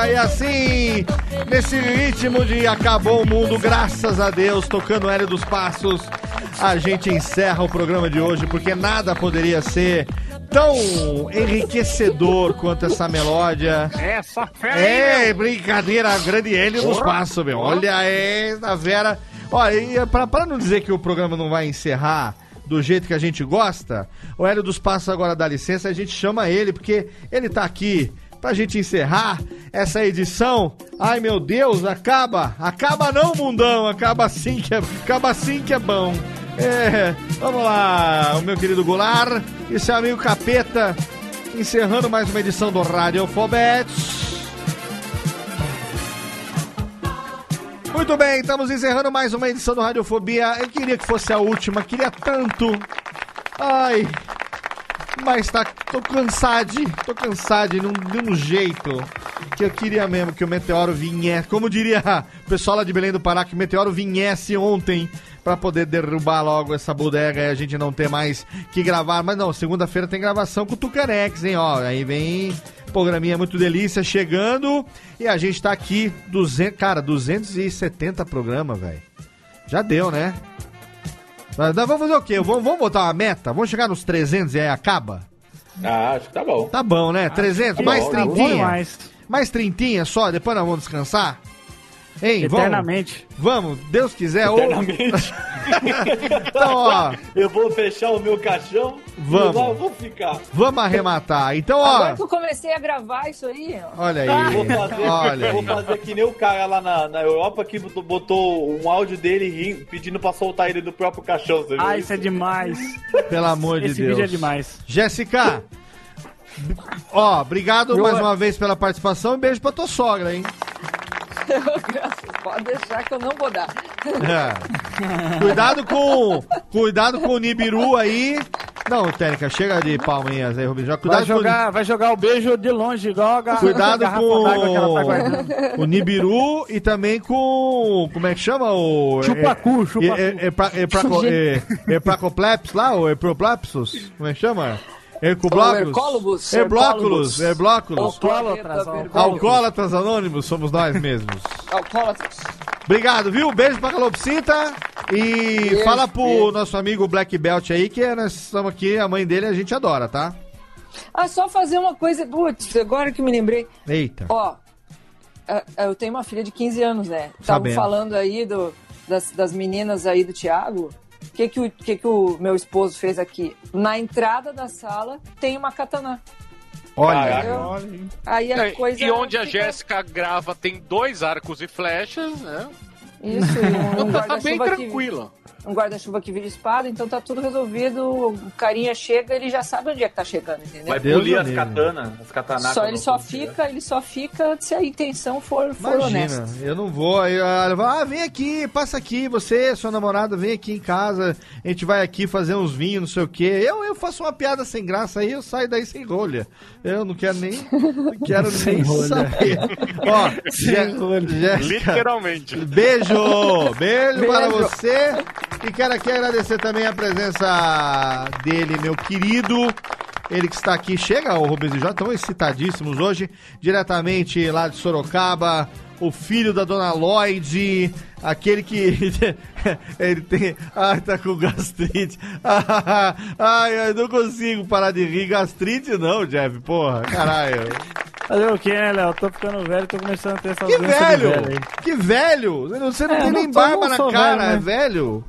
e assim, nesse ritmo de acabou o mundo, graças a Deus, tocando Hélio dos Passos, a gente encerra o programa de hoje, porque nada poderia ser tão enriquecedor quanto essa melódia. Essa fera É, brincadeira, grande Hélio dos. Passos, meu. Olha essa fera. Olha, e pra, pra não dizer que o programa não vai encerrar do jeito que a gente gosta, o Hélio dos Passos agora dá licença, a gente chama ele, porque ele tá aqui pra gente encerrar essa edição. Ai meu Deus, acaba! Acaba não, mundão! Acaba assim que é, acaba assim que é bom. É, vamos lá, o meu querido Goulart e seu amigo Capeta, encerrando mais uma edição do Radiofobets. Muito bem, estamos encerrando mais uma edição do Radiofobia. Eu queria que fosse a última, queria tanto. Ai, mas tá, tô cansado, tô cansado de de um jeito que eu queria mesmo que o meteoro viesse. Como diria o pessoal lá de Belém do Pará, que o meteoro viesse ontem pra poder derrubar logo essa bodega e a gente não ter mais que gravar. Mas não, segunda-feira tem gravação com o Tucanex, hein? Ó, aí vem programinha muito delícia chegando e a gente tá aqui, 200, cara, 270 programa, velho. Já deu, né? Vamos fazer o quê? Vamos, vamos botar uma meta? Vamos chegar nos 300 e aí acaba? Ah, acho que tá bom. Tá bom, né? 300, tá mais bom, tá bom trintinha. demais. Mais trintinha só, depois nós vamos descansar? Hein, vamos? Eternamente. Vamos, Deus quiser. ou- Eternamente. então, ó, Eu vou fechar o meu caixão Vamos. e lá eu vou ficar. vamos arrematar. Então, Agora ó, que eu comecei a gravar isso aí, ó. olha aí. Vou fazer, Olha vou aí. fazer que nem o cara lá na, na Europa que botou, um áudio dele rindo, pedindo pra soltar ele do próprio caixão. Você Ah, isso é demais. Pelo amor de Esse Deus. vídeo é demais. Jéssica, ó, obrigado Eu- mais uma vez pela participação e beijo pra tua sogra, hein? Pode deixar que eu não vou dar. É. Cuidado com, cuidado com o Nibiru aí. Não, Técnica, chega de palminhas aí, Rubinho. Já Vai Cuidado com jogar, vai jogar o beijo de longe, igual a Cuidado garrafa com d'água que ela tá guardando. o Nibiru e também com. Como é que chama? O. Chupacu, chupacu. É, é, é, pra- é, praco- é, é Pracopleps lá, o Eproplapsus? Como é que chama? Hercublóculos? Hercólobus, Herblóculos, Herblóculos. Alcoólatras, Alcoólatras Anônimos, somos nós mesmos. Alcoólatras. Obrigado, viu? Beijo pra Calopsita. E Beijo, fala pro beijo. nosso amigo Black Belt aí que nós estamos aqui, a mãe dele a gente adora, tá? Ah, só fazer uma coisa. Putz, agora que me lembrei. Eita. Ó, é, é, eu tenho uma filha de 15 anos, né? Estavam falando aí do, das, das meninas aí do Thiago. O que, que, o, que, que o meu esposo fez aqui? Na entrada da sala tem uma katana. Olha. Entendeu? Aí a É, coisa. e onde a fica- Jéssica grava tem dois arcos e flechas, né? Isso, e um Tá bem que- tranquila. Um guarda-chuva que vira espada, então tá tudo resolvido. O carinha chega, ele já sabe onde é que tá chegando, entendeu? Vai polir as katanas, as katanacas. Só, ele só tirar. fica, ele só fica se a intenção for, for Imagina, honesta. eu não vou. Aí fala, ah, vem aqui, passa aqui, você, sua namorada, vem aqui em casa, a gente vai aqui fazer uns vinhos, não sei o quê. Eu, eu faço uma piada sem graça aí, eu saio daí sem rolha. Eu não quero nem. Não quero Sem nem rolha. saber. Ó, Jé- Jéssica, Literalmente. Beijo! Beijo, para Beijo. você. E quero aqui agradecer também a presença dele, meu querido. Ele que está aqui. Chega, o Rubens e J, estão excitadíssimos hoje. Diretamente lá de Sorocaba. O filho da dona Lloyd. Aquele que. ele tem. Ai, tá com gastrite. Ai, eu não consigo parar de rir. Gastrite não, Jeff, porra. Caralho. Fazer o que, né, Léo? Tô ficando velho, tô começando a ter essa Que velho! aí. Que velho! Você não, É, tem nem barba na cara, velho, é né? velho?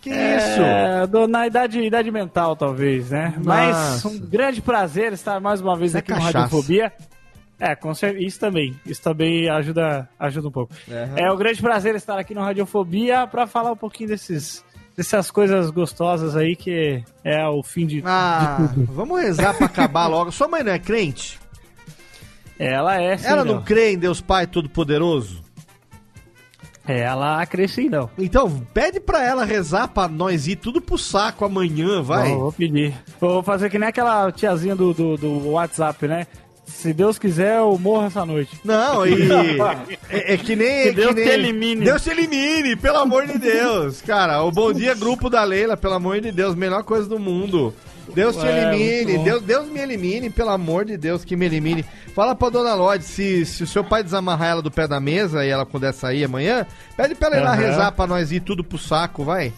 Que isso? É, do- na idade, idade mental, talvez, né? Mas Nossa. um grande prazer estar mais uma vez Isso é aqui no cachaça. Radiofobia. É, com cer- isso também. Isso também ajuda, ajuda um pouco. É um grande prazer estar aqui no Radiofobia para falar um pouquinho desses, dessas coisas gostosas aí que é o fim de, Ah, de tudo. vamos rezar pra acabar logo. Sua mãe não é crente? Ela é, sim, Ela não Léo. crê em Deus Pai Todo-Poderoso? Ela sim, não. Então, pede pra ela rezar pra nós ir tudo pro saco amanhã, vai. Vou, vou pedir. Vou fazer que nem aquela tiazinha do, do, do WhatsApp, né? Se Deus quiser, eu morro essa noite. Não, e. é, é que nem. Que é Deus nem- te elimine. Deus te elimine, pelo amor de Deus. Cara, o Bom Dia Grupo da Leila, pelo amor de Deus, melhor coisa do mundo. Deus te É, elimine. Deus, Deus me elimine, pelo amor de Deus, que me elimine. Fala pra dona Lloyd, se, se o seu pai desamarrar ela do pé da mesa e ela puder sair amanhã, pede pra ela ir lá Aham. rezar pra nós ir tudo pro saco, vai.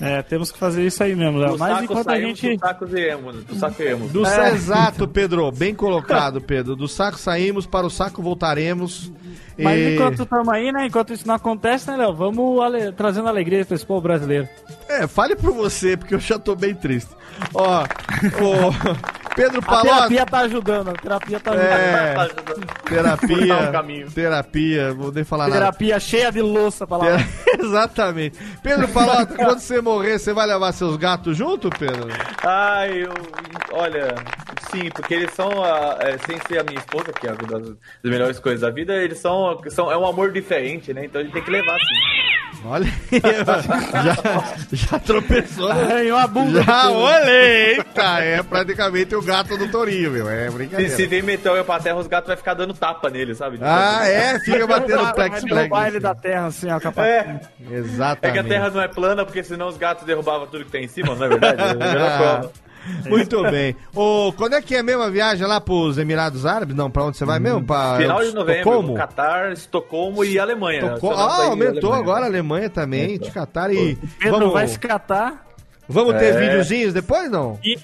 É, temos que fazer isso aí mesmo, Léo. Do Mas saco enquanto a gente. Do saco viemos. Do saco viemos. Do É. Exato, Pedro. Bem colocado, Pedro. Do saco saímos, para o saco voltaremos. Mas E- enquanto estamos aí, né? Enquanto isso não acontece, né, Léo? Vamos ale- trazendo alegria pra esse povo brasileiro. É, fale por você, porque eu já tô bem triste. Ó, o Pedro A Palocci. terapia tá ajudando, a terapia tá ajudando. É, Tá ajudando. terapia, o caminho. terapia, vou nem falar nada. Terapia cheia de louça pra lá. Exatamente. Pedro Palota, quando você morrer, você vai levar seus gatos junto, Pedro? Ai, eu. Olha, sim, porque eles são, a- é, sem ser a minha esposa, que é uma das, das melhores coisas da vida, eles são, são. É um amor diferente, né? Então a gente tem que levar sim. Olha, já, já tropeçou. né? Arranhou a bunda. Já olhei, eita, é praticamente o gato do Torinho, meu, é Se, brincadeira. se vem meteoro pra terra, os gatos vão ficar dando tapa nele, sabe? Ah, é? Fica batendo Vai plex derrubar plex. ele da terra, assim, ó, capaz. É. Exatamente. É que a terra não é plana, porque senão os gatos derrubavam tudo que tem em cima, não é verdade? Plano. Muito bem. Ô, quando é que é mesmo a viagem lá pros Emirados Árabes? Não, pra onde você vai mesmo? Pra Final de novembro, Estocolmo? Catar, Estocolmo e Alemanha. Ah, aumentou Alemanha. agora a Alemanha também, de Catar e. Pedro vamos, vai se catar. vamos ter É. videozinhos depois, não? E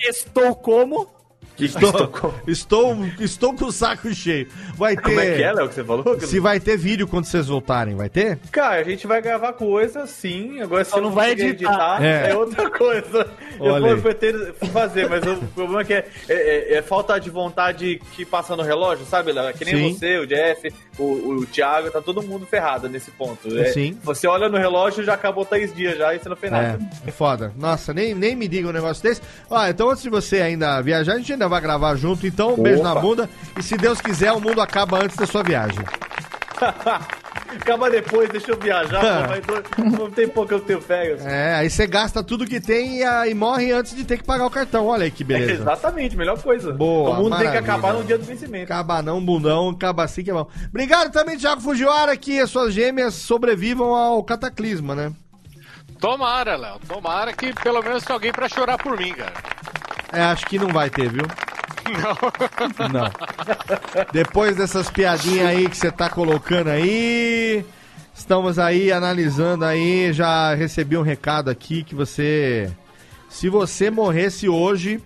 estou como? Estou, estou, estou com o saco cheio. Vai ter. Como é que é, Léo, que você falou? Se vai ter vídeo quando vocês voltarem, vai ter? Cara, a gente vai gravar coisa, sim. Agora se Só eu não não vai conseguir editar. É. é. outra coisa. Olha eu vou pretendo fazer, mas o problema é que é, é- é- é falta de vontade que passa no relógio, sabe, Léo? É que nem Sim. você, o Jeff, o, o Thiago, tá todo mundo ferrado nesse ponto. É, Sim. Você olha no relógio já acabou três dias já e você não fez nada. É, é foda. Nossa, nem, nem me diga um negócio desse. Ó, então antes de você ainda viajar, a gente ainda vai gravar junto. Então, um beijo na bunda. E se Deus quiser, o mundo acaba antes da sua viagem. Acaba depois, deixa eu viajar, pô, mas não, tem pouco eu tenho férias. É, aí você gasta tudo que tem e, aí morre antes de ter que pagar o cartão. Olha aí que beleza. Exatamente, melhor coisa. Boa, o mundo tem que maravilha. acabar no dia do vencimento. Acaba não, bundão, acaba assim que é bom. Obrigado também, Thiago Fujiwara, que as suas gêmeas sobrevivam ao cataclisma, né? Tomara, Léo. Tomara que pelo menos tenha alguém pra chorar por mim, cara. É, acho que não vai ter, viu? Não. Depois dessas piadinhas aí que você tá colocando aí, estamos aí analisando aí, já recebi um recado aqui que você se você morresse hoje,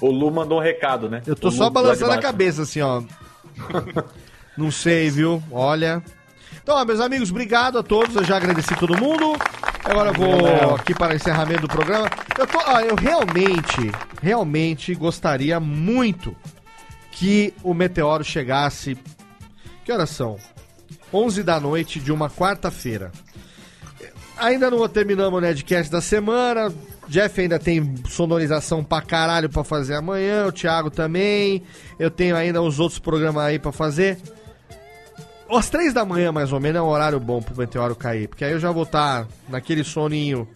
O Lu mandou um recado, né? eu tô O Lu só de balançando a cabeça assim, ó. Não sei, viu? Olha. Então, ó, meus amigos, obrigado a todos. Eu já agradeci todo mundo. Agora eu vou aqui para o encerramento do programa. Eu, tô, ó, eu realmente, realmente gostaria muito que o meteoro chegasse. Que horas são? 11 da noite de uma quarta-feira. Ainda não terminamos o Nedcast da semana. Jeff ainda tem sonorização pra caralho pra fazer amanhã. O Thiago também. Eu tenho ainda os outros programas aí pra fazer. Às três da manhã, mais ou menos, é um horário bom pro meteoro cair. Porque aí eu já vou estar naquele soninho.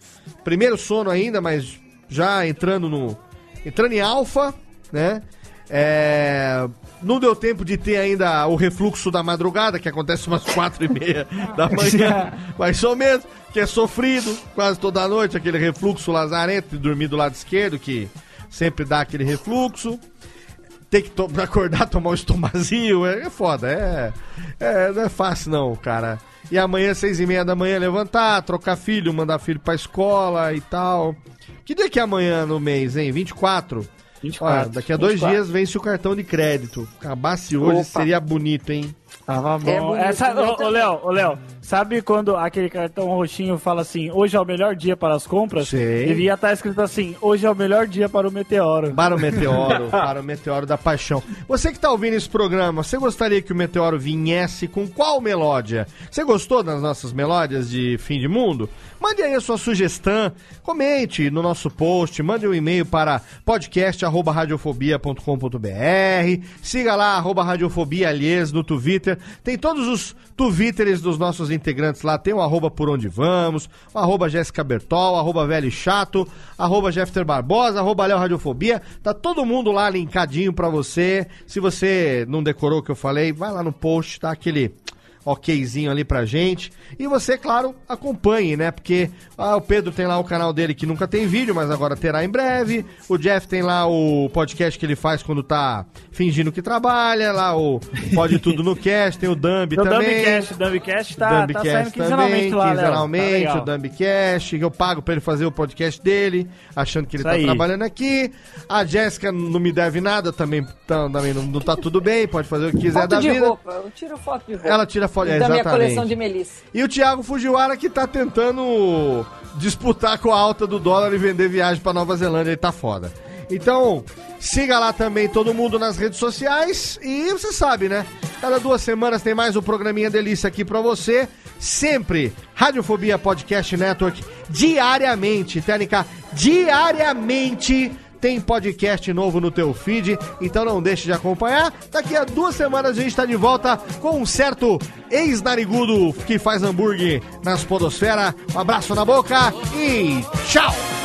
Primeiro sono ainda, mas já entrando no. Entrando em alfa, né? É, Não deu tempo de ter ainda o refluxo da madrugada, que acontece umas quatro e meia da manhã. mais ou menos, que é sofrido quase toda noite, aquele refluxo lazarento de dormir do lado esquerdo, que sempre dá aquele refluxo ter que to- acordar, tomar um estomazio, é, é foda, é, é, não é fácil não, cara. E amanhã, seis e meia da manhã, levantar, trocar filho, mandar filho pra escola e tal. Que dia que é amanhã no mês, hein? 24? 24. Olha, daqui a dois 24. dias vence o cartão de crédito. Acabasse hoje, Opa. seria bonito, hein? Tava bom. É bonito, Essa, né, ô. Léo, ô, Léo, sabe quando aquele cartão roxinho fala assim, hoje é o melhor dia para as compras? Sei. Devia estar escrito assim, hoje é o melhor dia para o meteoro. Para o meteoro, para o meteoro da paixão. Você que está ouvindo esse programa, você gostaria que o meteoro viesse com qual melódia? Você gostou das nossas melódias de fim de mundo? Mande aí a sua sugestão, comente no nosso post, mande um e-mail para podcast@radiofobia.com.br, siga lá arroba radiofobia aliás no Twitter. Tem todos os Twitters dos nossos integrantes lá, tem o arroba por onde vamos, o arroba Jéssica Bertol, arroba velho chato, arroba Jeffter Barbosa, arroba Léo Radiofobia. Tá todo mundo lá linkadinho pra você. Se você não decorou o que eu falei, vai lá no post, tá aquele okzinho ali pra gente. E você, claro, acompanhe, né? Porque ah, o Pedro tem lá o canal dele que nunca tem vídeo, mas agora terá em breve. O Jeff tem lá o podcast que ele faz quando tá fingindo que trabalha, lá o Pode Tudo no Cast, tem o Dumb O também. Dumbcast, o Dumbcast tá, tá saindo Dumbcast quinzenalmente também, lá, quinzenalmente, Tá o Dumbcast, que eu pago pra ele fazer o podcast dele, achando que ele Isso tá aí. trabalhando aqui. A Jéssica não me deve nada, também, tá- também não, não tá tudo bem, pode fazer o que quiser Foto da de vida. roupa, eu tiro foto de roupa. Ela tira foto, é, da minha exatamente. coleção de Melissa. E o Thiago Fujiwara que tá tentando disputar com a alta do dólar e vender viagem pra Nova Zelândia, ele tá foda. Então, siga lá também todo mundo nas redes sociais e você sabe, né? Cada duas semanas tem mais um programinha delícia aqui pra você. Sempre Radiofobia Podcast Network diariamente, técnica diariamente tem podcast novo no teu feed, então não deixe de acompanhar. Daqui a duas semanas a gente está de volta com um certo ex-narigudo que faz hambúrguer nas podosfera. Um abraço na boca e tchau!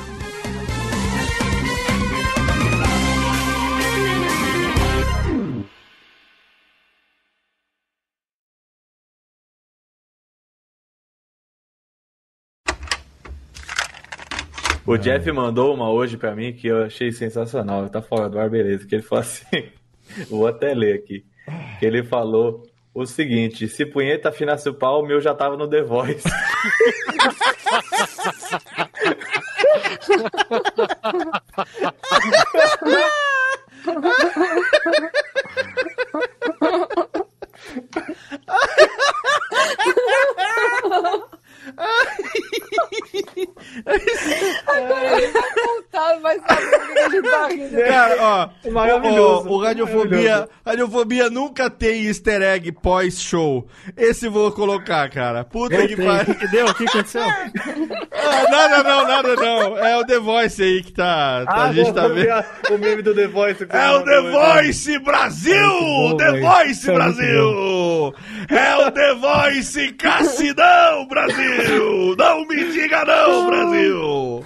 O Jeff mandou uma hoje pra mim que eu achei sensacional. Tá fora do ar, beleza. Que ele falou assim. Vou até ler aqui. Que ele falou o seguinte: se punheta afinasse o pau, o meu já tava no The Voice. Agora ele vai contar, vai saber por que a gente tá rindo. Cara, ó, Maravilhoso. O, o Radiofobia, Maravilhoso. Radiofobia nunca tem easter egg pós-show. Esse eu vou colocar, cara. Puta Eu que. O pariu. que, que deu? O que aconteceu? Ah, nada não, nada não. É o The Voice aí que tá. tá- a gente tá vendo. O meme do The Voice. É o The? Voice Brasil! bom, The. Voice é Brasil! É o The Voice Cassidão Brasil! Não me diga não, Brasil!